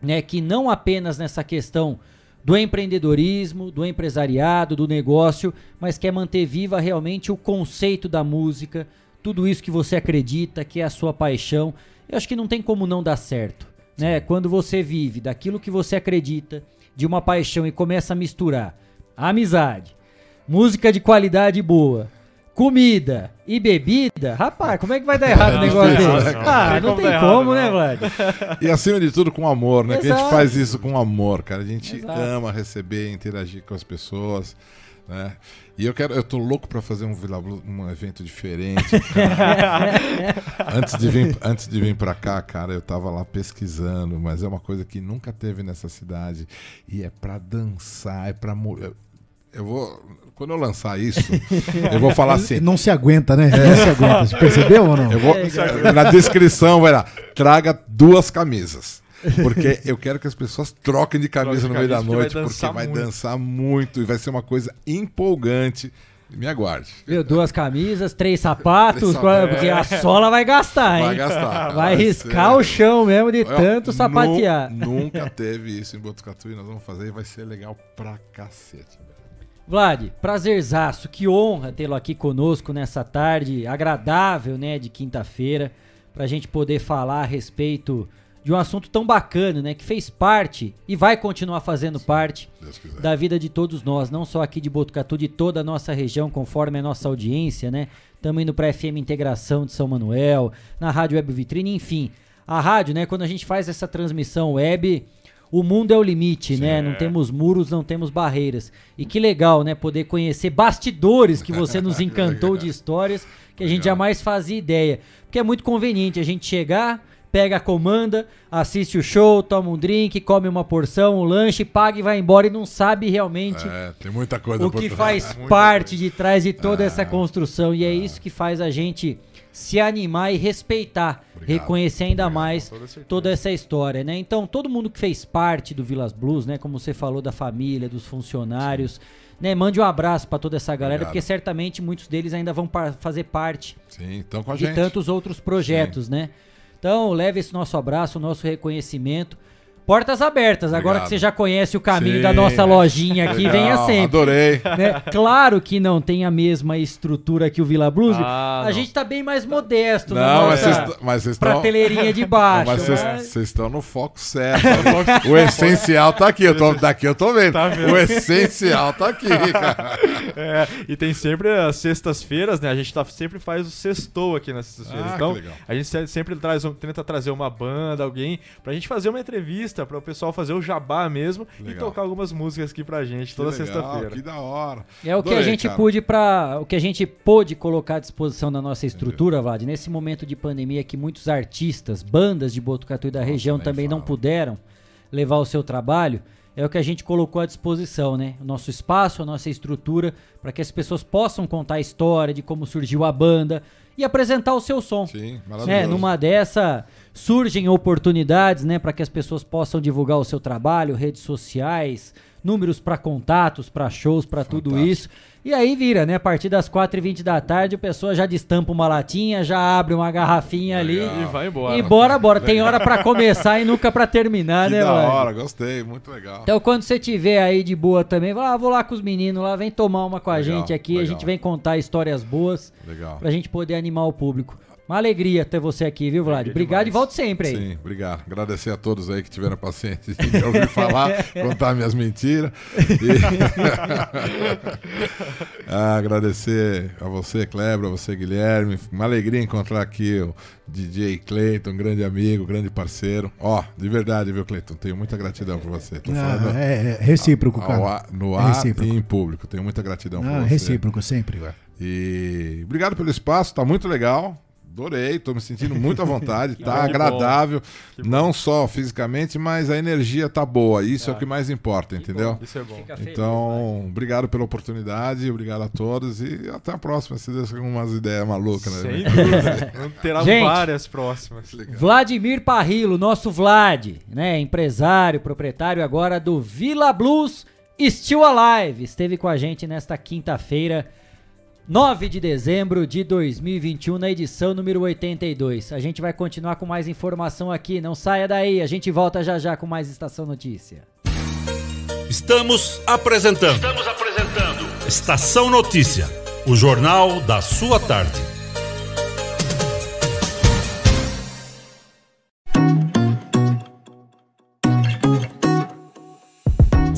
Né, que não apenas nessa questão do empreendedorismo, do empresariado, do negócio, mas quer manter viva realmente o conceito da música, tudo isso que você acredita, que é a sua paixão. Eu acho que não tem como não dar certo, né? Quando você vive daquilo que você acredita, de uma paixão e começa a misturar amizade, música de qualidade boa, comida e bebida, rapaz, como é que vai dar errado o é negócio desse? Ah, não tem como, né, Vlad? E acima de tudo com amor, né? Que a gente faz isso com amor, cara. A gente Exato. ama receber, interagir com as pessoas. Né? E eu quero, eu tô louco para fazer um Vila Blue, um evento diferente. *laughs* antes de vir, antes de vir para cá, cara, eu tava lá pesquisando, mas é uma coisa que nunca teve nessa cidade e é para dançar, é para eu vou. Quando eu lançar isso, eu vou falar assim. Não se aguenta, né? Não se aguenta. Você percebeu ou não? Eu vou, na descrição vai lá. Traga duas camisas. Porque eu quero que as pessoas troquem de camisa no meio da noite, vai porque vai muito. dançar muito e vai ser uma coisa empolgante Me aguarde. Viu? Duas camisas, três sapatos, Três sapatos. porque a sola vai gastar, hein? Vai gastar. Vai Vai riscar ser. o chão mesmo de tanto sapatear. nu- Nunca teve isso em Botucatu e nós vamos fazer e vai ser legal pra cacete. Vlad, prazerzaço, que honra tê-lo aqui conosco nessa tarde agradável, né, de quinta-feira, pra gente poder falar a respeito de um assunto tão bacana, né, que fez parte e vai continuar fazendo parte da vida de todos nós, não só aqui de Botucatu, de toda a nossa região, conforme a nossa audiência, né? Estamos indo para FM Integração de São Manuel, na Rádio Web Vitrine, enfim. A rádio, né, quando a gente faz essa transmissão web, o mundo é o limite, né? Não temos muros, não temos barreiras. E que legal, né? Poder conhecer bastidores que você nos *laughs* encantou de histórias que a gente jamais fazia ideia. Porque é muito conveniente a gente chegar, pega a comanda, assiste o show, toma um drink, come uma porção, um lanche, paga e vai embora e não sabe realmente É, tem muita coisa o que trás. faz *laughs* Muita parte de trás de toda É. essa construção. E é isso que faz a gente se animar e respeitar, reconhecer ainda mais toda essa história, né? Então, todo mundo que fez parte do Vilas Blues, né, como você falou da família, dos funcionários, né, mande um abraço pra toda essa galera, Obrigado. porque certamente muitos deles ainda vão par- fazer parte Sim, então com a de gente. tantos outros projetos, né? Então, leve esse nosso abraço, o nosso reconhecimento. Portas abertas, agora Obrigado. que você já conhece o caminho Sim. da nossa lojinha aqui, Legal, venha sempre. adorei. Né? Claro que não tem a mesma estrutura que o Vila Blues. Ah, a não. gente tá bem mais modesto Não, na nossa vocês mas vocês estão- prateleirinha de *laughs* baixo. Mas vocês- estão no foco certo. o essencial tá aqui. Eu tô, daqui eu tô vendo. vendo? O essencial tá aqui, *laughs* cara. É, e tem sempre as sextas-feiras, né? A gente tá, sempre faz o sextou aqui nas sextas-feiras. Ah, então, que legal. a gente se- sempre traz, tenta trazer uma banda, alguém, pra gente fazer uma entrevista, para o pessoal fazer o jabá mesmo e Legal. tocar algumas músicas aqui pra gente toda sexta-feira. Que da hora. É o que a gente cara. pôde para o que a gente pôde colocar à disposição da nossa estrutura, Vlad, nesse momento de pandemia que muitos artistas, bandas de Botucatu e da região também não puderam levar o seu trabalho, é o que a gente colocou à disposição, né? O nosso espaço, a nossa estrutura, para que as pessoas possam contar a história de como surgiu a banda e apresentar o seu som. Sim, né? maravilhoso. Numa dessa surgem oportunidades, né, para que as pessoas possam divulgar o seu trabalho, redes sociais, números para contatos, para shows, para tudo isso. E aí vira, né? A partir das 4h20 da tarde, a pessoa já destampa uma latinha, já abre uma garrafinha ali. E vai embora. E bora, bora. Tem hora pra começar e nunca pra terminar, Que né, da mano? hora, gostei, muito legal. Então, quando você tiver aí de boa também, vai lá, vou lá com os meninos lá, vem tomar uma com a Legal, gente aqui, a legal. gente vem contar histórias boas Legal. pra gente poder animar o público. Uma alegria ter você aqui, viu, Vlad? Obrigado e volte sempre aí. Sim, obrigado. Agradecer a todos aí que tiveram paciência de me ouvir falar, *laughs* contar minhas mentiras. E- *laughs* Ah, agradecer a você, Kleber, a você, Guilherme. Uma alegria encontrar aqui o DJ Cleiton, grande amigo, grande parceiro. Ó, de verdade, viu, Cleiton? Tenho muita gratidão por você. Tô Ah, é- é recíproco, cara. ar- no É ar recíproco. e em público. Tenho muita gratidão por Ah, você. recíproco sempre. E obrigado pelo espaço, tá muito legal. Adorei, tô me sentindo muito à vontade, *laughs* Que tá bom, que agradável, bom. Que não só fisicamente, mas a energia tá boa. Isso é, o que mais importa, entendeu? Isso é bom. Fica feliz, Então, obrigado pela oportunidade, obrigado a todos e até a próxima. Se Deus com umas ideias malucas, né? Sem dúvida. *laughs* Terá Gente, várias próximas. Vladimir Parrilo, nosso Vlad, né? Empresário, proprietário agora do Vila Blues Still Alive. Esteve com a gente nesta quinta-feira, 9 de dezembro de 2021, na edição número 82. A gente vai continuar com mais informação aqui, não saia daí. A gente volta já já com mais Estação Notícia. Estamos apresentando. Estamos apresentando. Estação Notícia, o jornal da sua tarde.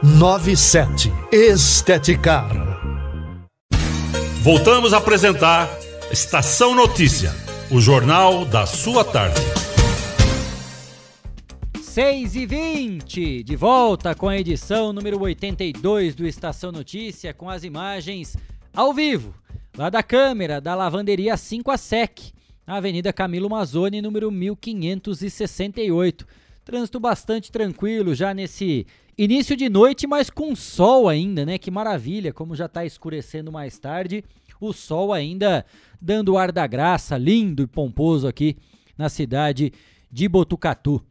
97. Esteticar. Voltamos a apresentar Estação Notícia, o jornal da sua tarde. 6 e 20 de volta com a edição número 82 do Estação Notícia, com as imagens ao vivo, lá da câmera da lavanderia 5 a SEC, na Avenida Camilo Mazzoni, número 1568. Trânsito bastante tranquilo já nesse início de noite, mas com sol ainda, né? Que maravilha, como já está escurecendo mais tarde. O sol ainda dando ar da graça, lindo e pomposo aqui na cidade de Botucatu.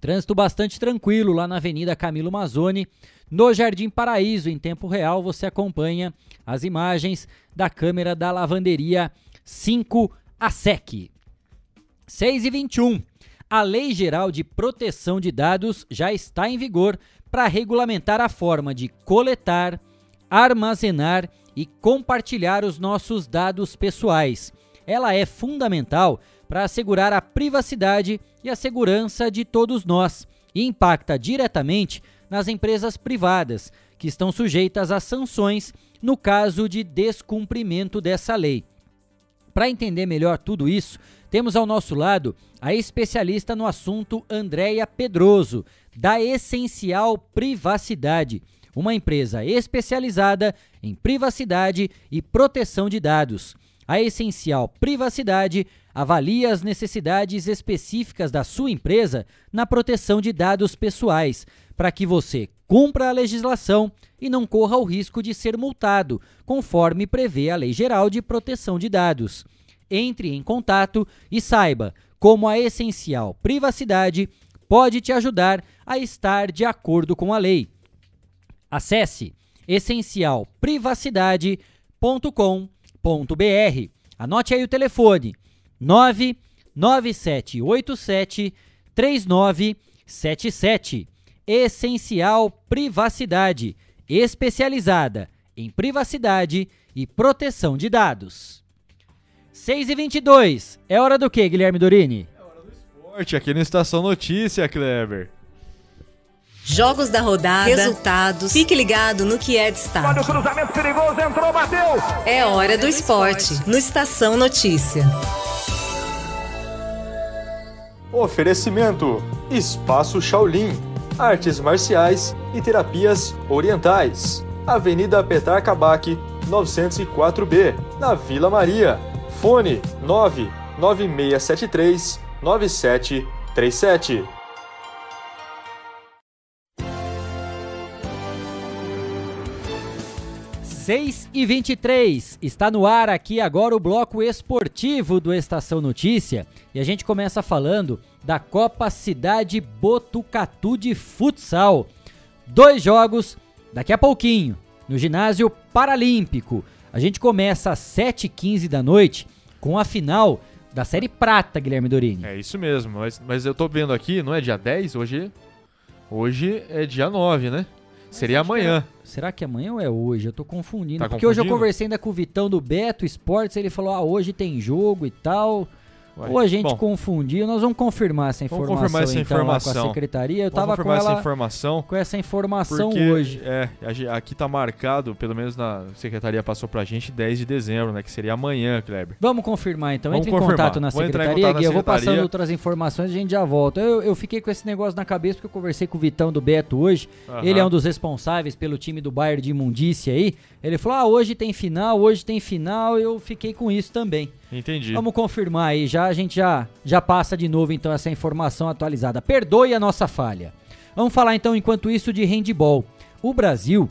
Trânsito bastante tranquilo lá na Avenida Camilo Mazzoni. No Jardim Paraíso, em tempo real, você acompanha as imagens da câmera da lavanderia 5 ASEC. 6 e 21. A Lei Geral de Proteção de Dados já está em vigor para regulamentar a forma de coletar, armazenar e compartilhar os nossos dados pessoais. Ela é fundamental para assegurar a privacidade e a segurança de todos nós e impacta diretamente nas empresas privadas, que estão sujeitas a sanções no caso de descumprimento dessa lei. Para entender melhor tudo isso, temos ao nosso lado a especialista no assunto Andréia Pedroso, da Essencial Privacidade, uma empresa especializada em privacidade e proteção de dados. A Essencial Privacidade avalia as necessidades específicas da sua empresa na proteção de dados pessoais, para que você cumpra a legislação e não corra o risco de ser multado, conforme prevê a Lei Geral de Proteção de Dados entre em contato e saiba como a essencial privacidade pode te ajudar a estar de acordo com a lei. Acesse essencialprivacidade.com.br. Anote aí o telefone: 99787 3977. Essencial Privacidade, especializada em privacidade e proteção de dados. 6 e 22 É hora do que, Guilherme Dorini? É hora do esporte, aqui no Estação Notícia, Kleber. Jogos da rodada, resultados. Fique ligado no que é destaque. Olha o cruzamento perigoso, entrou, bateu. É hora do esporte, no Estação Notícia. Oferecimento: Espaço Shaolin, Artes Marciais e Terapias Orientais. Avenida Petar Kabak, 904B, na Vila Maria. Fone 99673 9737. Seis e 23 está no ar aqui agora o bloco esportivo do Estação Notícia e a gente começa falando da Copa Cidade Botucatu de Futsal. Dois jogos daqui a pouquinho no ginásio Paralímpico. A gente começa às 7h15 da noite com a final da Série Prata, Guilherme Dorini. É isso mesmo, mas, mas eu tô vendo aqui, não é dia 10? Hoje, hoje é dia 9, né? Seria amanhã. É, será que amanhã ou é hoje? Eu tô confundindo. Tá porque hoje eu confundindo? conversei ainda com o Vitão do Beto Esportes, ele falou: ah, hoje tem jogo e tal. Ué, Ou a gente bom. confundiu, nós vamos confirmar essa Vamos informação, confirmar essa então, lá com a informação. secretaria. Eu Vamos tava com ela essa informação. com essa informação Porque, hoje. É, a aqui tá marcado, pelo menos na secretaria passou pra gente, 10 de dezembro, né? Que seria amanhã, Kleber. Vamos confirmar então. Vamos Entre em confirmar. contato na Vou em secretaria, contato na Gui. Eu vou passando outras informações e a gente já volta. Eu, eu fiquei com esse negócio na cabeça porque eu conversei com o Vitão do Beto hoje. Aham. Ele é um dos responsáveis pelo time do Bayern de Imundícia aí. Ele falou: ah, hoje tem final, hoje tem final. Eu fiquei com isso também. Entendi. Vamos confirmar aí, já a gente já, já passa de novo então essa informação atualizada. Perdoe a nossa falha. Vamos falar então enquanto isso de handball. O Brasil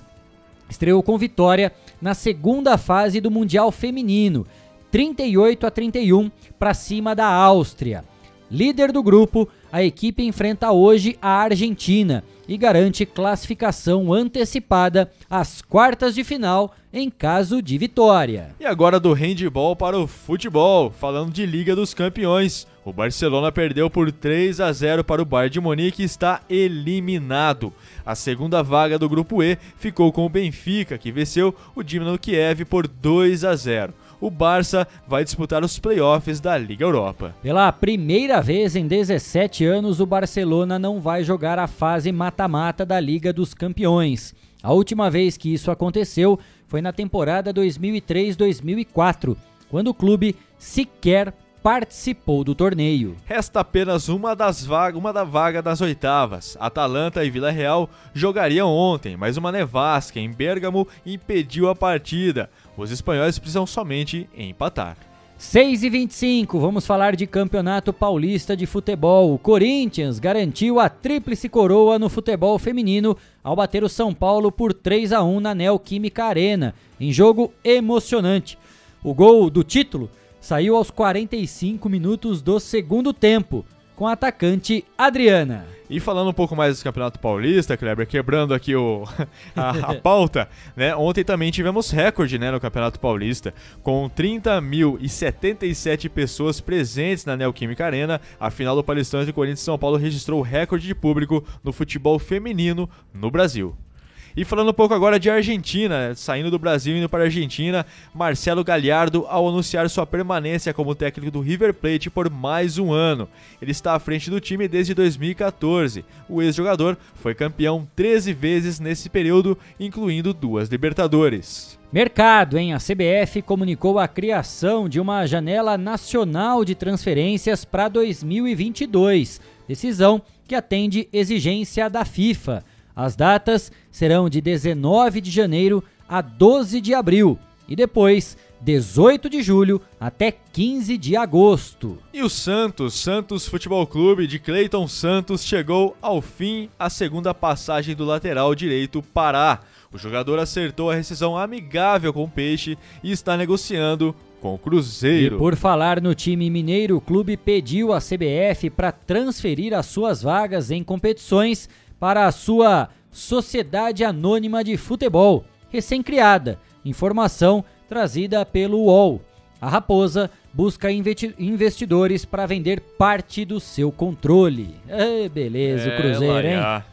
estreou com vitória na segunda fase do Mundial Feminino, 38 a 31 para cima da Áustria. Líder do grupo, a equipe enfrenta hoje a Argentina e garante classificação antecipada às quartas de final em caso de vitória. E agora do handball para o futebol, falando de Liga dos Campeões. O Barcelona perdeu por 3 a 0 para o Bayern de Munique e está eliminado. A segunda vaga do grupo E ficou com o Benfica, que venceu o Dinamo Kiev por 2 a 0. O Barça vai disputar os playoffs da Liga Europa. Pela primeira vez em 17 anos, o Barcelona não vai jogar a fase mata-mata da Liga dos Campeões. A última vez que isso aconteceu foi na temporada 2003-2004, quando o clube sequer participou do torneio. Resta apenas uma das vagas, uma da vaga das oitavas. Atalanta e Vila Real jogariam ontem, mas uma nevasca em Bérgamo impediu a partida. Os espanhóis precisam somente empatar. 6 e 25 vamos falar de Campeonato Paulista de Futebol. O Corinthians garantiu a tríplice coroa no futebol feminino ao bater o São Paulo por 3 a 1 na Neoquímica Arena, em jogo emocionante. O gol do título saiu aos 45 minutos do segundo tempo, com a atacante Adriana. E falando um pouco mais do Campeonato Paulista, Kleber, quebrando aqui o, *laughs* a, a pauta, né? Ontem também tivemos recorde né, no Campeonato Paulista, com 30.077 pessoas presentes na Neoquímica Arena. A final do Paulistão entre Corinthians e São Paulo registrou o recorde de público no futebol feminino no Brasil. E falando um pouco agora de Argentina, saindo do Brasil e indo para a Argentina, Marcelo Galhardo ao anunciar sua permanência como técnico do River Plate por mais um ano. Ele está à frente do time desde 2014. O ex-jogador foi campeão 13 vezes nesse período, incluindo duas Libertadores. Mercado, hein? A CBF comunicou a criação de uma janela nacional de transferências para 2022. Decisão que atende exigência da FIFA. As datas serão de 19 de janeiro a 12 de abril e depois 18 de julho até 15 de agosto. E o Santos, Santos Futebol Clube de Cleiton Santos, chegou ao fim a segunda passagem do lateral direito Pará. O jogador acertou a rescisão amigável com o Peixe e está negociando com o Cruzeiro. E por falar no time mineiro, o clube pediu à CBF para transferir as suas vagas em competições para a sua Sociedade Anônima de Futebol, recém-criada. Informação trazida pelo UOL. A Raposa busca investi- investidores para vender parte do seu controle. Beleza, o É, Cruzeiro, hein? A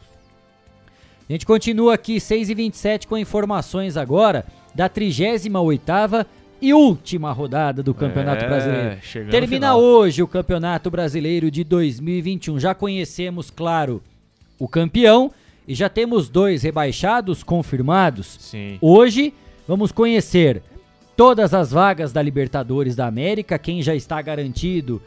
gente continua aqui 6 e 27 com informações agora da 38ª e última rodada do Campeonato É, Brasileiro. Termina hoje o Campeonato Brasileiro de 2021. Já conhecemos, claro, o campeão e já temos dois rebaixados confirmados. Sim. Hoje vamos conhecer todas as vagas da Libertadores da América, quem já está garantido,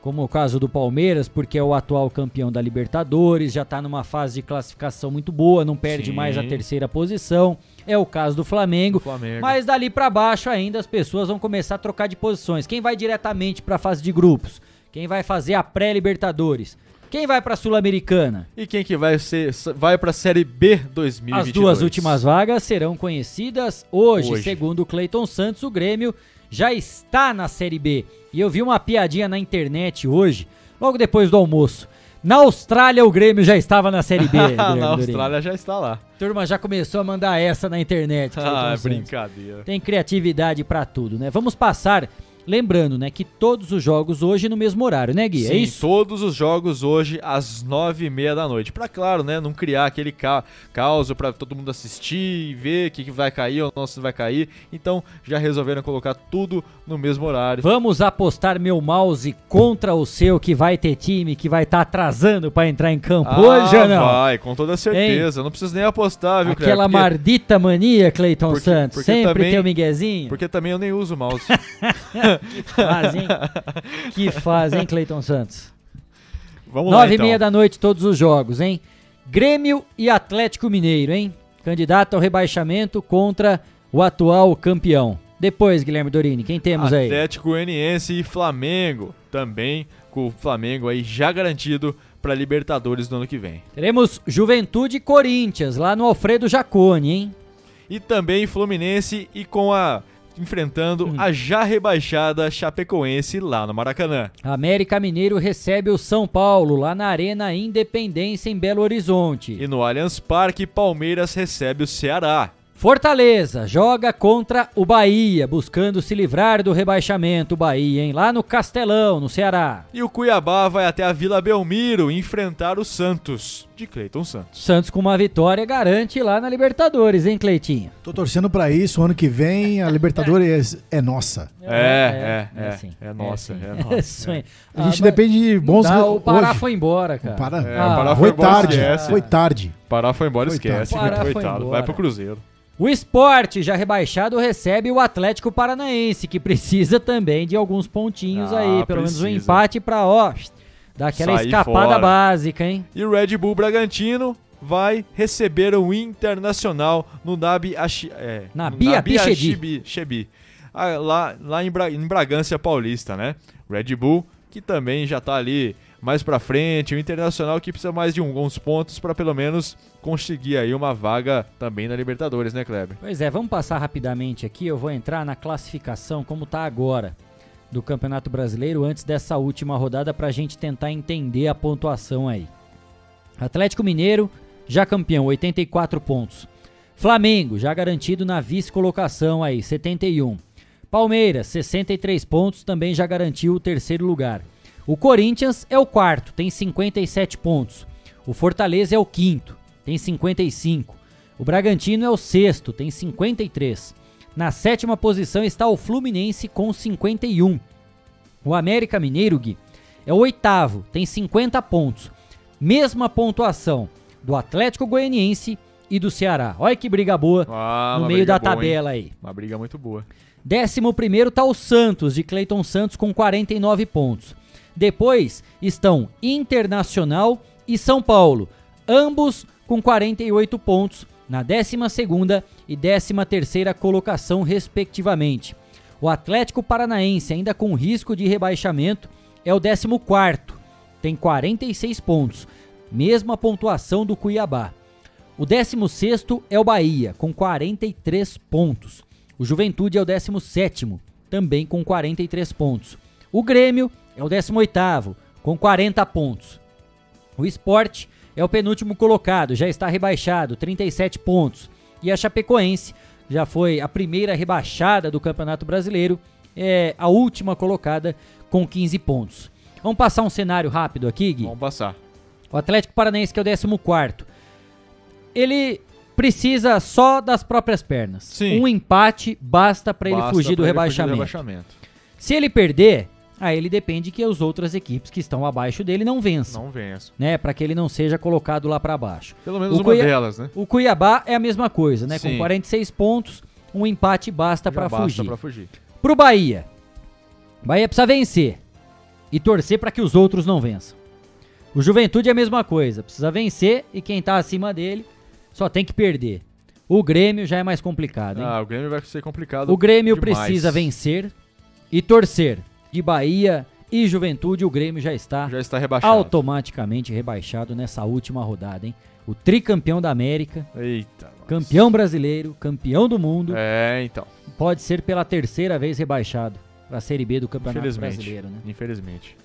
como o caso do Palmeiras, porque é o atual campeão da Libertadores, já está numa fase de classificação muito boa, não perde Sim. mais a terceira posição. É o caso do Flamengo. Flamengo. Mas dali para baixo ainda as pessoas vão começar a trocar de posições. Quem vai diretamente para a fase de grupos? Quem vai fazer a pré-Libertadores? Quem vai para a Sul-Americana? E quem que vai ser vai para a Série B 2022? As duas últimas vagas serão conhecidas hoje. Hoje. Segundo o Cleiton Santos, o Grêmio já está na Série B. E eu vi uma piadinha na internet hoje, logo depois do almoço. Na Austrália, o Grêmio já estava na Série B. *laughs* Na. Austrália já está lá. Turma já começou a mandar essa na internet. *laughs* Ah, é brincadeira. Tem criatividade pra tudo, né? Vamos passar, lembrando, né, que todos os jogos hoje no mesmo horário, né, Gui? Sim, é isso? todos os jogos hoje às nove e meia da noite. Pra, claro, né, não criar aquele ca caos pra todo mundo assistir e ver o que, que vai cair ou não se vai cair. Então, já resolveram colocar tudo no mesmo horário. Vamos apostar meu mouse contra o seu que vai ter time que vai estar atrasando pra entrar em campo Ah, hoje ou não? vai, com toda certeza. Não preciso nem apostar, viu, Aquela? Porque- mardita mania, Cleiton Santos. porque Sempre também- tem o miguezinho. Porque também eu nem uso o mouse. *laughs* que fase, hein? *laughs* que fase, hein, Cleiton Santos? Vamos lá, Nove então. e meia da noite, todos os jogos, hein? Grêmio e Atlético Mineiro, hein? Candidato ao rebaixamento contra o atual campeão. Depois, Guilherme Dorini, quem temos aí? Atlético Goianiense e Flamengo. Também com o Flamengo aí já garantido pra Libertadores no ano que vem. Teremos Juventude e Corinthians, lá no Alfredo Jacone, hein? E também Fluminense e com a enfrentando Hum. a já rebaixada Chapecoense lá no Maracanã. América Mineiro recebe o São Paulo, lá na Arena Independência, em Belo Horizonte. E no Allianz Parque, Palmeiras recebe o Ceará. Fortaleza joga contra o Bahia, buscando se livrar do rebaixamento. Bahia, hein? Lá no Castelão, no Ceará. E o Cuiabá vai até a Vila Belmiro enfrentar o Santos, de Cleiton Santos. Santos com uma vitória garante lá na Libertadores, hein, Cleitinho? Tô torcendo pra isso. Ano que vem a Libertadores é, é nossa. É, é, é. é É, assim, *laughs* nossa, é, É nossa. sonho. A gente Ah, depende de bons re- O Pará hoje. foi embora, cara. O Pará, É, Ah, o Pará foi, embora, tarde, esquece. foi tarde. Pará foi embora, Foi esquece. tarde. Pará foi Coitado, embora. vai pro Cruzeiro. O esporte, já rebaixado, recebe o Atlético Paranaense, que precisa também de alguns pontinhos Ah, aí. Pelo menos um precisa. empate pra, ó, dar aquela Sair escapada fora. básica, hein? E o Red Bull Bragantino vai receber o Internacional no Nabi Ashi, é, Nabi. Achibi- Chebi. Ah, lá, lá em, Bra em Bragança Paulista, né? Red Bull, que também já tá ali mais pra frente, o Internacional que precisa mais de uns pontos pra pelo menos conseguir aí uma vaga também na Libertadores, né, Kleber? Pois é, vamos passar rapidamente aqui. Eu vou entrar na classificação como tá agora do Campeonato Brasileiro antes dessa última rodada pra gente tentar entender a pontuação aí. Atlético Mineiro, já campeão, 84 pontos. Flamengo, já garantido na vice-colocação aí, 71. Palmeiras, 63 pontos, também já garantiu o terceiro lugar. O Corinthians é o quarto, tem 57 pontos. O Fortaleza é o quinto, tem 55. O Bragantino é o sexto, tem 53. Na sétima posição está o Fluminense com 51. O América Mineiro, Gui, é o oitavo, tem 50 pontos. Mesma pontuação do Atlético Goianiense e do Ceará. Olha que briga boa Ah, no meio da boa, hein? tabela aí. Uma briga muito boa. Décimo primeiro tá o Santos, de Cleiton Santos, com 49 pontos. Depois estão Internacional e São Paulo, ambos com 48 pontos, na 12ª e 13ª colocação, respectivamente. O Atlético Paranaense, ainda com risco de rebaixamento, é o 14º, tem 46 pontos, mesma pontuação do Cuiabá. O 16º é o Bahia, com 43 pontos. O Juventude é o 17º, também com 43 pontos. O Grêmio é o 18º, com 40 pontos. O Sport é o penúltimo colocado, já está rebaixado, 37 pontos. E a Chapecoense já foi a primeira rebaixada do Campeonato Brasileiro, é a última colocada com 15 pontos. Vamos passar um cenário rápido aqui, Gui? Vamos passar. O Atlético Paranaense, que é o 14, ele precisa só das próprias pernas. Sim. Um empate basta para ele fugir do ele fugir rebaixamento. rebaixamento. Se ele perder, Aí ele depende que as outras equipes que estão abaixo dele não vençam. Não vençam. Né, para que ele não seja colocado lá para baixo. Pelo menos o uma Cuiabá, delas, né? O Cuiabá é a mesma coisa, né? Sim. Com 46 pontos, um empate basta para basta fugir. pra fugir. Pro Bahia. Bahia precisa vencer e torcer para que os outros não vençam. O Juventude é a mesma coisa, precisa vencer e quem tá acima dele só tem que perder. O Grêmio já é mais complicado, hein? Ah, o Grêmio vai ser complicado. o Grêmio demais. precisa vencer e torcer. De Bahia e Juventude, o Grêmio já está, Já está rebaixado. automaticamente rebaixado nessa última rodada, hein? O tricampeão da América, Eita. campeão brasileiro, campeão do mundo, É, então. pode ser pela terceira vez rebaixado para a Série B do Campeonato. Brasileiro, né? Infelizmente.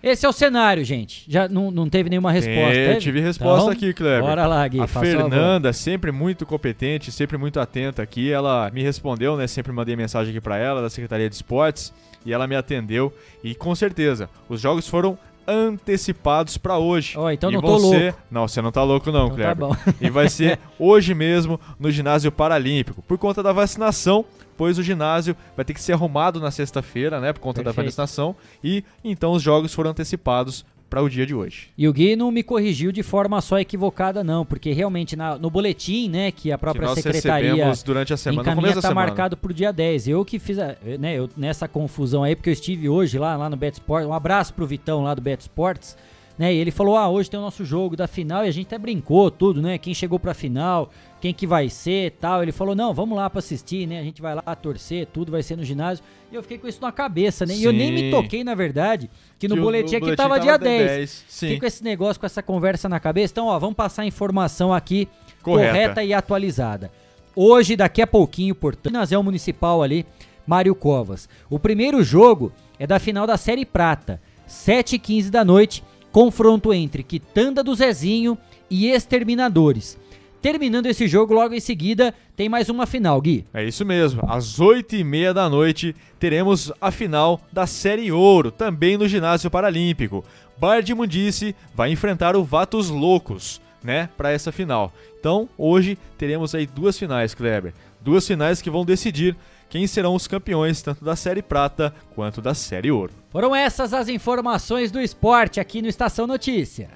Esse é o cenário, gente. Já não, não teve nenhuma resposta. É, teve? tive resposta Então, aqui, Kleber. Bora lá, Gui. A. Fernanda, sempre muito competente, sempre muito atenta aqui, ela me respondeu, né? Sempre mandei mensagem aqui pra ela, da Secretaria de Esportes, e ela me atendeu. E com certeza, os jogos foram antecipados pra hoje. Ó, então e não tô ser... louco. Não, você não tá louco não, Então tá bom. E vai *laughs* ser hoje mesmo no ginásio paralímpico, por conta da vacinação, pois o ginásio vai ter que ser arrumado na sexta-feira, né, por conta da Perfeito. vacinação, e então os jogos foram antecipados para o dia de hoje. E o Gui não me corrigiu de forma só equivocada, não, porque realmente na- no boletim, né, que a própria nós secretaria durante a semana, no encaminha começo da tá semana. marcado pro dia 10. Eu que fiz, a- né, eu, nessa confusão aí, porque eu estive hoje lá, lá no Bet Sports, um abraço pro Vitão lá do Bet Sports, né, e ele falou, ah, hoje tem o nosso jogo da final, e a gente até brincou tudo, né, quem chegou pra final, quem que vai ser tal, ele falou, não, vamos lá pra assistir, né, a gente vai lá torcer, tudo vai ser no ginásio, e eu fiquei com isso na cabeça, né, e eu nem me Sim. toquei, na verdade, que no Que boletim aqui boletim tava, dia dia 10. 10, sim. Fiquei com esse negócio, com essa conversa na cabeça, então, ó, vamos passar a informação aqui Correta. correta e atualizada. Hoje, daqui a pouquinho, portanto, ginásio municipal ali, Mário Covas. O primeiro jogo é da final da Série Prata, 7h15 da noite, confronto entre Quitanda do Zezinho e Exterminadores. Terminando esse jogo, logo em seguida, tem mais uma final, Gui. É isso mesmo. Às 8h30 da noite teremos a final da Série Ouro, também no Ginásio Paralímpico. Bar de Mundice vai enfrentar o Vatos Loucos, né, para essa final. Então, hoje teremos aí duas finais, Kleber. Duas finais que vão decidir quem serão os campeões tanto da Série Prata quanto da Série Ouro. Foram essas as informações do esporte aqui no Estação Notícia.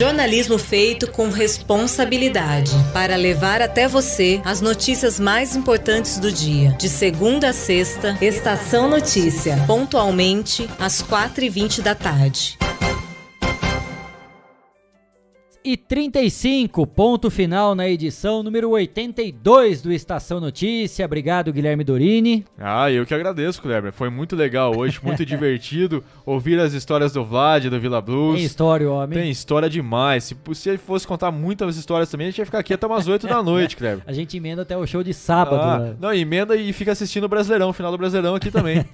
Jornalismo feito com responsabilidade para levar até você as notícias mais importantes do dia. De segunda a sexta, Estação Notícia, pontualmente às 4h20 da tarde. E 35, ponto final na edição número 82 do Estação Notícia. Obrigado, Guilherme Dorini. Ah, eu que agradeço, Kleber. Foi muito legal hoje, muito *laughs* divertido ouvir as histórias do Vlad, do Vila Blues. Tem história, homem. Tem história demais. Se, se fosse contar muitas histórias também, a gente ia ficar aqui até umas 8 da noite, *laughs* Kleber. A gente emenda até o show de sábado. Ah, né? não, emenda e fica assistindo o Brasileirão, final do Brasileirão aqui também.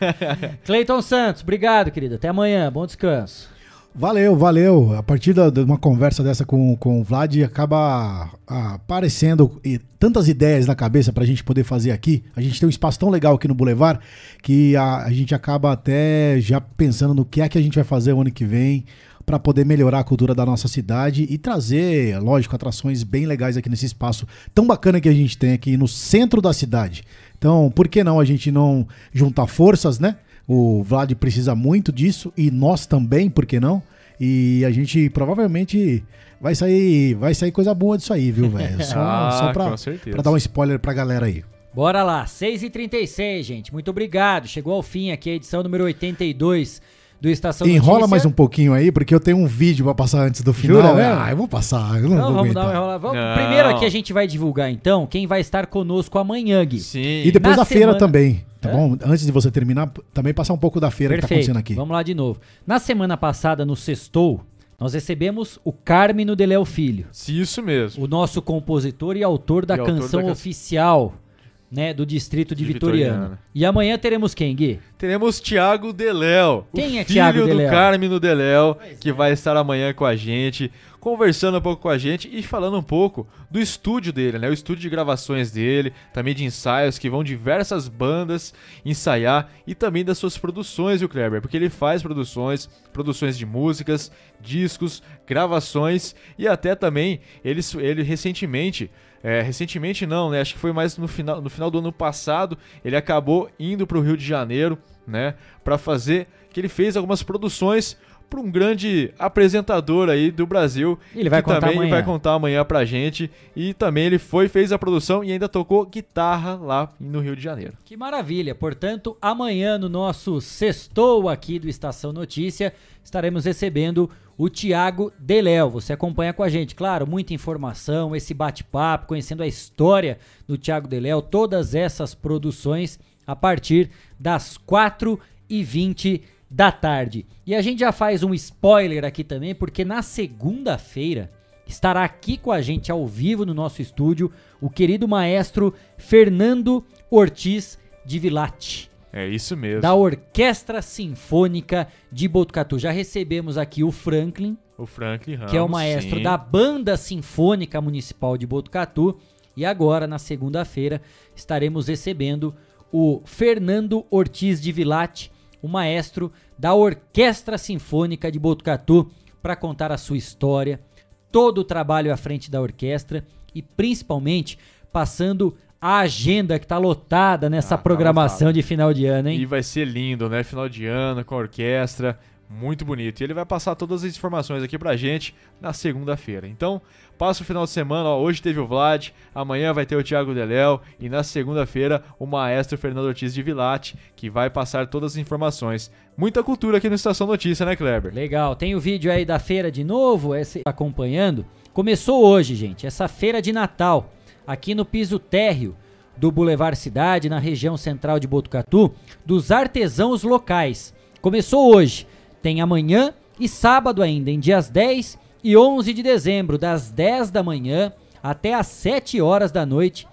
*laughs* Cleiton Santos, obrigado, querido. Até amanhã. Bom descanso. Valeu, valeu. A partir de uma conversa dessa com, com o Vlad, acaba ah, aparecendo tantas ideias na cabeça pra gente poder fazer aqui. A gente tem um espaço tão legal aqui no Boulevard que a, a gente acaba até já pensando no que é que a gente vai fazer o ano que vem para poder melhorar a cultura da nossa cidade e trazer, lógico, atrações bem legais aqui nesse espaço tão bacana que a gente tem aqui no centro da cidade. Então, por que não a gente não juntar forças, né? O Vlad precisa muito disso e nós também, por que não? E a gente provavelmente vai sair, vai sair coisa boa disso aí, viu, velho? *laughs* Só, Ah, só pra, pra dar um spoiler pra galera aí. Bora lá, 6h36, gente. Muito obrigado. Chegou ao fim aqui a edição número 82 do Estação Enrola Notícia. mais um pouquinho aí, porque eu tenho um vídeo pra passar antes do final. Jura? Ah, eu vou passar. Eu não, Não, vou vamos dar aguentar. uma enrolada. Vamos- Não. Primeiro aqui a gente vai divulgar então quem vai estar conosco amanhã, Gui. Sim. E depois Na da feira semana- também, tá Hã? bom? Antes de você terminar, também passar um pouco da feira que tá Perfeito. acontecendo aqui. Vamos lá de novo. Na semana passada, no Sextou, nós recebemos o Carmino de Léo Filho, Isso mesmo. o nosso compositor e autor da E autor canção da can- oficial né, do distrito de, De Vitoriano. Vitoriano. E amanhã teremos quem, Gui? Teremos Tiago Deléo. Quem o é filho Thiago do Deléo? Carmino Deléo, que vai estar amanhã com a gente, conversando um pouco com a gente e falando um pouco do estúdio dele, né? O estúdio de gravações dele, também de ensaios que vão diversas bandas ensaiar e também das suas produções, o Kleber, porque ele faz produções, produções de músicas, discos, gravações e até também ele, ele recentemente é, recentemente não, né? Acho que foi mais no final, no final do ano passado. Ele acabou indo para o Rio de Janeiro, né? Para fazer que ele fez algumas produções para um grande apresentador aí do Brasil. Ele vai que contar também amanhã. vai contar amanhã pra gente. E também ele foi, fez a produção e ainda tocou guitarra lá no Rio de Janeiro. Que maravilha! Portanto, amanhã no nosso sextou aqui do Estação Notícia, estaremos recebendo o Tiago Deléo. Você acompanha com a gente, claro, muita informação, esse bate-papo, conhecendo a história do Tiago Deléo, todas essas produções a partir das 4h20 da tarde. E a gente já faz um spoiler aqui também, porque na segunda-feira estará aqui com a gente ao vivo no nosso estúdio o querido maestro Fernando Ortiz de Vilate. É isso mesmo. Da Orquestra Sinfônica de Botucatu. Já recebemos aqui o Franklin, O Franklin Ramos, que é o maestro sim. da Banda Sinfônica Municipal de Botucatu. E agora, na segunda-feira, estaremos recebendo o Fernando Ortiz de Vilate, o maestro da Orquestra Sinfônica de Botucatu, para contar a sua história, todo o trabalho à frente da orquestra e principalmente passando a agenda que está lotada nessa programação de final de ano, hein? E vai ser lindo, né? Final de ano com a orquestra, muito bonito. E ele vai passar todas as informações aqui pra gente na segunda-feira. Então, passa o final de semana, ó, hoje teve o Vlad, amanhã vai ter o Thiago Deléu e na segunda-feira o maestro Fernando Ortiz de Vilate, que vai passar todas as informações. Muita cultura aqui no Estação Notícia, né, Kleber? Legal, tem o vídeo aí da feira de novo, esse acompanhando. Começou hoje, gente, essa feira de Natal, aqui no piso térreo do Boulevard Cidade, na região central de Botucatu, dos artesãos locais. Começou hoje, tem amanhã e sábado ainda, em dias 10 e 11 de dezembro, das 10 da manhã até às 7 horas da noite,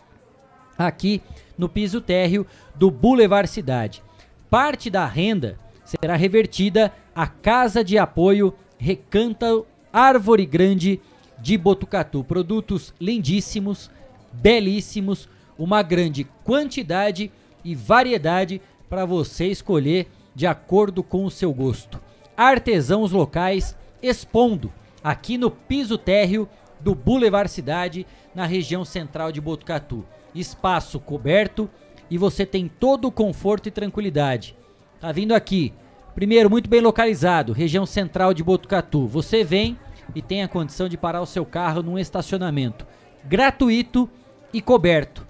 aqui no piso térreo do Boulevard Cidade. Parte da renda será revertida à Casa de Apoio Recanto Árvore Grande de Botucatu. Produtos lindíssimos, belíssimos, uma grande quantidade e variedade para você escolher de acordo com o seu gosto. Artesãos locais expondo aqui no piso térreo do Boulevard Cidade, na região central de Botucatu. Espaço coberto e você tem todo o conforto e tranquilidade. Tá vindo aqui. Primeiro, muito bem localizado, região central de Botucatu. Você vem e tem a condição de parar o seu carro num estacionamento gratuito e coberto.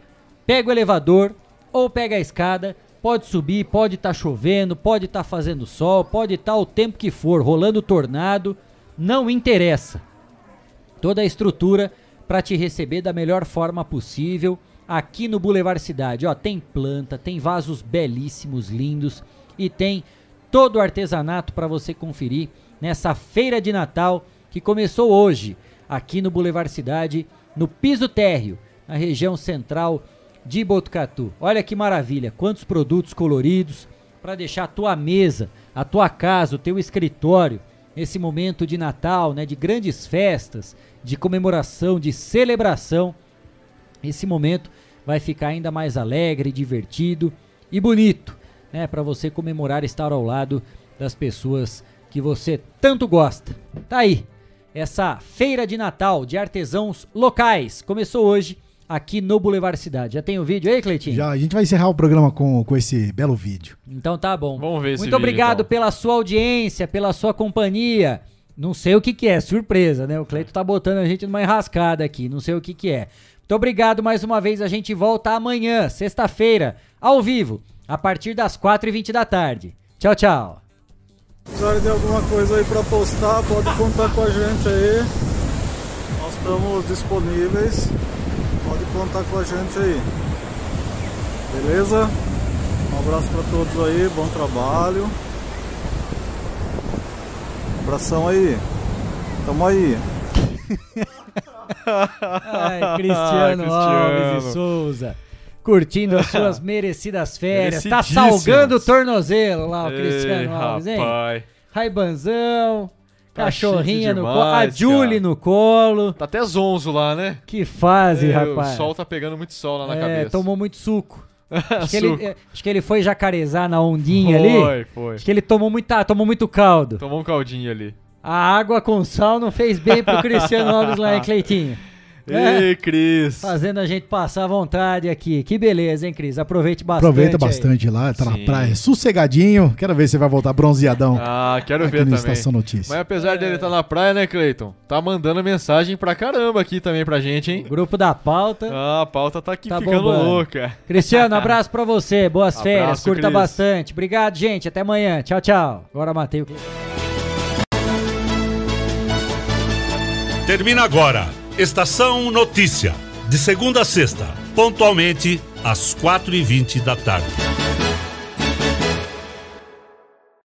Pega o elevador ou pega a escada, pode subir, pode estar chovendo, pode estar fazendo sol, pode estar o tempo que for, rolando tornado, não interessa. Toda a estrutura para te receber da melhor forma possível aqui no Boulevard Cidade. Ó, tem planta, tem vasos belíssimos, lindos e tem todo o artesanato para você conferir nessa feira de Natal que começou hoje aqui no Boulevard Cidade, no piso térreo, na região central de Botucatu. Olha que maravilha, quantos produtos coloridos para deixar a tua mesa, a tua casa, o teu escritório nesse momento de Natal, né, de grandes festas, de comemoração, de celebração. Esse momento vai ficar ainda mais alegre, divertido e bonito, né, para você comemorar estar ao lado das pessoas que você tanto gosta. Tá aí. Essa feira de Natal de artesãos locais começou hoje aqui no Boulevard Cidade. Já tem o vídeo aí, Cleitinho? Já, a gente vai encerrar o programa com, com esse belo vídeo. Então tá bom. Vamos ver Muito vídeo, obrigado então. pela sua audiência, pela sua companhia. Não sei o que que é, surpresa, né? O Cleito tá botando a gente numa enrascada aqui, não sei o que que é. Muito obrigado mais uma vez, a gente volta amanhã, sexta-feira, ao vivo, a partir das 4h20 da tarde. Tchau, tchau. precisarem de alguma coisa aí para postar, pode contar com a gente aí. Nós estamos disponíveis. Pode contar com a gente aí. Beleza? Um abraço para todos aí, bom trabalho. Abração aí. Tamo aí. *laughs* Ai, *laughs* Cristiano, Alves e Souza. Curtindo as suas *laughs* merecidas férias. Tá salgando o tornozelo lá, o Ei, Cristiano Alves, hein? Raibanzão, Cachorrinha chique no colo. A Julie cara. no colo. Tá até zonzo lá, né? Que fase, É, rapaz. O sol tá pegando muito sol lá na É, cabeça. tomou muito suco. *laughs* Acho que, ele, é, acho que ele foi jacarezar na ondinha Foi, ali. foi. Acho que ele tomou, muita, tomou muito caldo. Tomou um caldinho ali. A água com sal não fez bem pro Cristiano Alves lá, hein, *laughs* Cleitinho? É, Ei, Cris. Fazendo a gente passar vontade aqui. Que beleza, hein, Cris? Aproveite bastante. Aproveita aí. bastante lá, tá na praia, sossegadinho. Quero ver se você vai voltar bronzeadão. Ah, quero aqui ver no também. Estação Notícia. Mas apesar dele estar na praia, né, Cleiton? Tá mandando mensagem pra caramba aqui também pra gente, hein? Grupo da pauta. Ah, a pauta tá aqui Tá ficando bombando. louca. *laughs* Cristiano, abraço pra você. Boas Abraço, férias. Curta Cris. bastante. Obrigado, gente. Até amanhã. Tchau, tchau. Agora matei o Termina agora. Estação Notícia. De segunda a sexta, pontualmente às 4h20 da tarde.